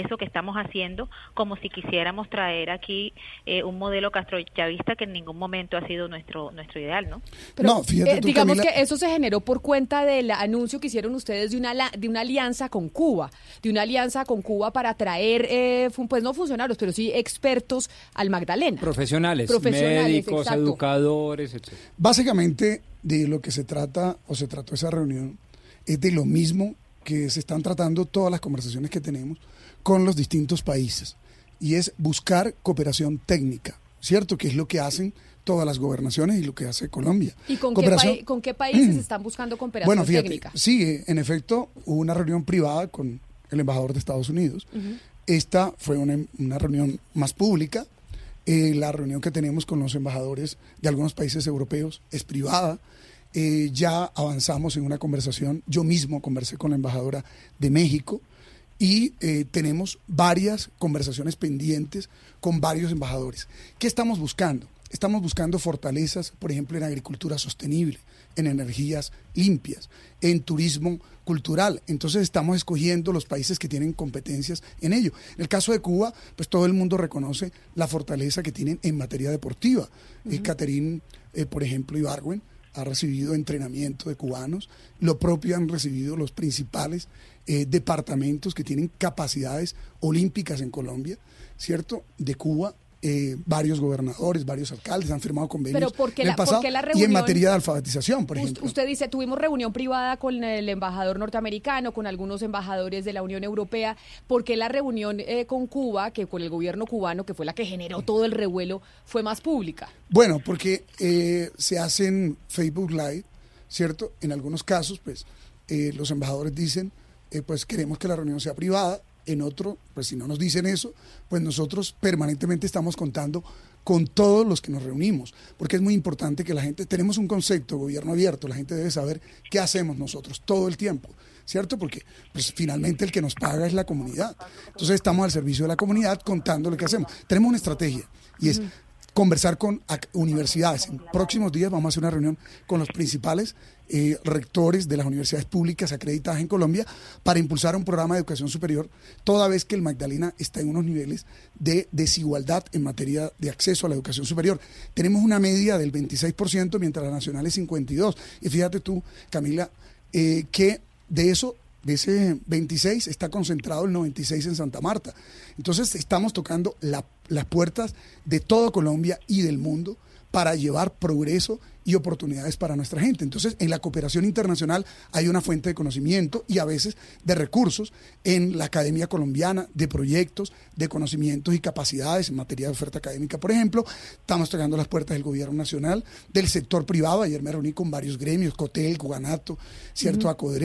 eso que estamos haciendo como si quisiéramos traer aquí eh, un modelo castrochavista que en ningún momento ha sido nuestro nuestro ideal, ¿no? Pero, eh, digamos que eso se generó por cuenta del anuncio que hicieron ustedes de una la- de una alianza con Cuba, de una alianza con Cuba para traer, eh, pues no funcionarios, pero sí expertos al Magdalena. Profesionales, Profesionales, médicos, exacto. educadores, etc. Básicamente, de lo que se trata o se trató esa reunión es de lo mismo que se están tratando todas las conversaciones que tenemos con los distintos países y es buscar cooperación técnica, ¿cierto? Que es lo que hacen todas las gobernaciones y lo que hace Colombia. ¿Y con qué, con países están buscando cooperación Bueno, fíjate, técnica? sí, en efecto, hubo una reunión privada con el embajador de Estados Unidos. Esta fue una, una reunión más pública. Eh, la reunión que tenemos con los embajadores de algunos países europeos es privada. Eh, ya avanzamos en una conversación. Yo mismo conversé con la embajadora de México y eh, tenemos varias conversaciones pendientes con varios embajadores. ¿Qué estamos buscando? Estamos buscando fortalezas, por ejemplo, en agricultura sostenible, en energías limpias, en turismo cultural. Entonces estamos escogiendo los países que tienen competencias en ello. En el caso de Cuba, pues todo el mundo reconoce la fortaleza que tienen en materia deportiva. Eh, por ejemplo, Ibargüen ha recibido entrenamiento de cubanos. Lo propio han recibido los principales eh, departamentos que tienen capacidades olímpicas en Colombia, ¿cierto? De Cuba. eh, varios gobernadores, varios alcaldes han firmado convenios Pero ¿por qué en el la- pasado la y en reunión- materia de alfabetización, por ejemplo. Usted dice, tuvimos reunión privada con el embajador norteamericano, con algunos embajadores de la Unión Europea. ¿Por qué la reunión eh, con Cuba, que con el gobierno cubano, que fue la que generó todo el revuelo, fue más pública? Bueno, porque eh, se hacen Facebook Live, ¿cierto? En algunos casos, pues, los embajadores dicen, eh, pues queremos que la reunión sea privada. En otro, pues si no nos dicen eso, pues nosotros permanentemente estamos contando con todos los que nos reunimos, porque es muy importante que la gente, tenemos un concepto, gobierno abierto, la gente debe saber qué hacemos nosotros todo el tiempo, ¿cierto? Porque pues finalmente el que nos paga es la comunidad. Entonces estamos al servicio de la comunidad contando lo que hacemos. Tenemos una estrategia y es conversar con universidades. En próximos días vamos a hacer una reunión con los principales eh, rectores de las universidades públicas acreditadas en Colombia para impulsar un programa de educación superior, toda vez que el Magdalena está en unos niveles de desigualdad en materia de acceso a la educación superior. Tenemos una media del 26%, mientras la nacional es 52%. Y fíjate tú, Camila, eh, que de eso de ese 26 está concentrado el 96 en Santa Marta. Entonces estamos tocando las puertas de toda Colombia y del mundo para llevar progreso y oportunidades para nuestra gente. Entonces, en la cooperación internacional hay una fuente de conocimiento y a veces de recursos en la Academia Colombiana, de proyectos, de conocimientos y capacidades en materia de oferta académica, por ejemplo. Estamos tocando las puertas del gobierno nacional, del sector privado. Ayer me reuní con varios gremios, Cotel, Coganato, cierto, uh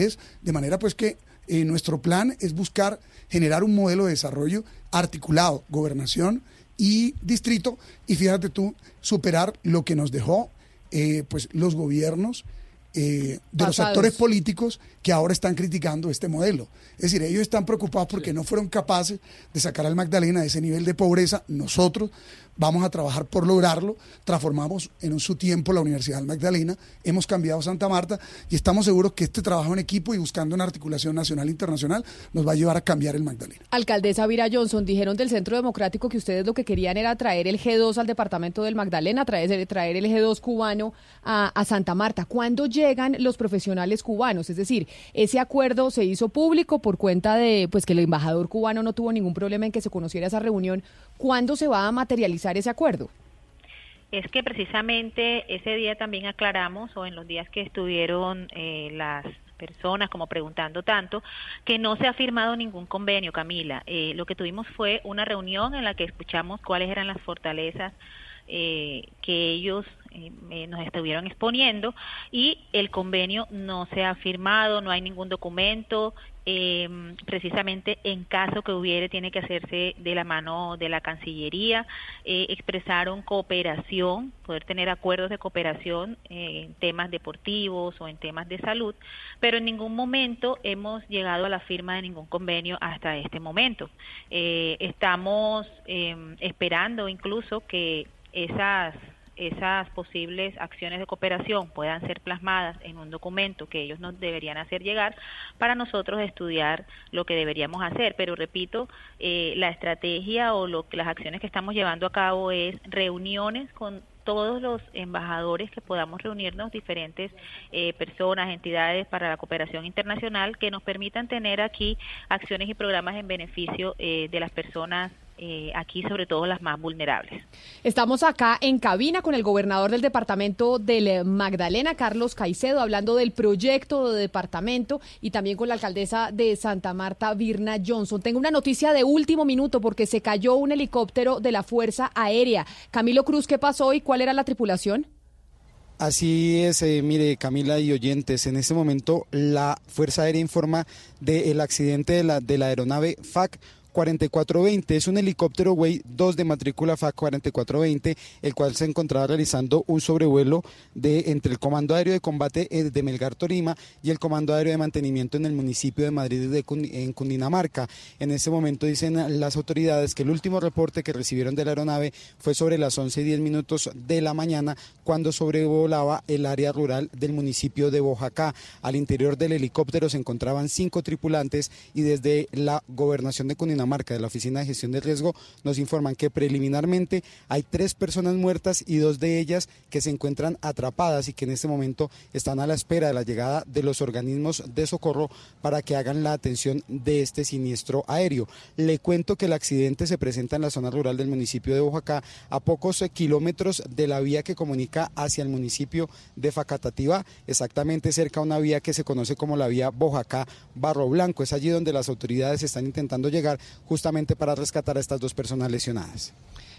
de manera pues que eh, nuestro plan es buscar generar un modelo de desarrollo articulado, gobernación y distrito, y fíjate tú, superar lo que nos dejó eh, pues los gobiernos eh, de los actores políticos que ahora están criticando este modelo. Es decir, ellos están preocupados porque no fueron capaces de sacar al Magdalena de ese nivel de pobreza. Nosotros vamos a trabajar por lograrlo. Transformamos en su tiempo la Universidad del Magdalena, hemos cambiado Santa Marta y estamos seguros que este trabajo en equipo y buscando una articulación nacional e internacional nos va a llevar a cambiar el Magdalena. Alcaldesa Vira Johnson, dijeron del Centro Democrático que ustedes lo que querían era traer el G2 al departamento del Magdalena, traer, traer el G2 cubano a, Santa Marta. ¿Cuándo llegan los profesionales cubanos? Es decir, ese acuerdo se hizo público por cuenta de pues que el embajador cubano no tuvo ningún problema en que se conociera esa reunión. ¿Cuándo se va a materializar ese acuerdo? Es que precisamente ese día también aclaramos, o en los días que estuvieron eh, las personas como preguntando tanto, que no se ha firmado ningún convenio, Camila. Eh, lo que tuvimos fue una reunión en la que escuchamos cuáles eran las fortalezas eh, que ellos eh, nos estuvieron exponiendo y el convenio no se ha firmado, no hay ningún documento, eh, precisamente en caso que hubiere tiene que hacerse de la mano de la Cancillería, eh, expresaron cooperación, poder tener acuerdos de cooperación en temas deportivos o en temas de salud, pero en ningún momento hemos llegado a la firma de ningún convenio hasta este momento. Eh, estamos em, esperando incluso que esas esas posibles acciones de cooperación puedan ser plasmadas en un documento que ellos nos deberían hacer llegar para nosotros estudiar lo que deberíamos hacer. Pero repito, eh, la estrategia o lo, las acciones que estamos llevando a cabo es reuniones con todos los embajadores que podamos reunirnos, diferentes eh, personas, entidades para la cooperación internacional que nos permitan tener aquí acciones y programas en beneficio eh, de las personas eh, aquí sobre todo las más vulnerables. Estamos acá en cabina con el gobernador del departamento del Magdalena, Carlos Caicedo, hablando del proyecto de departamento y también con la alcaldesa de Santa Marta, Virna Johnson. Tengo una noticia de último minuto porque se cayó un helicóptero de la Fuerza Aérea. Camilo Cruz, ¿qué pasó y cuál era la tripulación? Así es, eh, mire Camila y oyentes, en este momento la Fuerza Aérea informa del accidente de la, de la aeronave FAC 4420. Es un helicóptero Way 2 de matrícula FAC 4420, el cual se encontraba realizando un sobrevuelo de entre el Comando Aéreo de Combate eh, de Melgar Torima y el Comando Aéreo de Mantenimiento en el municipio de Madrid de en Cundinamarca. En ese momento dicen las autoridades que el último reporte que recibieron de la aeronave fue sobre las 11 y 10 minutos de la mañana cuando sobrevolaba el área rural del municipio de Bojacá. Al interior del helicóptero se encontraban cinco tripulantes y desde la gobernación de Cundinamarca marca de la Oficina de Gestión de Riesgo nos informan que preliminarmente hay tres personas muertas y dos de ellas que se encuentran atrapadas y que en este momento están a la espera de la llegada de los organismos de socorro para que hagan la atención de este siniestro aéreo. Le cuento que el accidente se presenta en la zona rural del municipio de Oaxaca, a pocos kilómetros de la vía que comunica hacia el municipio de Facatativá, exactamente cerca a una vía que se conoce como la vía Bojacá Barro Blanco. Es allí donde las autoridades están intentando llegar justamente para rescatar a estas dos personas lesionadas.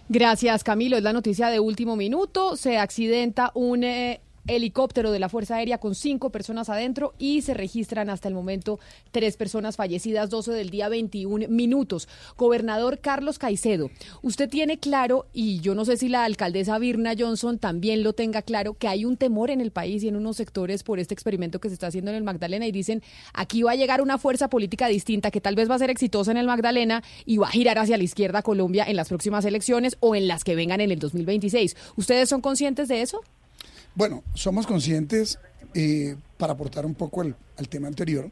Gracias, Camilo. Es la noticia de último minuto. Se accidenta un... Eh, helicóptero de la Fuerza Aérea con cinco personas adentro y se registran hasta el momento tres personas fallecidas, 12 del día 21 minutos. Gobernador Carlos Caicedo, usted tiene claro, y yo no sé si la alcaldesa Virna Johnson también lo tenga claro, que hay un temor en el país y en unos sectores por este experimento que se está haciendo en el Magdalena y dicen, aquí va a llegar una fuerza política distinta que tal vez va a ser exitosa en el Magdalena y va a girar hacia la izquierda Colombia en las próximas elecciones o en las que vengan en el 2026. ¿Ustedes son conscientes de eso? Bueno, somos conscientes, eh, para aportar un poco al, tema anterior,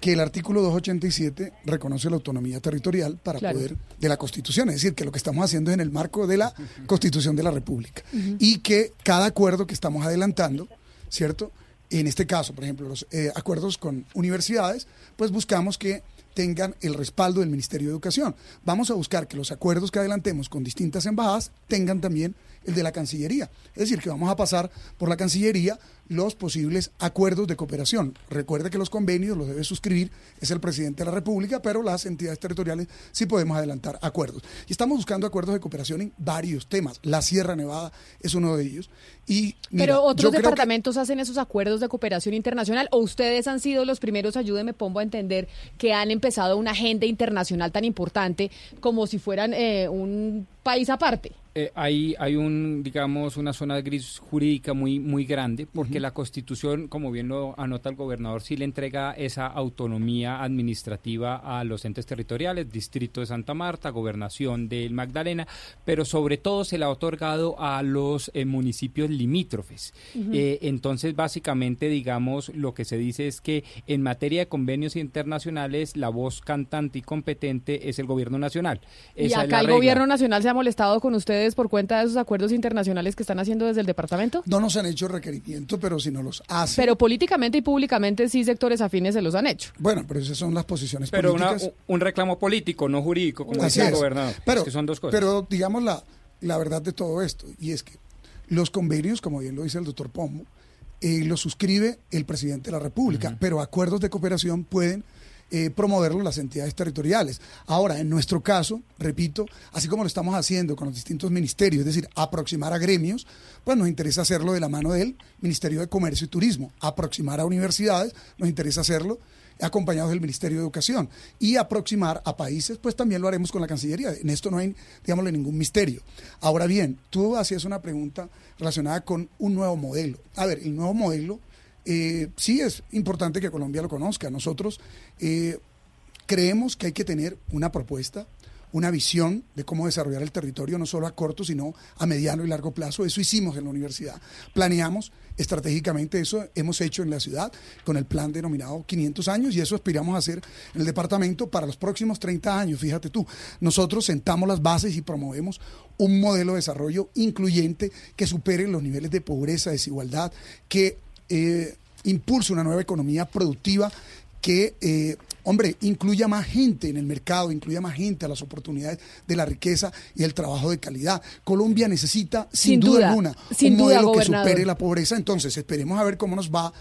que el artículo 287 reconoce la autonomía territorial para poder de la Constitución, es decir, que lo que estamos haciendo es en el marco de la Constitución de la República y que cada acuerdo que estamos adelantando, ¿cierto? En este caso, por ejemplo, los eh, acuerdos con universidades, pues buscamos que tengan el respaldo del Ministerio de Educación. Vamos a buscar que los acuerdos que adelantemos con distintas embajadas tengan también el de la Cancillería. Es decir, que vamos a pasar por la Cancillería los posibles acuerdos de cooperación. Recuerde que los convenios los debe suscribir es el presidente de la República, pero las entidades territoriales sí podemos adelantar acuerdos. Y estamos buscando acuerdos de cooperación en varios temas. La Sierra Nevada es uno de ellos. Y, pero otros departamentos hacen esos acuerdos de cooperación internacional o ustedes han sido los primeros, ayúdenme, pongo a entender, que han empezado una agenda internacional tan importante como si fueran eh, un país aparte. Eh, hay, hay un, digamos, una zona gris jurídica muy, muy grande, porque la Constitución, como bien lo anota el gobernador, sí le entrega esa autonomía administrativa a los entes territoriales, Distrito de Santa Marta, Gobernación del Magdalena, pero sobre todo se le ha otorgado a los eh, municipios limítrofes. Eh, entonces, básicamente, digamos, lo que se dice es que en materia de convenios internacionales, la voz cantante y competente es el gobierno nacional. y acá el gobierno nacional se ha molestado con ustedes por cuenta de esos acuerdos internacionales que están haciendo desde el departamento? No nos han hecho requerimiento, pero si no los hacen. Pero políticamente y públicamente sí sectores afines se los han hecho. Bueno, pero esas son las posiciones pero políticas. Pero un reclamo político, no jurídico, como decía el gobernador. Pero, que son dos cosas. Pero digamos la, la verdad de todo esto, y es que los convenios, como bien lo dice el doctor Pombo, eh, los suscribe el presidente de la República, pero acuerdos de cooperación pueden eh, promoverlo las entidades territoriales. Ahora, en nuestro caso, repito, así como lo estamos haciendo con los distintos ministerios, es decir, aproximar a gremios, pues nos interesa hacerlo de la mano del Ministerio de Comercio y Turismo, aproximar a universidades, nos interesa hacerlo acompañados del Ministerio de Educación y aproximar a países, pues también lo haremos con la Cancillería. En esto no hay, digámosle, ningún misterio. Ahora bien, tú hacías una pregunta relacionada con un nuevo modelo. A ver, el nuevo modelo eh, sí es importante que Colombia lo conozca. Nosotros eh, creemos que hay que tener una propuesta, una visión de cómo desarrollar el territorio, no solo a corto, sino a mediano y largo plazo. Eso hicimos en la universidad. Planeamos estratégicamente, eso hemos hecho en la ciudad con el plan denominado 500 años y eso aspiramos a hacer en el departamento para los próximos 30 años. Fíjate tú, nosotros sentamos las bases y promovemos un modelo de desarrollo incluyente que supere los niveles de pobreza, desigualdad, que eh, impulse una nueva economía productiva que, eh, hombre, incluya más gente en el mercado, incluya más gente a las oportunidades de la riqueza y el trabajo de calidad. Colombia necesita, sin, duda, alguna, un modelo que supere la pobreza. Entonces, esperemos a ver cómo nos va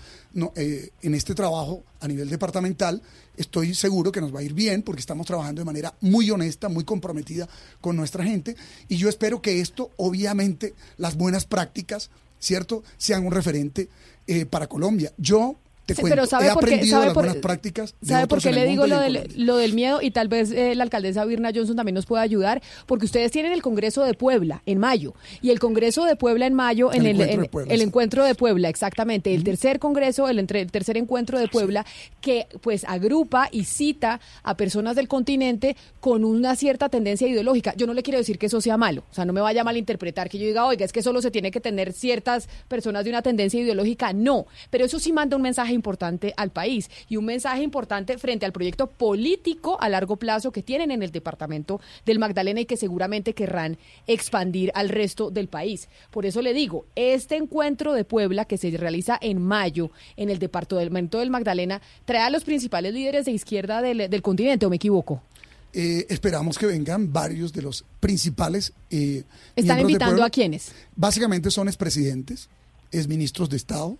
eh, en este trabajo a nivel departamental. Estoy seguro que nos va a ir bien porque estamos trabajando de manera muy honesta, muy comprometida con nuestra gente. Y yo espero que esto, obviamente, las buenas prácticas, ¿cierto?, sean un referente eh, para Colombia. Yo te pero sabe he aprendido sabe buenas prácticas. ¿Sabe por qué le digo lo del, lo del, miedo? Y tal vez eh, la alcaldesa Virna Johnson también nos pueda ayudar, porque ustedes tienen el Congreso de Puebla en mayo, y el Congreso de Puebla en mayo, en el, el encuentro de Puebla, exactamente, el tercer Congreso, el, entre, el tercer encuentro de Puebla, que pues agrupa y cita a personas del continente con una cierta tendencia ideológica. Yo no le quiero decir que eso sea malo, o sea, no me vaya a malinterpretar que yo diga, oiga, es que solo se tiene que tener ciertas personas de una tendencia ideológica, no, pero eso sí manda un mensaje importante al país y un mensaje importante frente al proyecto político a largo plazo que tienen en el departamento del Magdalena y que seguramente querrán expandir al resto del país. Por eso le digo, este encuentro de Puebla que se realiza en mayo en el departamento del Magdalena trae a los principales líderes de izquierda del, continente, ¿o me equivoco? Eh, esperamos que vengan varios de los principales. Eh, ¿Están invitando a quiénes? Básicamente son expresidentes, exministros de Estado,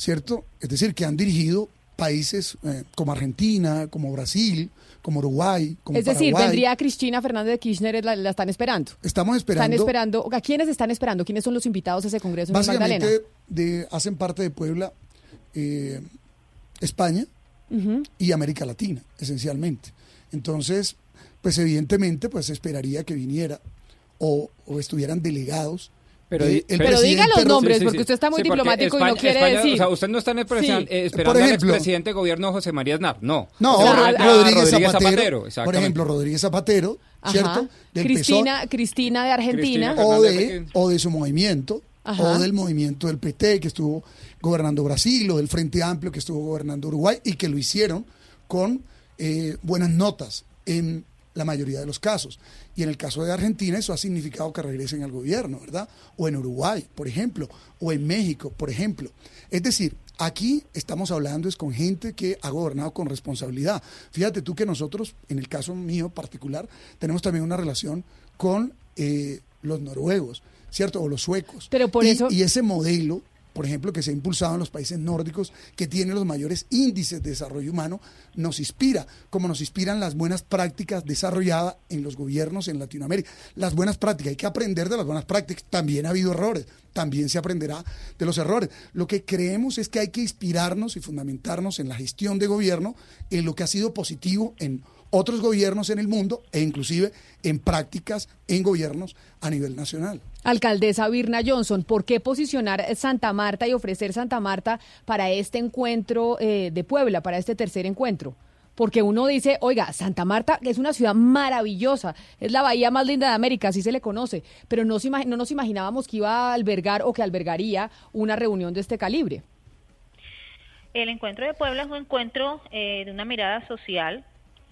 ¿cierto? Es decir, que han dirigido países eh, como Argentina, como Brasil, como Uruguay, como Es decir, Paraguay. vendría Cristina Fernández de Kirchner, la, la están esperando. Estamos esperando. Están esperando. ¿A quiénes están esperando? ¿Quiénes son los invitados a ese congreso en Magdalena? Básicamente de, hacen parte de Puebla eh, España y América Latina, esencialmente. Entonces, pues evidentemente, pues se esperaría que viniera o, o estuvieran delegados. Pero, el pero diga presidente los nombres, porque usted está muy Sí, diplomático y no quiere España- decir. O sea, usted no está esperando, eh, Por esperando al expresidente de gobierno José María Aznar. No. No, a Rodríguez, Zapatero, por exactamente. ejemplo, Rodríguez Zapatero, Ajá. ¿cierto? Del Cristina, Cristina de Argentina. O de, o de su movimiento, Ajá. o del movimiento del PT que estuvo gobernando Brasil, o del Frente Amplio que estuvo gobernando Uruguay, y que lo hicieron con eh, buenas notas en la mayoría de los casos. Y en el caso de Argentina eso ha significado que regresen al gobierno, ¿verdad? O en Uruguay, por ejemplo, o en México, por ejemplo. Es decir, aquí estamos hablando es con gente que ha gobernado con responsabilidad. Fíjate tú que nosotros, en el caso mío particular, tenemos también una relación con eh, los noruegos, ¿cierto? O los suecos. Pero por Y- eso- y ese modelo, por ejemplo, que se ha impulsado en los países nórdicos, que tiene los mayores índices de desarrollo humano, nos inspira, como nos inspiran las buenas prácticas desarrolladas en los gobiernos en Latinoamérica. Las buenas prácticas, hay que aprender de las buenas prácticas. También ha habido errores, también se aprenderá de los errores. Lo que creemos es que hay que inspirarnos y fundamentarnos en la gestión de gobierno, en lo que ha sido positivo en otros gobiernos en el mundo e inclusive en prácticas en gobiernos a nivel nacional. Alcaldesa Virna Johnson, ¿por qué posicionar Santa Marta y ofrecer Santa Marta para este encuentro eh, de Puebla, para este tercer encuentro? Porque uno dice, oiga, Santa Marta es una ciudad maravillosa, es la bahía más linda de América, así se le conoce, pero no, se imag- no nos imaginábamos que iba a albergar o que albergaría una reunión de este calibre. El encuentro de Puebla es un encuentro eh, de una mirada social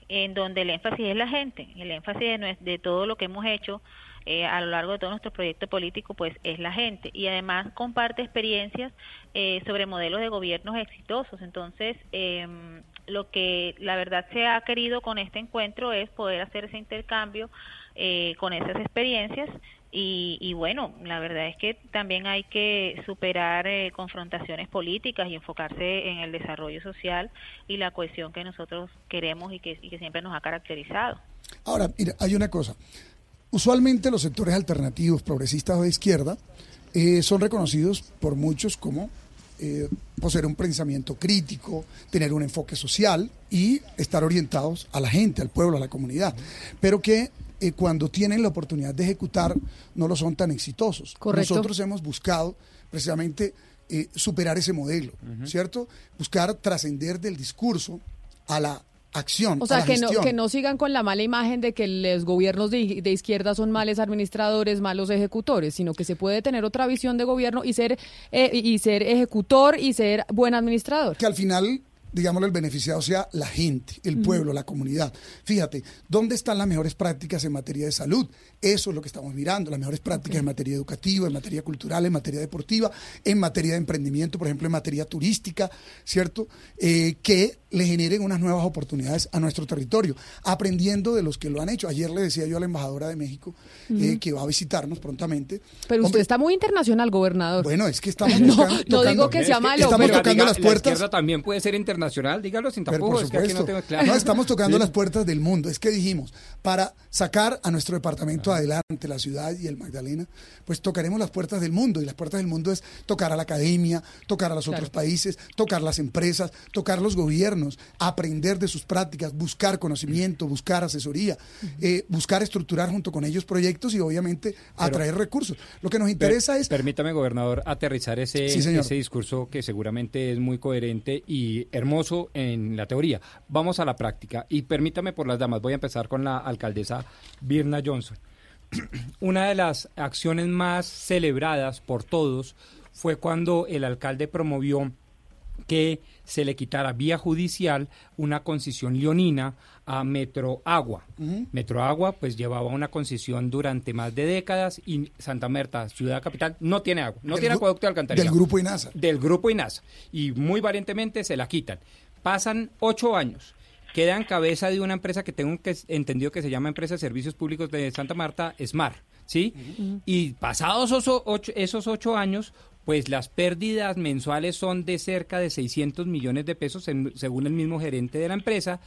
en donde el énfasis es la gente, el énfasis de, todo lo que hemos hecho eh, a lo largo de todo nuestro proyecto político, pues es la gente y además comparte experiencias eh, sobre modelos de gobiernos exitosos. Entonces, em, lo que la verdad se ha querido con este encuentro es poder hacer ese intercambio eh, con esas experiencias y, y bueno, la verdad es que también hay que superar eh, confrontaciones políticas y enfocarse en el desarrollo social y la cohesión que nosotros queremos y que, y que siempre nos ha caracterizado. Ahora, mira, hay una cosa. Usualmente los sectores alternativos, progresistas o de izquierda, eh, son reconocidos por muchos como eh, poseer un pensamiento crítico, tener un enfoque social y estar orientados a la gente, al pueblo, a la comunidad. Pero que eh, cuando tienen la oportunidad de ejecutar no lo son tan exitosos. Correcto. Nosotros hemos buscado precisamente eh, superar ese modelo, ¿cierto? Buscar trascender del discurso a la acción. O a sea, la que no, que no sigan con la mala imagen de que los gobiernos de, de izquierda son males administradores, malos ejecutores, sino que se puede tener otra visión de gobierno y ser, eh, y ser ejecutor y ser buen administrador. que al final, digámoslo, el beneficiado sea la gente, el pueblo, la comunidad. Fíjate, ¿dónde están las mejores prácticas en materia de salud? Eso es lo que estamos mirando, las mejores prácticas en materia educativa, en materia cultural, en materia deportiva, en materia de emprendimiento, por ejemplo, en materia turística, ¿cierto? Eh, que le generen unas nuevas oportunidades a nuestro territorio, aprendiendo de los que lo han hecho. Ayer le decía yo a la embajadora de México eh, que va a visitarnos prontamente. Pero usted Hombre, está muy internacional, gobernador. Bueno, es que estamos no, tocando- no digo que sea malo, Estamos pero tocando las La puertas. izquierda también puede ser internacional, dígalo sin por es que aquí no supuesto. tengo claro. No, estamos tocando Sí. las puertas del mundo. Es que dijimos, para sacar a nuestro departamento adelante, la ciudad y el Magdalena, pues tocaremos las puertas del mundo. Y las puertas del mundo es tocar a la academia, tocar a los otros países, tocar las empresas, tocar los gobiernos, aprender de sus prácticas, buscar conocimiento, buscar asesoría, eh, buscar estructurar junto con ellos proyectos y obviamente atraer recursos. Lo que nos interesa Per- es Permítame, gobernador, aterrizar ese, Sí, ese discurso que seguramente es muy coherente y hermoso en la teoría. Vamos a la práctica. Y permítame por las damas, voy a empezar con la alcaldesa Birna Johnson. Una de las acciones más celebradas por todos fue cuando el alcalde promovió que se le quitara vía judicial una concesión leonina a Metro Agua. Metro Agua pues llevaba una concesión durante más de décadas y Santa Marta, ciudad capital, no tiene agua, no Del tiene acueducto de alcantarillado. del grupo INASA. Del grupo INASA. Y muy valientemente se la quitan. Pasan ocho años. Queda en cabeza de una empresa que tengo que, entendido que se llama Empresa de Servicios Públicos de Santa Marta, SMAR, ¿sí? Y pasados esos ocho, esos ocho años, pues las pérdidas mensuales son de cerca de 600 millones de pesos, según el mismo gerente de la empresa,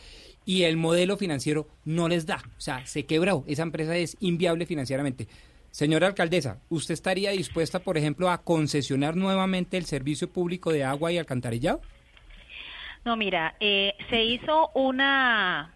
y el modelo financiero no les da. O sea, se quebró. Esa empresa es inviable financieramente. Señora alcaldesa, ¿usted estaría dispuesta, por ejemplo, a concesionar nuevamente el servicio público de agua y alcantarillado? No, mira, eh, se hizo una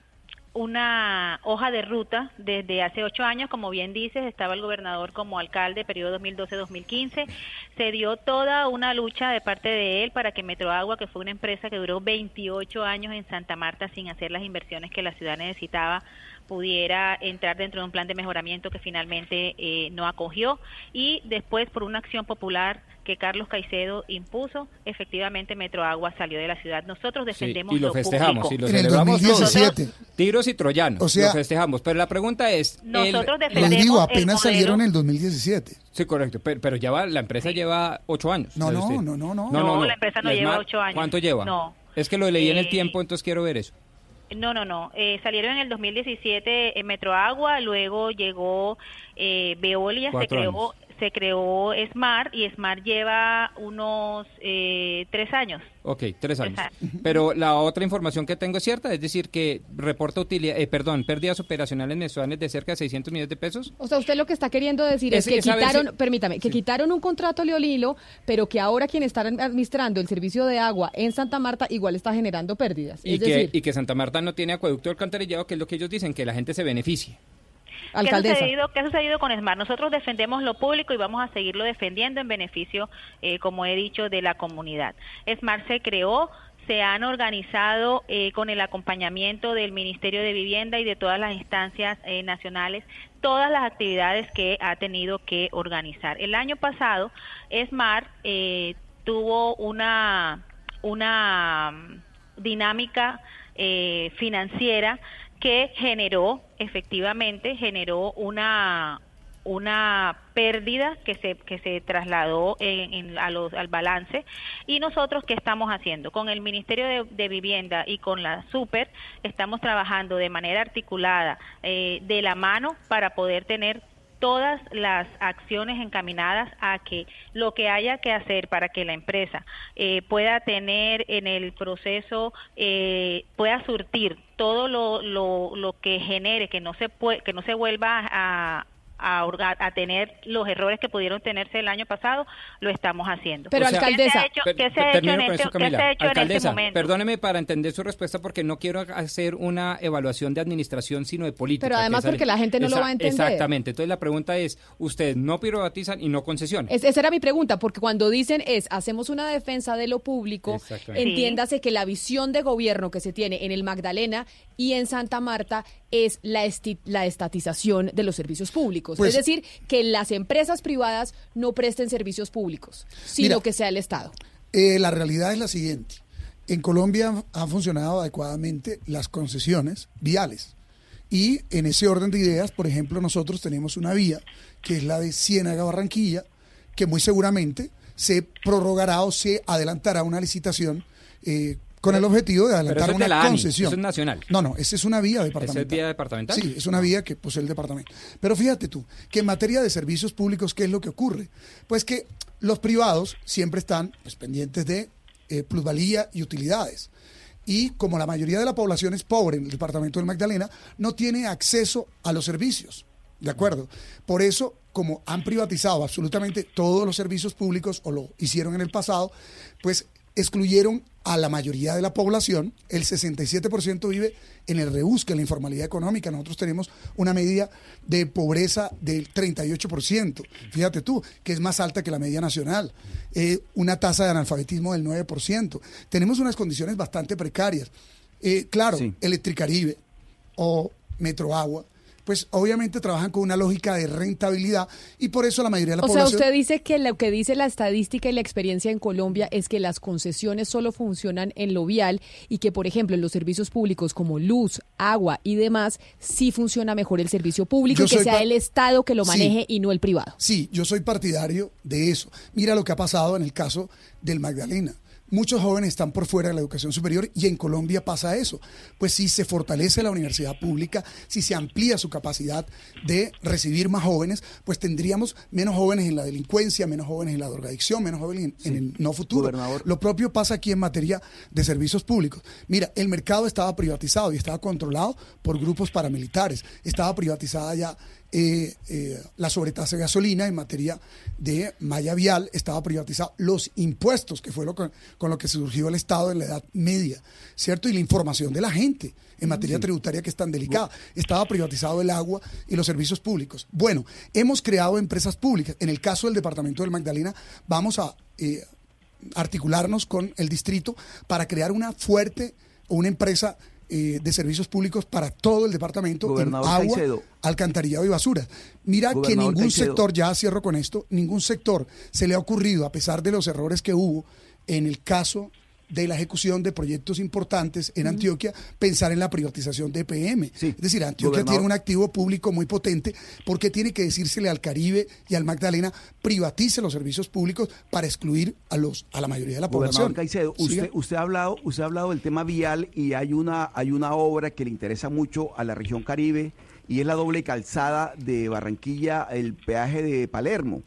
una hoja de ruta desde hace ocho años, como bien dices, estaba el gobernador como alcalde, periodo 2012-2015, se dio toda una lucha de parte de él para que Metroagua, que fue una empresa que duró 28 años en Santa Marta sin hacer las inversiones que la ciudad necesitaba, pudiera entrar dentro de un plan de mejoramiento que finalmente eh, no acogió. Y después por una acción popular que Carlos Caicedo impuso, efectivamente Metroagua salió de la ciudad. Nosotros defendemos y lo, festejamos, público. y lo En el celebramos todos. 2017. Tiros y troyanos, O sea- lo festejamos. Pero la pregunta es... Nosotros Les defendemos digo, el apenas salieron en el 2017. Sí, correcto, pero, pero ya va- la empresa lleva ocho años. No, ¿sabe no, no, no, no. No, la empresa no lleva ocho años. ¿Cuánto lleva? No. Es que lo leí en el Eh, tiempo, entonces quiero ver eso. No, no, no. Eh, salieron en el 2017 en Metroagua, luego llegó eh, Veolia, se Cuatro creó, se creó Smart y Smart lleva unos eh, tres años. Ok, tres años. Exacto. Pero la otra información que tengo es cierta, es decir, que reporta utilidad, eh, perdón, pérdidas operacionales mensuales de cerca de 600 millones de pesos. O sea, usted lo que está queriendo decir es, Es- que quitaron, si- permítame, que quitaron un contrato a Leolilo, pero que ahora quien está administrando el servicio de agua en Santa Marta igual está generando pérdidas. Y es que, decir, y que Santa Marta no tiene acueducto alcantarillado, que es lo que ellos dicen, que la gente se beneficie. ¿Qué ha, sucedido, ¿Qué ha sucedido con Smart? Nosotros defendemos lo público y vamos a seguirlo defendiendo en beneficio, eh, como he dicho, de la comunidad. Smart se creó, se han organizado eh, con el acompañamiento del Ministerio de Vivienda y de todas las instancias eh, nacionales todas las actividades que ha tenido que organizar. El año pasado, Smart eh, tuvo una, una mm, dinámica eh, financiera que generó, efectivamente, generó una una pérdida que se que se trasladó en, a los, al balance. Y nosotros qué estamos haciendo con el Ministerio de, de Vivienda y con la Super estamos trabajando de manera articulada eh, de la mano para poder tener todas las acciones encaminadas a que lo que haya que hacer para que la empresa eh, pueda tener en el proceso, eh, pueda surtir todo lo, lo, lo que genere, que no se que no se vuelva a, a, orga- a tener los errores que pudieron tenerse el año pasado, lo estamos haciendo. Pero, ¿Qué se ha alcaldesa- hecho, Per- qué se ha hecho termino en con este, eso, qué se Camila. ha hecho en este Alcaldesa, momento? perdóneme para entender su respuesta porque no quiero hacer una evaluación de administración, sino de política. Pero además porque la gente no lo va a entender. Exactamente. Entonces la pregunta es, ustedes no privatizan y no concesionan. Es- esa era mi pregunta, porque cuando dicen es, hacemos una defensa de lo público, entiéndase que la visión de gobierno que se tiene en el Magdalena y en Santa Marta es la, esti- la estatización de los servicios públicos. Pues- es decir, que las empresas privadas no presten servicios públicos, sino Mira, que sea el Estado. Eh, la realidad es la siguiente. En Colombia han funcionado adecuadamente las concesiones viales. Y en ese orden de ideas, por ejemplo, nosotros tenemos una vía que es la de Ciénaga Barranquilla, que muy seguramente se prorrogará o se adelantará una licitación eh, con el objetivo de adelantar eso es de una ANI, concesión. eso es nacional. No, no, esa es una vía ¿Esa departamental. es vía departamental? Sí, es una vía que posee el departamento. Pero fíjate tú, que en materia de servicios públicos, ¿qué es lo que ocurre? Pues que los privados siempre están pues, pendientes de eh, plusvalía y utilidades. Y como la mayoría de la población es pobre en el departamento del Magdalena, no tiene acceso a los servicios. ¿De acuerdo? Por eso, como han privatizado absolutamente todos los servicios públicos o lo hicieron en el pasado, pues excluyeron a la mayoría de la población, el 67% vive en el rebusque, en la informalidad económica. Nosotros tenemos una medida de pobreza del 38%. Fíjate tú, que es más alta que la media nacional. Eh, una tasa de analfabetismo del 9%. Tenemos unas condiciones bastante precarias. Eh, claro, Sí. Electricaribe o Metroagua, pues obviamente trabajan con una lógica de rentabilidad y por eso la mayoría de la O sea, población... usted dice que lo que dice la estadística y la experiencia en Colombia es que las concesiones solo funcionan en lo vial y que, por ejemplo, en los servicios públicos como luz, agua y demás, sí funciona mejor el servicio público y que sea el Estado que lo Sí. maneje y no el privado. Sí, yo soy partidario de eso. Mira lo que ha pasado en el caso del Magdalena. Muchos jóvenes están por fuera de la educación superior y en Colombia pasa eso. Pues si se fortalece la universidad pública, si se amplía su capacidad de recibir más jóvenes, pues tendríamos menos jóvenes en la delincuencia, menos jóvenes en la drogadicción, menos jóvenes en, en el no futuro. Lo propio pasa aquí en materia de servicios públicos. Mira, el mercado estaba privatizado y estaba controlado por grupos paramilitares. Estaba privatizada ya eh, eh, la sobretasa de gasolina en materia de malla vial estaba privatizado, los impuestos, que fue lo con, lo que surgió el Estado en la Edad Media, ¿cierto? Y la información de la gente en materia tributaria que es tan delicada. Estaba privatizado el agua y los servicios públicos. Bueno, hemos creado empresas públicas. En el caso del Departamento del Magdalena, vamos a eh, articularnos con el distrito para crear una fuerte, una empresa eh, de servicios públicos para todo el departamento en agua, alcantarillado y basura. Mira que ningún sector, ya cierro con esto, ningún sector se le ha ocurrido, a pesar de los errores que hubo en el caso de la ejecución de proyectos importantes en Antioquia, pensar en la privatización de EPM. Es decir, Antioquia tiene un activo público muy potente porque tiene que decírsele al Caribe y al Magdalena privatice los servicios públicos para excluir a los a la mayoría de la población. Caicedo, usted, usted, ha hablado, usted ha hablado del tema vial y hay una, hay una obra que le interesa mucho a la región Caribe y es la doble calzada de Barranquilla, el peaje de Palermo.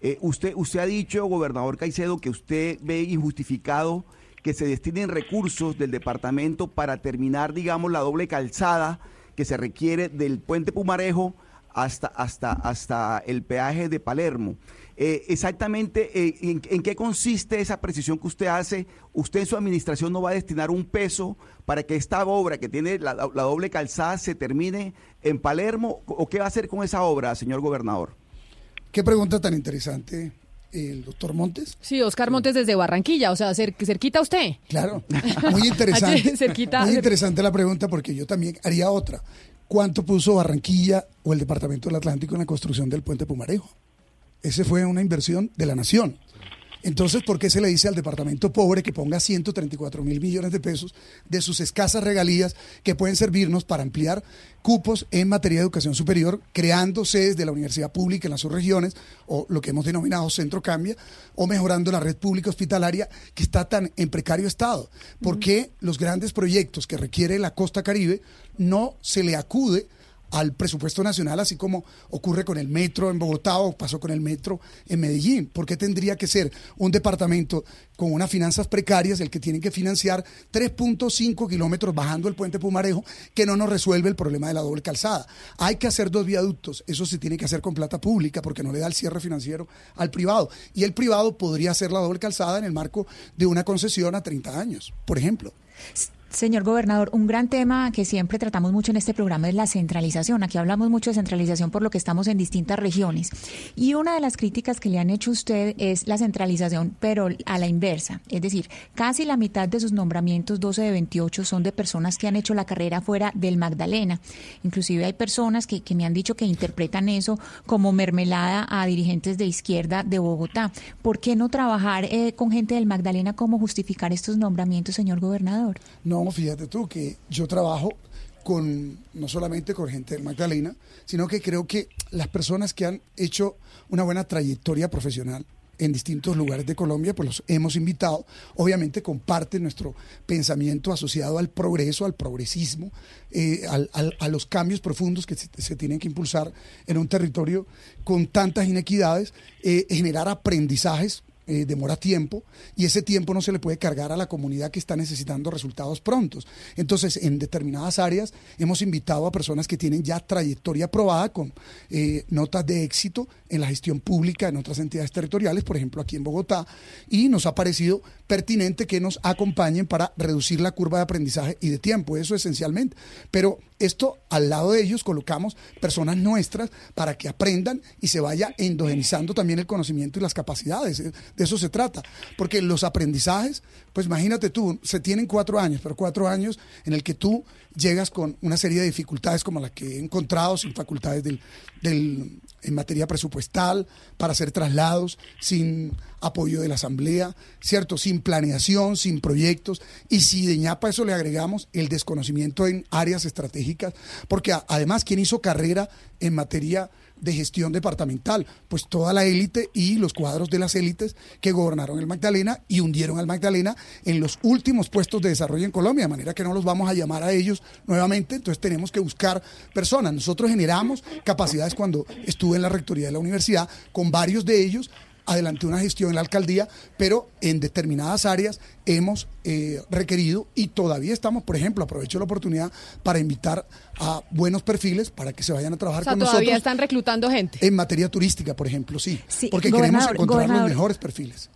Eh, usted, usted ha dicho, gobernador Caicedo, que usted ve injustificado que se destinen recursos del departamento para terminar, digamos, la doble calzada que se requiere del puente Pumarejo hasta, hasta, hasta el peaje de Palermo. Eh, exactamente, eh, en, qué consiste esa precisión que usted hace? ¿Usted en su administración no va a destinar un peso para que esta obra que tiene la, la doble calzada se termine en Palermo? ¿O qué va a hacer con esa obra, señor gobernador? Qué pregunta tan interesante el doctor Montes. Sí, Oscar Montes desde Barranquilla, o sea, cerquita usted. Claro, muy interesante. cerquita, muy interesante la pregunta porque yo también haría otra. ¿Cuánto puso Barranquilla o el Departamento del Atlántico en la construcción del puente Pumarejo? Ese fue una inversión de la nación. Entonces, ¿por qué se le dice al departamento pobre que ponga 134 mil millones de pesos de sus escasas regalías que pueden servirnos para ampliar cupos en materia de educación superior, creando sedes de la universidad pública en las subregiones, o lo que hemos denominado centro cambia, o mejorando la red pública hospitalaria que está tan en precario estado? ¿Por qué los grandes proyectos que requiere la costa caribe no se le acude al presupuesto nacional, así como ocurre con el metro en Bogotá o pasó con el metro en Medellín. ¿Por qué tendría que ser un departamento con unas finanzas precarias el que tiene que financiar 3.5 kilómetros bajando el puente Pumarejo que no nos resuelve el problema de la doble calzada? Hay que hacer dos viaductos, eso se tiene que hacer con plata pública porque no le da el cierre financiero al privado. Y el privado podría hacer la doble calzada en el marco de una concesión a 30 años, por ejemplo. Señor gobernador, un gran tema que siempre tratamos mucho en este programa es la centralización. Aquí hablamos mucho de centralización por lo que estamos en distintas regiones. Y una de las críticas que le han hecho a usted es la centralización, pero a la inversa. Es decir, casi la mitad de sus nombramientos, 12 de 28, son de personas que han hecho la carrera fuera del Magdalena. Inclusive hay personas que, me han dicho que interpretan eso como mermelada a dirigentes de izquierda de Bogotá. ¿Por qué no trabajar eh, con gente del Magdalena? ¿Cómo justificar estos nombramientos, señor gobernador? No, fíjate tú que yo trabajo con no solamente con gente del Magdalena, sino que creo que las personas que han hecho una buena trayectoria profesional en distintos lugares de Colombia, pues los hemos invitado. Obviamente comparten nuestro pensamiento asociado al progreso, al progresismo, eh, a los cambios profundos que se, tienen que impulsar en un territorio con tantas inequidades, eh, generar aprendizajes eh, demora tiempo y ese tiempo no se le puede cargar a la comunidad que está necesitando resultados prontos. Entonces, en determinadas áreas hemos invitado a personas que tienen ya trayectoria probada con eh, notas de éxito en la gestión pública en otras entidades territoriales, por ejemplo aquí en Bogotá, y nos ha parecido pertinente que nos acompañen para reducir la curva de aprendizaje y de tiempo, eso esencialmente. Pero esto al lado de ellos colocamos personas nuestras para que aprendan y se vaya endogenizando también el conocimiento y las capacidades. De eso se trata. Porque los aprendizajes, pues imagínate tú, se tienen cuatro años, pero cuatro años en el que tú llegas con una serie de dificultades como la que he encontrado, sin facultades del, en materia presupuestal, para hacer traslados, sin apoyo de la Asamblea, ¿cierto? Sin planeación, sin proyectos. Y si de ñapa eso le agregamos el desconocimiento en áreas estratégicas, porque además quien hizo carrera en materia de gestión departamental, pues toda la élite y los cuadros de las élites que gobernaron el Magdalena y hundieron al Magdalena en los últimos puestos de desarrollo en Colombia, de manera que no los vamos a llamar a ellos nuevamente, entonces tenemos que buscar personas. Nosotros generamos capacidades cuando estuve en la rectoría de la universidad, con varios de ellos adelanté una gestión en la alcaldía, pero en determinadas áreas hemos eh, requerido y todavía estamos, por ejemplo, aprovecho la oportunidad para invitar a buenos perfiles para que se vayan a trabajar O sea, con todavía nosotros están reclutando gente. en materia turística, por ejemplo, sí, Sí, porque queremos encontrar los mejores perfiles.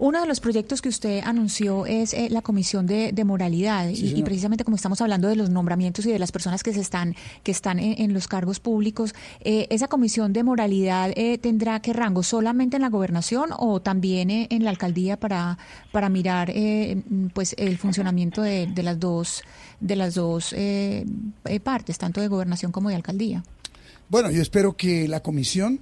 Uno de los proyectos que usted anunció es eh, la comisión de, de moralidad. Sí, y- precisamente como estamos hablando de los nombramientos y de las personas que se están que están en, en los cargos públicos, eh, esa comisión de moralidad eh, tendrá qué rango solamente en la gobernación o también eh, en la alcaldía para para mirar pues el funcionamiento de, de las dos de las dos partes tanto de gobernación como de alcaldía. Bueno, yo espero que la comisión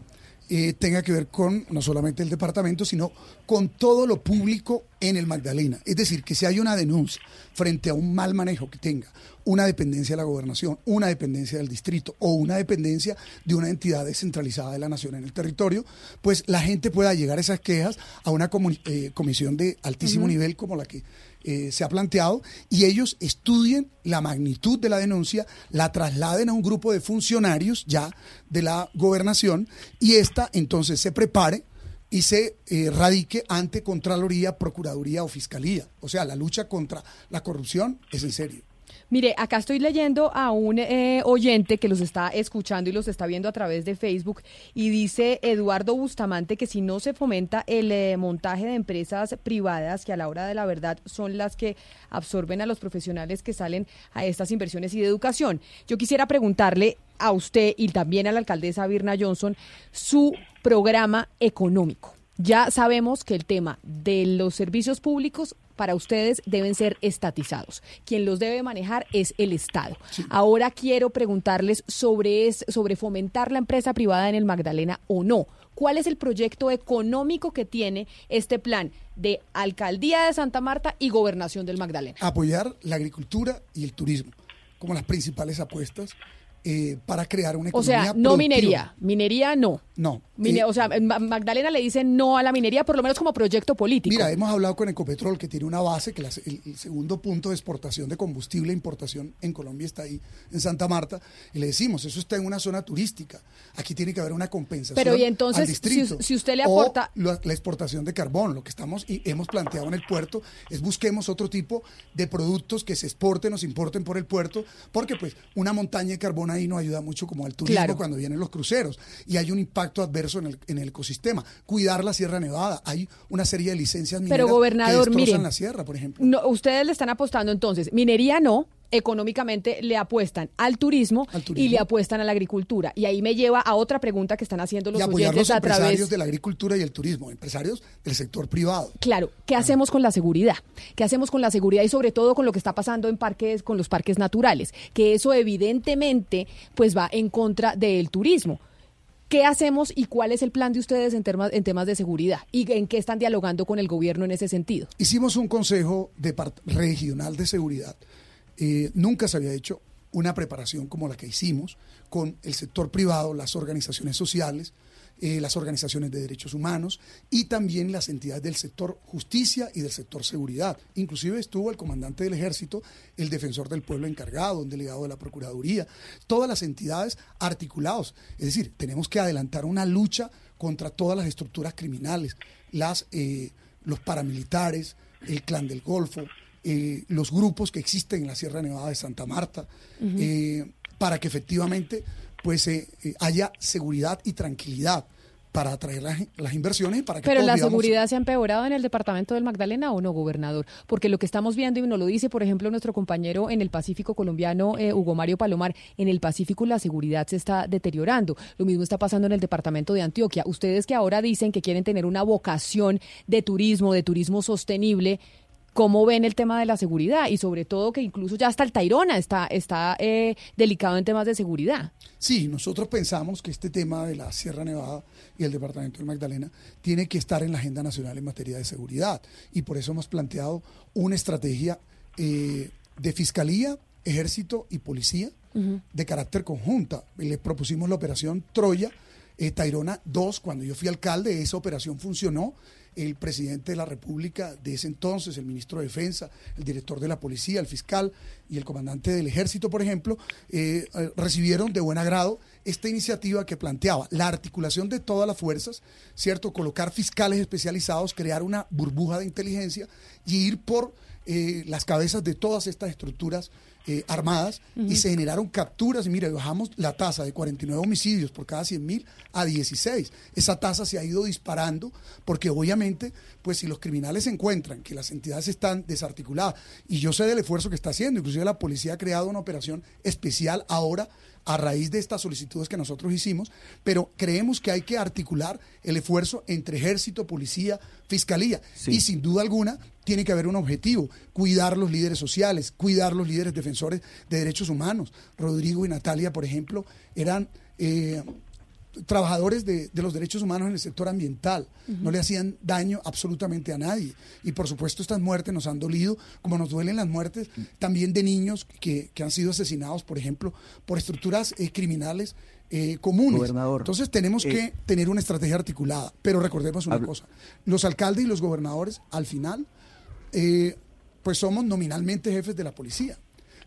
eh, tenga que ver con no solamente el departamento, sino con todo lo público en el Magdalena. Es decir, que si hay una denuncia frente a un mal manejo que tenga una dependencia de la gobernación, una dependencia del distrito o una dependencia de una entidad descentralizada de la nación en el territorio, pues la gente pueda llegar a esas quejas a una eh, comisión de altísimo nivel como la que eh, se ha planteado y ellos estudien la magnitud de la denuncia, la trasladen a un grupo de funcionarios ya de la gobernación y esta entonces se prepare y se eh, radique ante Contraloría, Procuraduría o Fiscalía. O sea, la lucha contra la corrupción es en serio. Mire, acá estoy leyendo a un eh, oyente que los está escuchando y los está viendo a través de Facebook y dice Eduardo Bustamante que si no se fomenta el eh, montaje de empresas privadas que a la hora de la verdad son las que absorben a los profesionales que salen a estas inversiones y de educación. Yo quisiera preguntarle a usted y también a la alcaldesa Virna Johnson su programa económico. Ya sabemos que el tema de los servicios públicos para ustedes deben ser estatizados. Quien los debe manejar es el Estado. Ahora quiero preguntarles sobre, sobre fomentar la empresa privada en el Magdalena o no. ¿Cuál es el proyecto económico que tiene este plan de Alcaldía de Santa Marta y Gobernación del Magdalena? Apoyar la agricultura y el turismo como las principales apuestas eh, para crear una O economía sea, no productiva. minería. Minería no. No. Mine- Eh, o sea, en Ma- Magdalena le dice no a la minería, por lo menos como proyecto político. Mira, hemos hablado con Ecopetrol, que tiene una base, que la- el, el segundo punto de exportación de combustible e importación en Colombia está ahí, en Santa Marta, y le decimos, eso está en una zona turística, aquí tiene que haber una compensación Pero, y al entonces, distrito. si- si usted le O aporta- la, la exportación de carbón, lo que estamos y hemos planteado en el puerto es busquemos otro tipo de productos que se exporten o se importen por el puerto, porque pues una montaña de carbón ahí no ayuda mucho como al turismo Claro. cuando vienen los cruceros y hay un impacto adverso en el, en el ecosistema. Cuidar la Sierra Nevada, hay una serie de licencias mineras Pero gobernador, que destrozan la sierra, por ejemplo. No, ustedes le están apostando entonces, minería no, económicamente le apuestan al turismo, turismo. y le apuestan a la agricultura. Y ahí me lleva a otra pregunta que están haciendo los y apoyar oyentes los a empresarios través de la agricultura y el turismo, empresarios del sector privado. Claro, ¿qué hacemos con la seguridad? ¿Qué hacemos con la seguridad y sobre todo con lo que está pasando en parques, con los parques naturales? Que eso evidentemente pues va en contra del turismo. ¿Qué hacemos y cuál es el plan de ustedes en temas, en temas de seguridad? ¿Y en qué están dialogando con el gobierno en ese sentido? Hicimos un consejo depart- regional de seguridad. Eh, nunca se había hecho una preparación como la que hicimos con el sector privado, las organizaciones sociales, eh, las organizaciones de derechos humanos y también las entidades del sector justicia y del sector seguridad. Inclusive estuvo el comandante del ejército, el defensor del pueblo encargado, un delegado de la Procuraduría, todas las entidades articulados. Es decir, tenemos que adelantar una lucha contra todas las estructuras criminales, las, eh, los paramilitares, el clan del Golfo, eh, los grupos que existen en la Sierra Nevada de Santa Marta, eh, para que efectivamente pues eh, eh, haya seguridad y tranquilidad para atraer las, las inversiones para que Pero todos la seguridad se ha empeorado en el departamento del Magdalena o no, gobernador? Porque lo que estamos viendo, y nos lo dice, por ejemplo, nuestro compañero en el Pacífico colombiano, eh, Hugo Mario Palomar, en el Pacífico la seguridad se está deteriorando. Lo mismo está pasando en el departamento de Antioquia. Ustedes que ahora dicen que quieren tener una vocación de turismo, de turismo sostenible, ¿Cómo ven el tema de la seguridad? Y sobre todo que incluso ya hasta el Tairona está, está eh, delicado en temas de seguridad. Sí, nosotros pensamos que este tema de la Sierra Nevada y el Departamento del Magdalena tiene que estar en la agenda nacional en materia de seguridad y por eso hemos planteado una estrategia eh, de fiscalía ejército y policía de carácter conjunta. Les propusimos la operación Troya, eh, Tairona 2, cuando yo fui alcalde, esa operación funcionó. El presidente de la República de ese entonces, el ministro de Defensa, el director de la policía, el fiscal y el comandante del ejército, por ejemplo, eh, eh, recibieron de buen agrado esta iniciativa que planteaba la articulación de todas las fuerzas, ¿cierto? Colocar fiscales especializados, crear una burbuja de inteligencia y ir por eh, las cabezas de todas estas estructuras eh, armadas y se generaron capturas. Y mire, bajamos la tasa de 49 homicidios por cada 100 mil a 16. Esa tasa se ha ido disparando porque obviamente, pues si los criminales encuentran que las entidades están desarticuladas, y yo sé del esfuerzo que está haciendo, inclusive la policía ha creado una operación especial ahora a raíz de estas solicitudes que nosotros hicimos, pero creemos que hay que articular el esfuerzo entre ejército, policía, fiscalía. Y sin duda alguna tiene que haber un objetivo, cuidar los líderes sociales, cuidar los líderes defensores de derechos humanos. Rodrigo y Natalia, por ejemplo, eran... Eh, trabajadores de, los derechos humanos en el sector ambiental. No le hacían daño absolutamente a nadie. Y por supuesto estas muertes nos han dolido, como nos duelen las muertes también de niños que, han sido asesinados, por ejemplo, por estructuras eh, criminales eh, comunes. Entonces tenemos que eh, tener una estrategia articulada. Pero recordemos una cosa, los alcaldes y los gobernadores al final, pues somos nominalmente jefes de la policía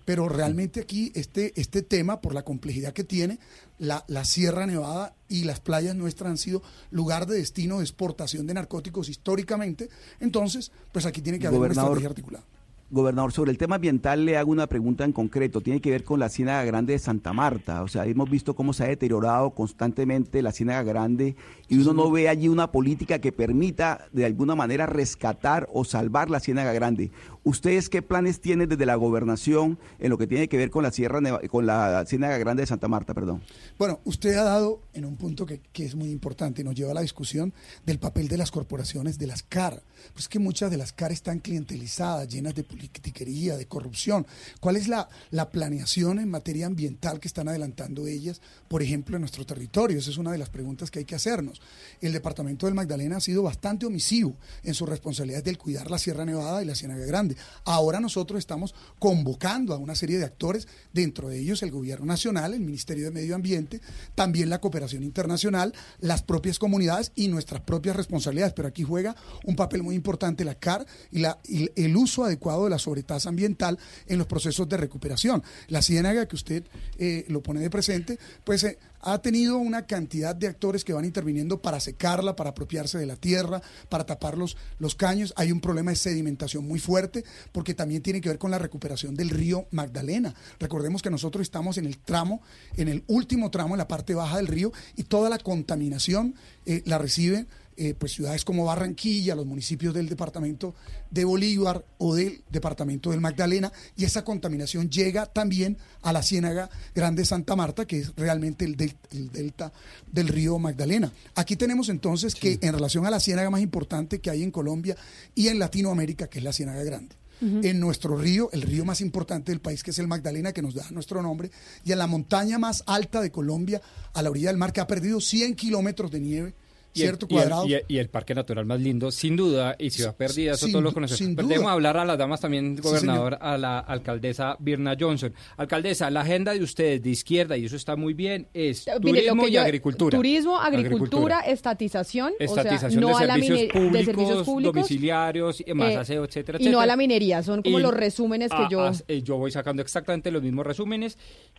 pero realmente aquí este, este tema, por la complejidad que tiene, la, la Sierra Nevada y las playas nuestras han sido lugar de destino de exportación de narcóticos históricamente, entonces, pues aquí tiene que haber una estrategia articulada. Gobernador, sobre el tema ambiental le hago una pregunta en concreto. Tiene que ver con la Ciénaga Grande de Santa Marta. O sea, hemos visto cómo se ha deteriorado constantemente la Ciénaga Grande y uno no ve allí una política que permita de alguna manera rescatar o salvar la Ciénaga Grande. ¿Ustedes qué planes tienen desde la gobernación en lo que tiene que ver con la Sierra con la Ciénaga Grande de Santa Marta, perdón? Bueno, usted ha dado en un punto que, que es muy importante y nos lleva a la discusión del papel de las corporaciones, de las CAR. Pues que muchas de las CAR están clientelizadas, llenas de politiquería, de corrupción. ¿Cuál es la, la planeación en materia ambiental que están adelantando ellas, por ejemplo, en nuestro territorio? Esa es una de las preguntas que hay que hacernos. El departamento del Magdalena ha sido bastante omisivo en su responsabilidad del cuidar la Sierra Nevada y la Ciénaga Grande. Ahora nosotros estamos convocando a una serie de actores, dentro de ellos el Gobierno Nacional, el Ministerio de Medio Ambiente, también la cooperación internacional, las propias comunidades y nuestras propias responsabilidades. Pero aquí juega un papel muy importante la CAR y, la, el uso adecuado de la sobretasa ambiental en los procesos de recuperación. La ciénaga que usted eh, lo pone de presente, pues eh, ha tenido una cantidad de actores que van interviniendo para secarla, para apropiarse de la tierra, para tapar los, los caños. Hay un problema de sedimentación muy fuerte porque también tiene que ver con la recuperación del río Magdalena. Recordemos que nosotros estamos en el tramo, en el último tramo, en la parte baja del río y toda la contaminación eh, la reciben eh, pues ciudades como Barranquilla, los municipios del departamento de Bolívar o del departamento del Magdalena, y esa contaminación llega también a la Ciénaga Grande Santa Marta, que es realmente el, delta del río Magdalena. Aquí tenemos entonces que en relación a la ciénaga más importante que hay en Colombia y en Latinoamérica, que es la Ciénaga Grande. En nuestro río, el río más importante del país, que es el Magdalena, que nos da nuestro nombre, y en la montaña más alta de Colombia, a la orilla del mar, que ha perdido 100 kilómetros de nieve cierto cuadrado. Y el, parque natural más lindo, sin duda, y Ciudad Perdida, eso todos lo conocemos. Debemos hablar a las damas también, gobernador, a la alcaldesa Birna Johnson. Alcaldesa, la agenda de ustedes de izquierda, y eso está muy bien, es turismo y agricultura. Turismo, agricultura, estatización, estatización no de, servicios públicos, domiciliarios, más eh, aseo, etcétera, Y no a la minería, son como los resúmenes que yo... Eh, yo voy sacando exactamente los mismos resúmenes.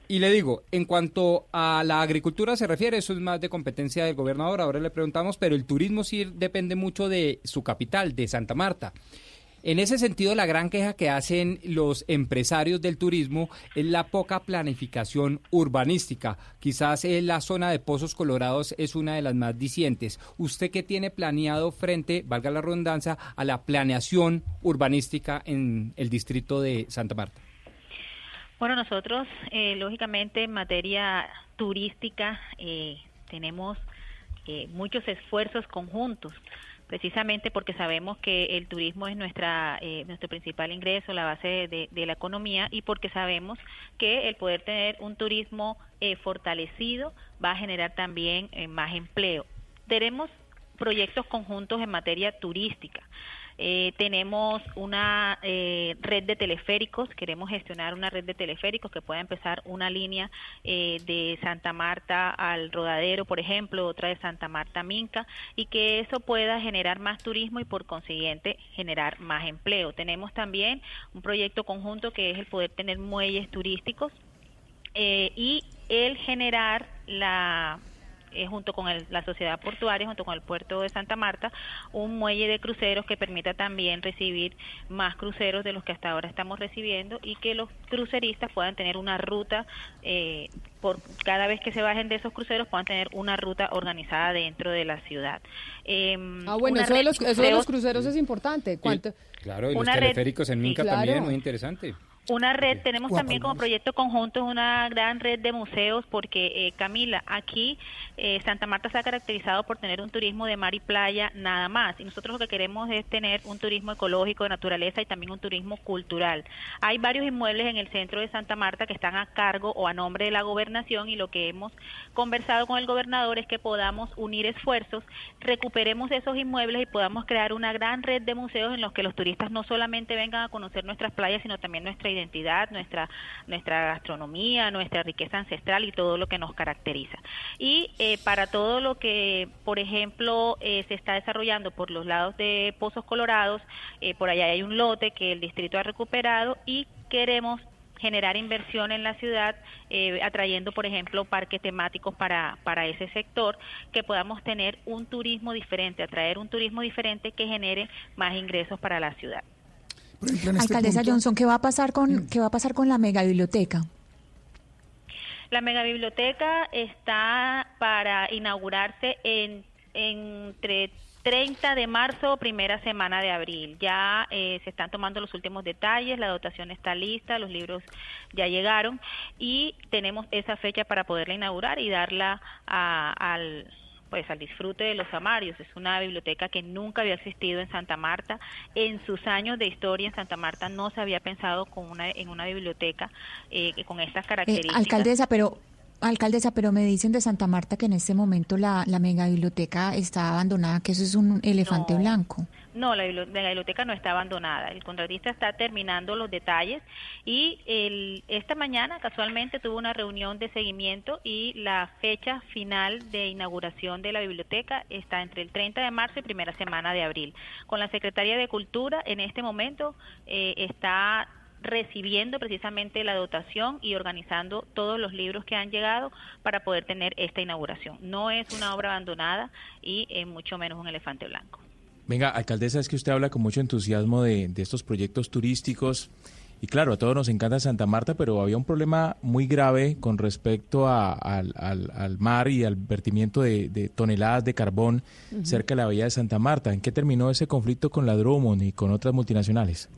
Y le digo, en cuanto a la agricultura se refiere, eso es más de competencia del gobernador. Ahora le preguntamos pero el turismo sí depende mucho de su capital, de Santa Marta. En ese sentido, la gran queja que hacen los empresarios del turismo es la poca planificación urbanística. Quizás la zona de Pozos Colorados es una de las más dicientes. ¿Usted qué tiene planeado frente, valga la redundancia, a la planeación urbanística en el distrito de Santa Marta? Bueno, nosotros, eh, lógicamente, en materia turística, eh, tenemos eh, muchos esfuerzos conjuntos, precisamente porque sabemos que el turismo es nuestra eh, nuestro principal ingreso, la base de, la economía y porque sabemos que el poder tener un turismo eh, fortalecido va a generar también más empleo. Tenemos proyectos conjuntos en materia turística. Eh, tenemos una eh, red de teleféricos, queremos gestionar una red de teleféricos que pueda empezar una línea eh, de Santa Marta al Rodadero, por ejemplo, otra de Santa Marta a Minca, y que eso pueda generar más turismo y por consiguiente generar más empleo. Tenemos también un proyecto conjunto que es el poder tener muelles turísticos y el generar la eh, junto con la sociedad portuaria, junto con el puerto de Santa Marta, un muelle de cruceros que permita también recibir más cruceros de los que hasta ahora estamos recibiendo y que los cruceristas puedan tener una ruta eh, por cada vez que se bajen de esos cruceros puedan tener una ruta organizada dentro de la ciudad. Em, ah, bueno, eso de, los, cruceros es importante. ¿Cuánto? claro, y los teleféricos en Minca también, muy interesante. Una red, tenemos también como proyecto conjunto una gran red de museos porque, eh, Camila, aquí eh, Santa Marta se ha caracterizado por tener un turismo de mar y playa nada más. Y nosotros lo que queremos es tener un turismo ecológico, de naturaleza y también un turismo cultural. Hay varios inmuebles en el centro de Santa Marta que están a cargo o a nombre de la gobernación y lo que hemos conversado con el gobernador es que podamos unir esfuerzos, recuperemos esos inmuebles y podamos crear una gran red de museos en los que los turistas no solamente vengan a conocer nuestras playas, sino también nuestra identidad, nuestra, nuestra gastronomía, nuestra riqueza ancestral y todo lo que nos caracteriza. Y eh, para todo lo que, por ejemplo, eh, se está desarrollando por los lados de Pozos Colorados, eh, por allá hay un lote que el distrito ha recuperado y queremos generar inversión en la ciudad, atrayendo, por ejemplo, parques temáticos para, para ese sector, que podamos tener un turismo diferente, atraer un turismo diferente que genere más ingresos para la ciudad. Este Alcaldesa Johnson, ¿qué va a pasar con mm. qué va a pasar con la mega biblioteca? La mega biblioteca está para inaugurarse en, entre 30 de marzo o primera semana de abril. Ya eh, se están tomando los últimos detalles, la dotación está lista, los libros ya llegaron y tenemos esa fecha para poderla inaugurar y darla al pues al disfrute de los amarios. Es una biblioteca que nunca había existido en Santa Marta. En sus años de historia en Santa Marta no se había pensado con una, en una biblioteca eh, con estas eh, características. alcaldesa, pero Alcaldesa, pero me dicen de Santa Marta que en este momento la, la mega biblioteca está abandonada, que eso es un elefante blanco. No, la, biblioteca no está abandonada. El contratista está terminando los detalles y el, esta mañana casualmente tuvo una reunión de seguimiento y la fecha final de inauguración de la biblioteca está entre el 30 de marzo y primera semana de abril. Con la Secretaría de Cultura en este momento eh, está recibiendo precisamente la dotación y organizando todos los libros que han llegado para poder tener esta inauguración. No es una obra abandonada y es mucho menos un elefante blanco. Venga, alcaldesa, es que usted habla con mucho entusiasmo de, estos proyectos turísticos. Y claro, a todos nos encanta Santa Marta, pero había un problema muy grave con respecto al, mar y al vertimiento de, toneladas de carbón cerca de la bahía de Santa Marta. ¿En qué terminó ese conflicto con la Drummond y con otras multinacionales?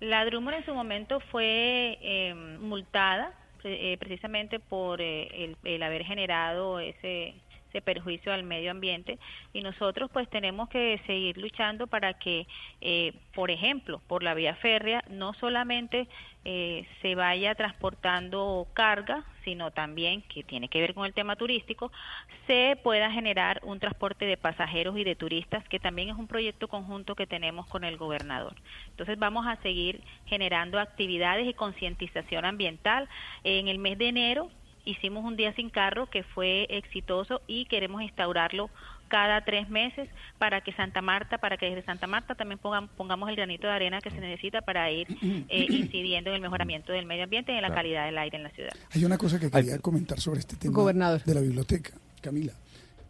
La Drummer en su momento fue eh, multada eh, precisamente por eh, el, haber generado ese, ese perjuicio al medio ambiente y nosotros pues tenemos que seguir luchando para que, por ejemplo, por la vía férrea no solamente eh, se vaya transportando carga, sino también, que tiene que ver con el tema turístico, se pueda generar un transporte de pasajeros y de turistas, que también es un proyecto conjunto que tenemos con el gobernador. Entonces vamos a seguir generando actividades y concientización ambiental. En el mes de enero hicimos un día sin carro que fue exitoso y queremos instaurarlo cada tres meses para que Santa Marta, para que desde Santa Marta también pongamos el granito de arena que se necesita para ir eh, incidiendo en el mejoramiento del medio ambiente y en la calidad del aire en la ciudad. Hay una cosa que quería comentar sobre este tema de la biblioteca, Camila.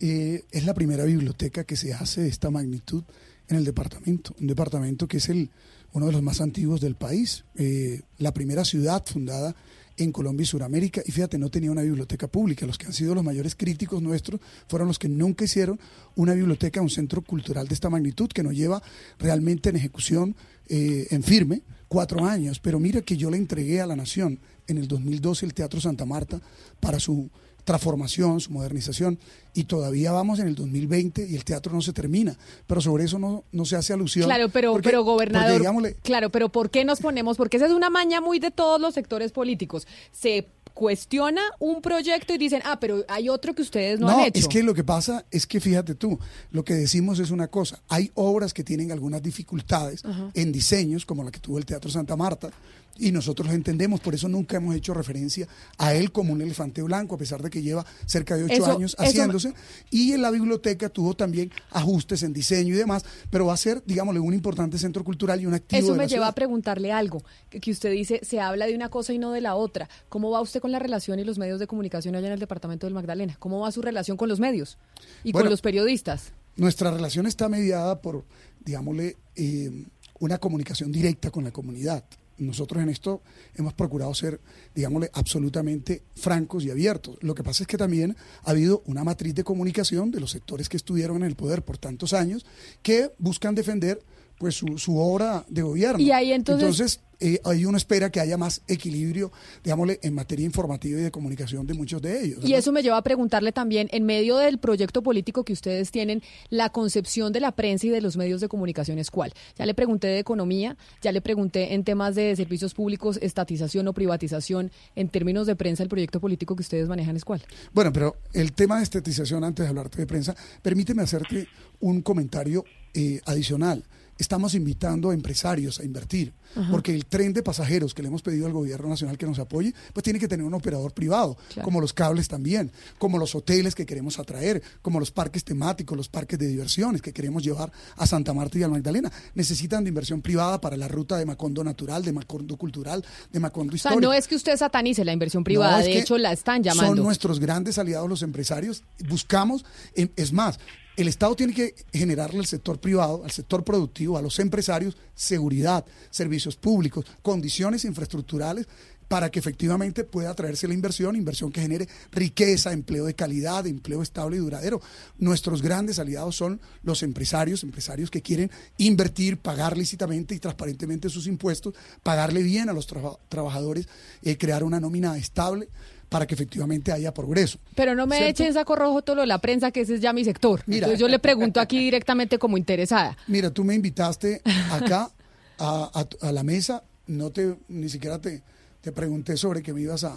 Eh, es la primera biblioteca que se hace de esta magnitud en el departamento, un departamento que es el uno de los más antiguos del país, eh, la primera ciudad fundada en Colombia y Sudamérica. Y fíjate, no tenía una biblioteca pública. Los que han sido los mayores críticos nuestros fueron los que nunca hicieron una biblioteca, un centro cultural de esta magnitud, que nos lleva realmente en ejecución eh, en firme cuatro años. Pero mira que yo le entregué a la Nación en el 2012 el Teatro Santa Marta para su transformación, su modernización, y todavía vamos en el 2020 y el teatro no se termina. Pero sobre eso no, no se hace alusión. Claro, pero, pero gobernador, claro, pero ¿por qué nos ponemos? Porque esa es una maña muy de todos los sectores políticos. Se cuestiona un proyecto y dicen, ah, pero hay otro que ustedes no, han hecho. es que lo que pasa es que fíjate tú, lo que decimos es una cosa. Hay obras que tienen algunas dificultades en diseños, como la que tuvo el Teatro Santa Marta, y nosotros lo entendemos, por eso nunca hemos hecho referencia a él como un elefante blanco, a pesar de que lleva cerca de ocho años haciéndose. Y en la biblioteca tuvo también ajustes en diseño y demás, pero va a ser, digámosle, un importante centro cultural y un activo. Eso me lleva a preguntarle algo, que, usted dice, se habla de una cosa y no de la otra. ¿Cómo va usted con la relación y los medios de comunicación allá en el departamento del Magdalena? ¿Cómo va su relación con los medios y con los periodistas? Nuestra relación está mediada por, digámosle, eh, una comunicación directa con la comunidad nosotros en esto hemos procurado ser, digámosle, absolutamente francos y abiertos. Lo que pasa es que también ha habido una matriz de comunicación de los sectores que estuvieron en el poder por tantos años que buscan defender pues su, su obra de gobierno. Y ahí entonces eh, ahí uno espera que haya más equilibrio, digámosle, en materia informativa y de comunicación de muchos de ellos. Y eso me lleva a preguntarle también, en medio del proyecto político que ustedes tienen, la concepción de la prensa y de los medios de comunicación es cuál. Ya le pregunté de economía, ya le pregunté en temas de servicios públicos, estatización o privatización, en términos de prensa, el proyecto político que ustedes manejan es cuál. Bueno, pero el tema de estatización, antes de hablarte de prensa, permíteme hacerte un comentario eh, adicional estamos invitando a empresarios a invertir, porque el tren de pasajeros que le hemos pedido al gobierno nacional que nos apoye, pues tiene que tener un operador privado, como los cables también, como los hoteles que queremos atraer, como los parques temáticos, los parques de diversiones que queremos llevar a Santa Marta y a Magdalena. Necesitan de inversión privada para la ruta de Macondo natural, de Macondo cultural, de Macondo histórico. O sea, no es que usted satanice la inversión privada, de hecho la están llamando. Son nuestros grandes aliados los empresarios. Buscamos, es más, el Estado tiene que generarle al sector privado, al sector productivo, a los empresarios, seguridad, servicios públicos, condiciones infraestructurales para que efectivamente pueda traerse la inversión, inversión que genere riqueza, empleo de calidad, empleo estable y duradero. Nuestros grandes aliados son los empresarios, empresarios que quieren invertir, pagar lícitamente y transparentemente sus impuestos, pagarle bien a los trabajadores, eh, crear una nómina estable para que efectivamente haya progreso. Pero no me echen saco rojo todo lo de la prensa, que ese es ya mi sector. Mira, Entonces yo le pregunto aquí directamente como interesada. Mira, tú me invitaste acá a, la mesa, no te ni siquiera te, te pregunté sobre qué me ibas a,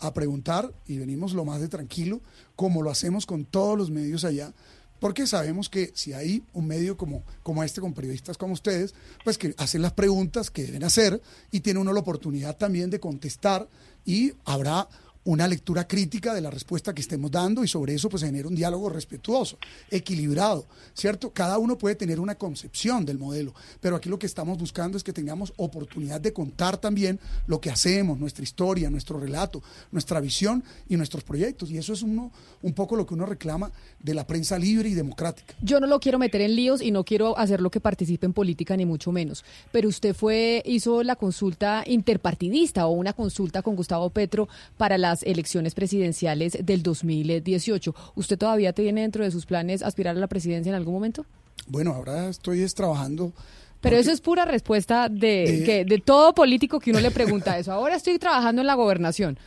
a preguntar y venimos lo más de tranquilo, como lo hacemos con todos los medios allá, porque sabemos que si hay un medio como, como este, con periodistas como ustedes, pues que hacen las preguntas que deben hacer y tiene uno la oportunidad también de contestar y habrá una lectura crítica de la respuesta que estemos dando y sobre eso pues genera un diálogo respetuoso, equilibrado, ¿cierto? Cada uno puede tener una concepción del modelo, pero aquí lo que estamos buscando es que tengamos oportunidad de contar también lo que hacemos, nuestra historia, nuestro relato, nuestra visión y nuestros proyectos y eso es uno un poco lo que uno reclama de la prensa libre y democrática. Yo no lo quiero meter en líos y no quiero hacer lo que participe en política ni mucho menos, pero usted fue hizo la consulta interpartidista o una consulta con Gustavo Petro para la las elecciones presidenciales del 2018. ¿Usted todavía tiene dentro de sus planes aspirar a la presidencia en algún momento? Bueno, ahora estoy trabajando. Pero eso es pura respuesta de, que, de todo político que uno le pregunta eso. Ahora estoy trabajando en la gobernación.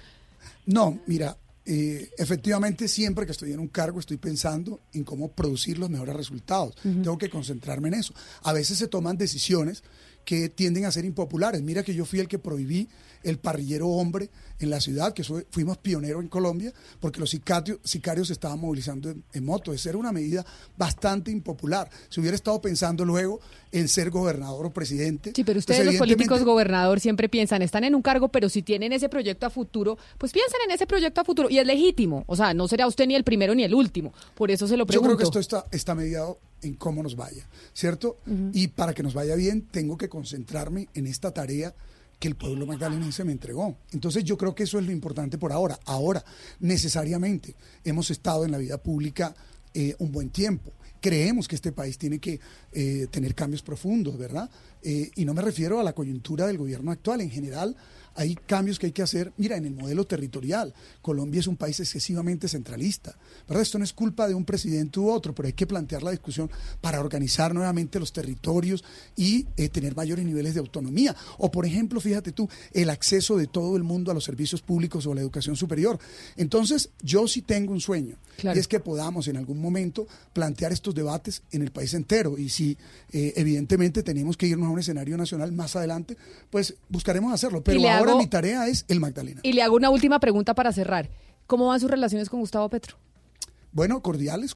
No, mira, eh, efectivamente siempre que estoy en un cargo estoy pensando en cómo producir los mejores resultados. Tengo que concentrarme en eso. A veces se toman decisiones que tienden a ser impopulares. Mira que yo fui el que prohibí el parrillero hombre en la ciudad, que fuimos pioneros en Colombia, porque los sicarios, sicarios se estaban movilizando en, moto. Esa era una medida bastante impopular. Si hubiera estado pensando luego en ser gobernador o presidente. Sí, pero ustedes los políticos gobernador siempre piensan, están en un cargo, pero si tienen ese proyecto a futuro, pues piensen en ese proyecto a futuro y es legítimo. O sea, no será usted ni el primero ni el último. Por eso se lo pregunto. Yo creo que esto está, está mediado en cómo nos vaya, ¿cierto? Y para que nos vaya bien, tengo que concentrarme en esta tarea que el pueblo magdalenense me entregó. Entonces yo creo que eso es lo importante por ahora. Ahora, necesariamente, hemos estado en la vida pública eh, un buen tiempo. Creemos que este país tiene que eh, tener cambios profundos, ¿verdad? Eh, y no me refiero a la coyuntura del gobierno actual, en general hay cambios que hay que hacer. Mira, en el modelo territorial, Colombia es un país excesivamente centralista, ¿verdad? Esto no es culpa de un presidente u otro, pero hay que plantear la discusión para organizar nuevamente los territorios y eh, tener mayores niveles de autonomía. O, por ejemplo, fíjate tú, el acceso de todo el mundo a los servicios públicos o a la educación superior. Entonces, yo sí tengo un sueño, y es que podamos en algún momento plantear estos debates en el país entero. Y si eh, evidentemente tenemos que irnos a un escenario nacional más adelante, pues buscaremos hacerlo. Pero ahora hago- mi tarea es el Magdalena. Y le hago una última pregunta para cerrar. ¿Cómo van sus relaciones con Gustavo Petro? Bueno, cordiales,